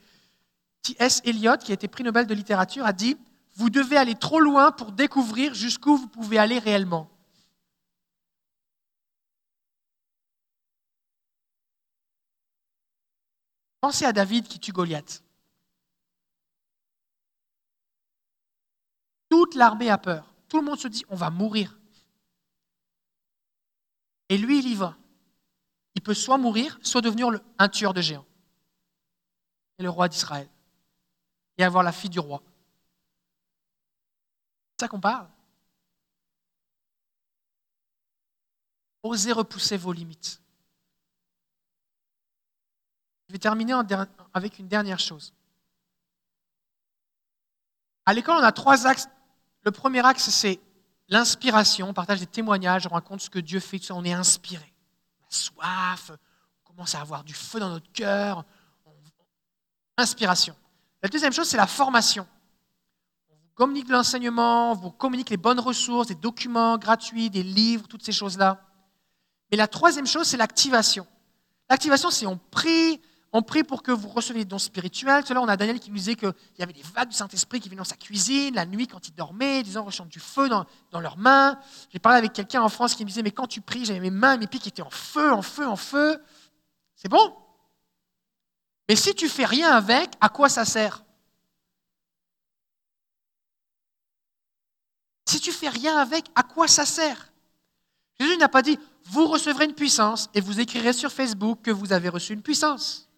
T.S. Eliot, qui a été prix Nobel de littérature, a dit Vous devez aller trop loin pour découvrir jusqu'où vous pouvez aller réellement. Pensez à David qui tue Goliath. Toute l'armée a peur. Tout le monde se dit on va mourir. Et lui, il y va il peut soit mourir, soit devenir un tueur de géants. Et le roi d'Israël. Et avoir la fille du roi. C'est ça qu'on parle. Osez repousser vos limites. Je vais terminer avec une dernière chose. À l'école, on a trois axes. Le premier axe, c'est l'inspiration. On partage des témoignages, on raconte ce que Dieu fait, on est inspiré. Soif, on commence à avoir du feu dans notre cœur. Inspiration. La deuxième chose, c'est la formation. On vous communique l'enseignement, on vous communique les bonnes ressources, des documents gratuits, des livres, toutes ces choses-là. Mais la troisième chose, c'est l'activation. L'activation, c'est on prie, on prie pour que vous receviez des dons spirituels. L'heure, on a Daniel qui nous disait qu'il y avait des vagues du Saint-Esprit qui venaient dans sa cuisine, la nuit quand il dormait, disant ressentent du feu dans, dans leurs mains. J'ai parlé avec quelqu'un en France qui me disait, mais quand tu pries, j'avais mes mains, mes pieds qui étaient en feu, en feu, en feu. C'est bon? Mais si tu fais rien avec, à quoi ça sert? Si tu fais rien avec, à quoi ça sert? Jésus n'a pas dit, vous recevrez une puissance et vous écrirez sur Facebook que vous avez reçu une puissance.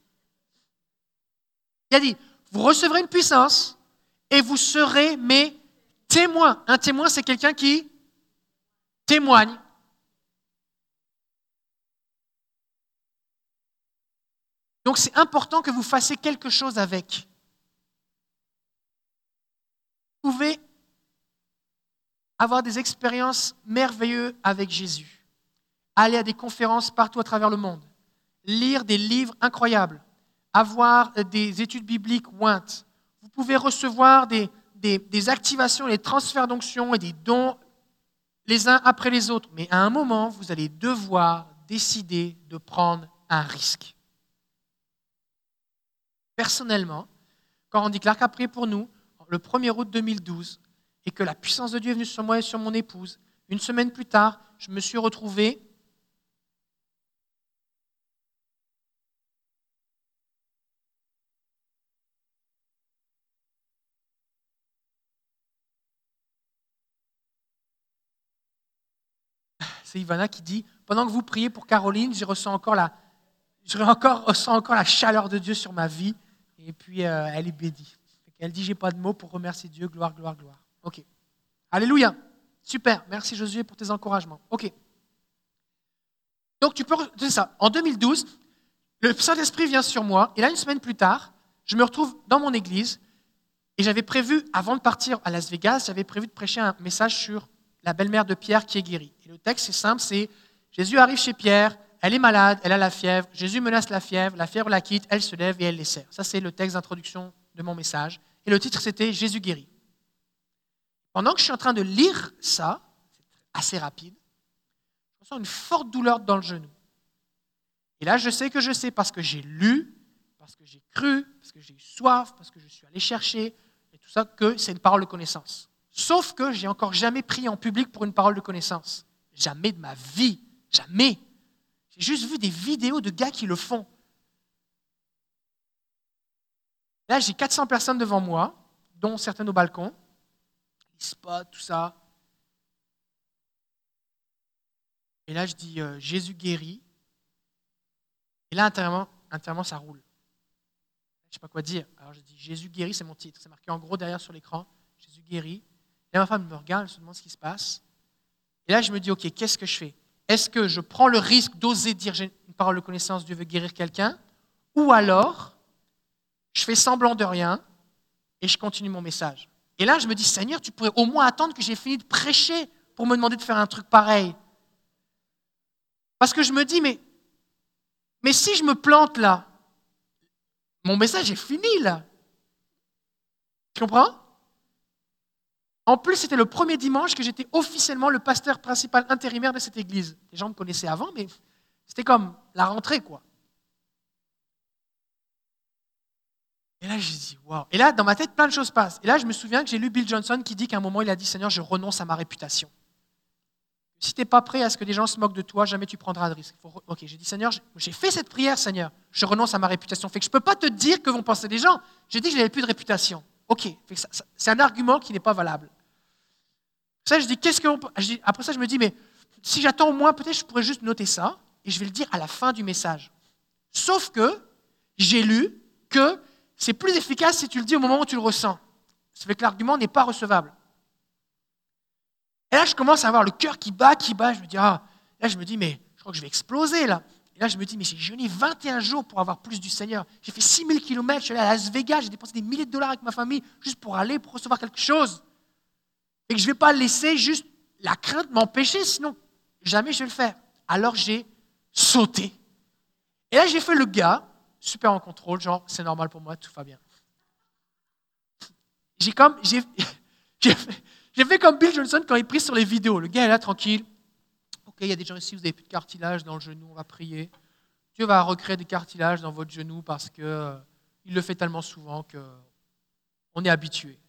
Il a dit, vous recevrez une puissance et vous serez mes témoins. Un témoin, c'est quelqu'un qui témoigne. Donc c'est important que vous fassiez quelque chose avec. Vous pouvez avoir des expériences merveilleuses avec Jésus aller à des conférences partout à travers le monde, lire des livres incroyables, avoir des études bibliques ointes. Vous pouvez recevoir des, des, activations, des transferts d'onction et des dons les uns après les autres. Mais à un moment, vous allez devoir décider de prendre un risque. Personnellement, quand on déclare qu'après pour nous, le 1er août 2012, et que la puissance de Dieu est venue sur moi et sur mon épouse, une semaine plus tard, je me suis retrouvé Ivana qui dit Pendant que vous priez pour Caroline, encore la, je encore, ressens encore la chaleur de Dieu sur ma vie. Et puis, euh, elle est bénie. Elle dit J'ai pas de mots pour remercier Dieu. Gloire, gloire, gloire. OK. Alléluia. Super. Merci Josué pour tes encouragements. OK. Donc, tu peux. C'est ça. En 2012, le Saint-Esprit vient sur moi. Et là, une semaine plus tard, je me retrouve dans mon église. Et j'avais prévu, avant de partir à Las Vegas, j'avais prévu de prêcher un message sur la belle-mère de Pierre qui est guérie. Et le texte, c'est simple, c'est Jésus arrive chez Pierre, elle est malade, elle a la fièvre, Jésus menace la fièvre, la fièvre la quitte, elle se lève et elle les sert. Ça, c'est le texte d'introduction de mon message. Et le titre, c'était Jésus guérit. Pendant que je suis en train de lire ça, assez rapide, je ressens une forte douleur dans le genou. Et là, je sais que je sais parce que j'ai lu, parce que j'ai cru, parce que j'ai eu soif, parce que je suis allé chercher, et tout ça, que c'est une parole de connaissance. Sauf que j'ai encore jamais prié en public pour une parole de connaissance. Jamais de ma vie. Jamais. J'ai juste vu des vidéos de gars qui le font. Là, j'ai 400 personnes devant moi, dont certaines au balcon. Les spots, tout ça. Et là, je dis euh, Jésus guérit. Et là, intérieurement, intérieurement, ça roule. Je ne sais pas quoi dire. Alors je dis Jésus guérit, c'est mon titre. C'est marqué en gros derrière sur l'écran. Jésus guérit. Et ma femme me regarde, elle se demande ce qui se passe. Et là, je me dis, OK, qu'est-ce que je fais? Est-ce que je prends le risque d'oser dire j'ai une parole de connaissance, Dieu veut guérir quelqu'un? Ou alors, je fais semblant de rien et je continue mon message. Et là, je me dis, Seigneur, tu pourrais au moins attendre que j'ai fini de prêcher pour me demander de faire un truc pareil. Parce que je me dis, mais, mais si je me plante là, mon message est fini là. Tu comprends? En plus, c'était le premier dimanche que j'étais officiellement le pasteur principal intérimaire de cette église. Les gens me connaissaient avant, mais c'était comme la rentrée, quoi. Et là, j'ai dit, waouh. Et là, dans ma tête, plein de choses passent. Et là, je me souviens que j'ai lu Bill Johnson qui dit qu'à un moment, il a dit, Seigneur, je renonce à ma réputation. Si tu n'es pas prêt à ce que des gens se moquent de toi, jamais tu prendras de risque. Ok, j'ai dit, Seigneur, j'ai fait cette prière, Seigneur. Je renonce à ma réputation. Fait je ne peux pas te dire que vont penser les gens. J'ai dit que je n'avais plus de réputation. Ok, c'est un argument qui n'est pas valable. Ça, je dis, qu'est-ce que Après ça, je me dis, mais si j'attends au moins, peut-être je pourrais juste noter ça et je vais le dire à la fin du message. Sauf que j'ai lu que c'est plus efficace si tu le dis au moment où tu le ressens. Ça fait que l'argument n'est pas recevable. Et là, je commence à avoir le cœur qui bat, qui bat. Je me dis, ah, là, je me dis, mais je crois que je vais exploser là. Et là, je me dis, mais j'ai jeûné 21 jours pour avoir plus du Seigneur. J'ai fait 6000 km, je suis allé à Las Vegas, j'ai dépensé des milliers de dollars avec ma famille juste pour aller, pour recevoir quelque chose. Et que je ne vais pas laisser juste la crainte m'empêcher, sinon jamais je vais le faire. Alors j'ai sauter. Et là, j'ai fait le gars, super en contrôle, genre, c'est normal pour moi, tout va bien. J'ai comme, j'ai, j'ai fait comme Bill Johnson quand il prie sur les vidéos. Le gars est là tranquille. Ok, il y a des gens ici, vous n'avez plus de cartilage dans le genou, on va prier. Dieu va recréer des cartilages dans votre genou parce que euh, il le fait tellement souvent que on est habitué.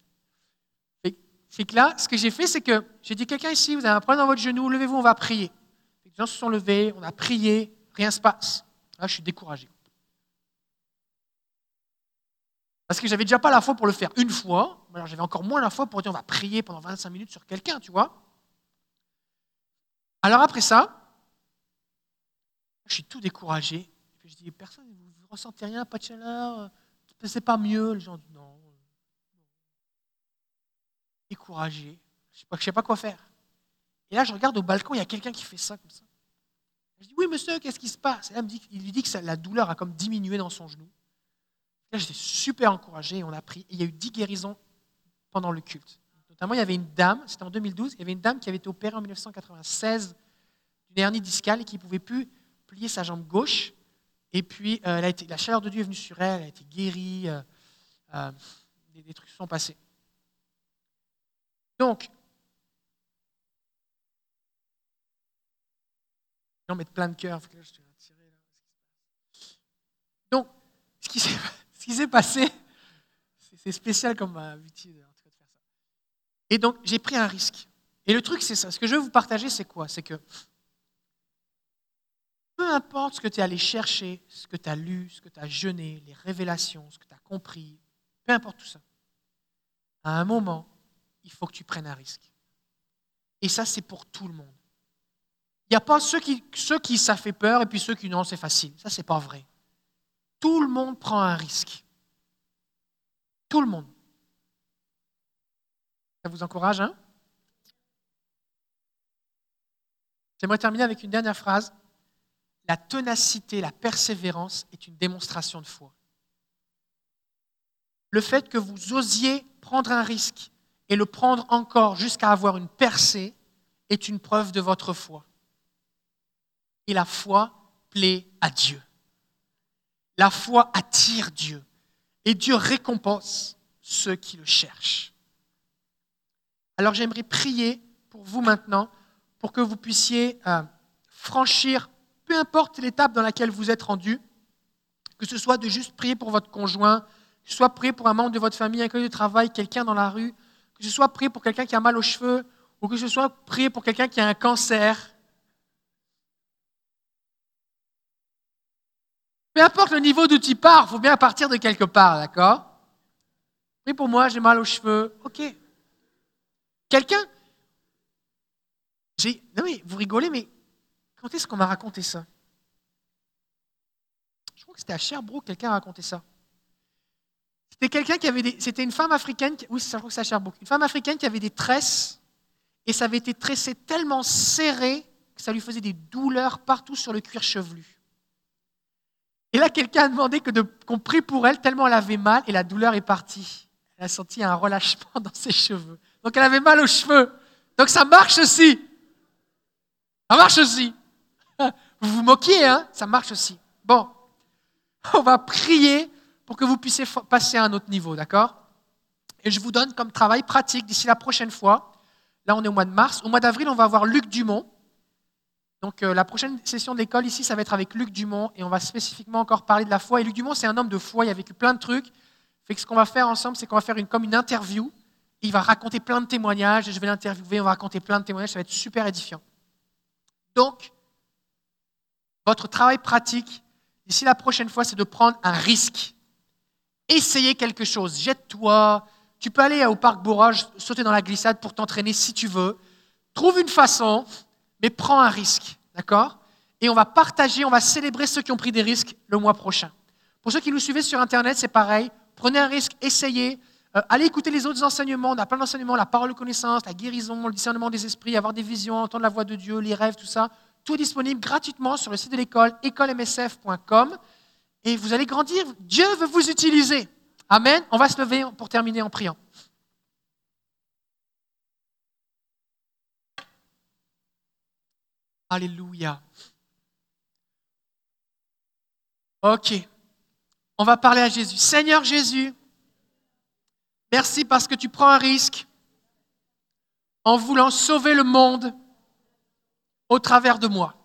C'est que là, ce que j'ai fait, c'est que j'ai dit quelqu'un ici, vous avez un problème dans votre genou, levez-vous, on va prier. Les gens se sont levés, on a prié, rien se passe. Là, je suis découragé. Parce que j'avais déjà pas la foi pour le faire une fois, alors j'avais encore moins la foi pour dire on va prier pendant 25 minutes sur quelqu'un, tu vois. Alors après ça, je suis tout découragé. Je dis, personne, vous ne ressentez rien, pas de chaleur, c'est pas mieux. Les gens disent. Découragé, je ne sais, pas quoi faire. Et là, je regarde au balcon, il y a quelqu'un qui fait ça comme ça. Je dis, oui, monsieur, qu'est-ce qui se passe? Et là, il lui dit que la douleur a comme diminué dans son genou. Là, j'étais super encouragé. On a pris. il y a eu dix guérisons pendant le culte. Notamment, il y avait une dame, c'était en 2012, il y avait une dame qui avait été opérée en 1996 d'une hernie discale et qui ne pouvait plus plier sa jambe gauche. Et puis, euh, la chaleur de Dieu est venue sur elle, elle a été guérie. Euh, euh, des, trucs sont passés. Donc, non, mettre plein de cœur. Donc, ce qui s'est passé, c'est spécial comme habitude de faire ça. Et donc, j'ai pris un risque. Et le truc, c'est ça. Ce que je veux vous partager, c'est quoi? C'est que peu importe ce que tu es allé chercher, ce que tu as lu, ce que tu as jeûné, les révélations, ce que tu as compris, peu importe tout ça, à un moment, il faut que tu prennes un risque. Et ça, c'est pour tout le monde. Il n'y a pas ceux qui, ça fait peur et puis ceux qui non, c'est facile. Ça, c'est pas vrai. Tout le monde prend un risque. Tout le monde. Ça vous encourage, hein? J'aimerais terminer avec une dernière phrase. La ténacité, la persévérance est une démonstration de foi. Le fait que vous osiez prendre un risque et le prendre encore jusqu'à avoir une percée est une preuve de votre foi. Et la foi plaît à Dieu. La foi attire Dieu et Dieu récompense ceux qui le cherchent. Alors j'aimerais prier pour vous maintenant, pour que vous puissiez euh, franchir, peu importe l'étape dans laquelle vous êtes rendu, que ce soit de juste prier pour votre conjoint, que ce soit prier pour un membre de votre famille, un collègue de travail, quelqu'un dans la rue, que ce soit prier pour quelqu'un qui a mal aux cheveux, ou que ce soit prier pour quelqu'un qui a un cancer, Peu importe le niveau d'où tu pars, il faut bien partir de quelque part, d'accord? Prie pour moi, j'ai mal aux cheveux. Ok. Quelqu'un j'ai... Non mais vous rigolez, mais quand est-ce qu'on m'a raconté ça? Je crois que c'était à Sherbrooke, quelqu'un a raconté ça. C'était quelqu'un qui avait des... C'était une femme africaine, oui, je crois que c'est à. Une femme africaine qui avait des tresses et ça avait été tressé tellement serré que ça lui faisait des douleurs partout sur le cuir chevelu. Et là, quelqu'un a demandé qu'on prie pour elle tellement elle avait mal et la douleur est partie. Elle a senti un relâchement dans ses cheveux. Donc elle avait mal aux cheveux. Donc ça marche aussi. Ça marche aussi. Vous vous moquiez, hein? Ça marche aussi. Bon, on va prier pour que vous puissiez passer à un autre niveau, d'accord? Et je vous donne comme travail pratique d'ici la prochaine fois. Là, on est au mois de mars. Au mois d'avril, on va avoir Luc Dumont. Donc euh, la prochaine session de l'école ici, ça va être avec Luc Dumont et on va spécifiquement encore parler de la foi. Et Luc Dumont, c'est un homme de foi, il a vécu plein de trucs. Fait ce qu'on va faire ensemble, c'est qu'on va faire une, comme une interview. Il va raconter plein de témoignages et je vais l'interviewer, on va raconter plein de témoignages, ça va être super édifiant. Donc, votre travail pratique, ici la prochaine fois, c'est de prendre un risque. Essayez quelque chose, jette-toi. Tu peux aller au parc Bourage, sauter dans la glissade pour t'entraîner si tu veux. Trouve une façon mais prends un risque, d'accord? Et on va partager, on va célébrer ceux qui ont pris des risques le mois prochain. Pour ceux qui nous suivent sur Internet, c'est pareil. Prenez un risque, essayez. Euh, allez écouter les autres enseignements. On a plein d'enseignements, la parole de connaissance, la guérison, le discernement des esprits, avoir des visions, entendre la voix de Dieu, les rêves, tout ça. Tout est disponible gratuitement sur le site de l'école, écolemsf.com. Et vous allez grandir. Dieu veut vous utiliser. Amen. On va se lever pour terminer en priant. Alléluia. Ok. On va parler à Jésus. Seigneur Jésus, merci parce que tu prends un risque en voulant sauver le monde au travers de moi.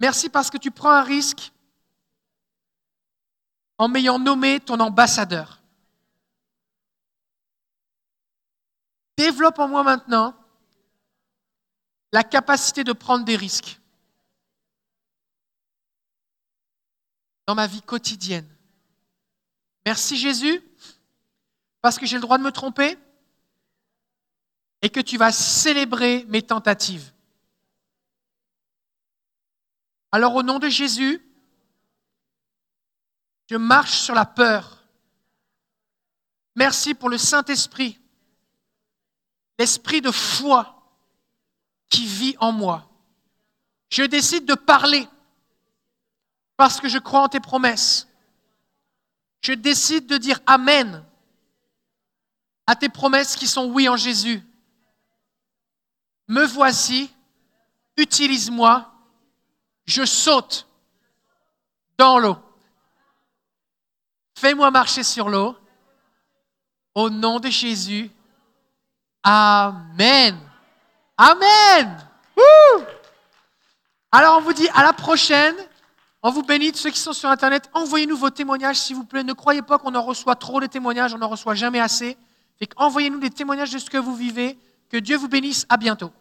Merci parce que tu prends un risque en m'ayant nommé ton ambassadeur. Développe en moi maintenant la capacité de prendre des risques dans ma vie quotidienne. Merci Jésus, parce que j'ai le droit de me tromper et que tu vas célébrer mes tentatives. Alors au nom de Jésus, je marche sur la peur. Merci pour le Saint-Esprit, l'esprit de foi qui vit en moi. Je décide de parler parce que je crois en tes promesses. Je décide de dire Amen à tes promesses qui sont oui en Jésus. Me voici, utilise-moi je saute dans l'eau. Fais-moi marcher sur l'eau. Au nom de Jésus. Amen. Amen. Alors on vous dit à la prochaine. On vous bénit, ceux qui sont sur Internet, envoyez-nous vos témoignages, s'il vous plaît. Ne croyez pas qu'on en reçoit trop de témoignages, on n'en reçoit jamais assez. Envoyez-nous des témoignages de ce que vous vivez. Que Dieu vous bénisse. À bientôt.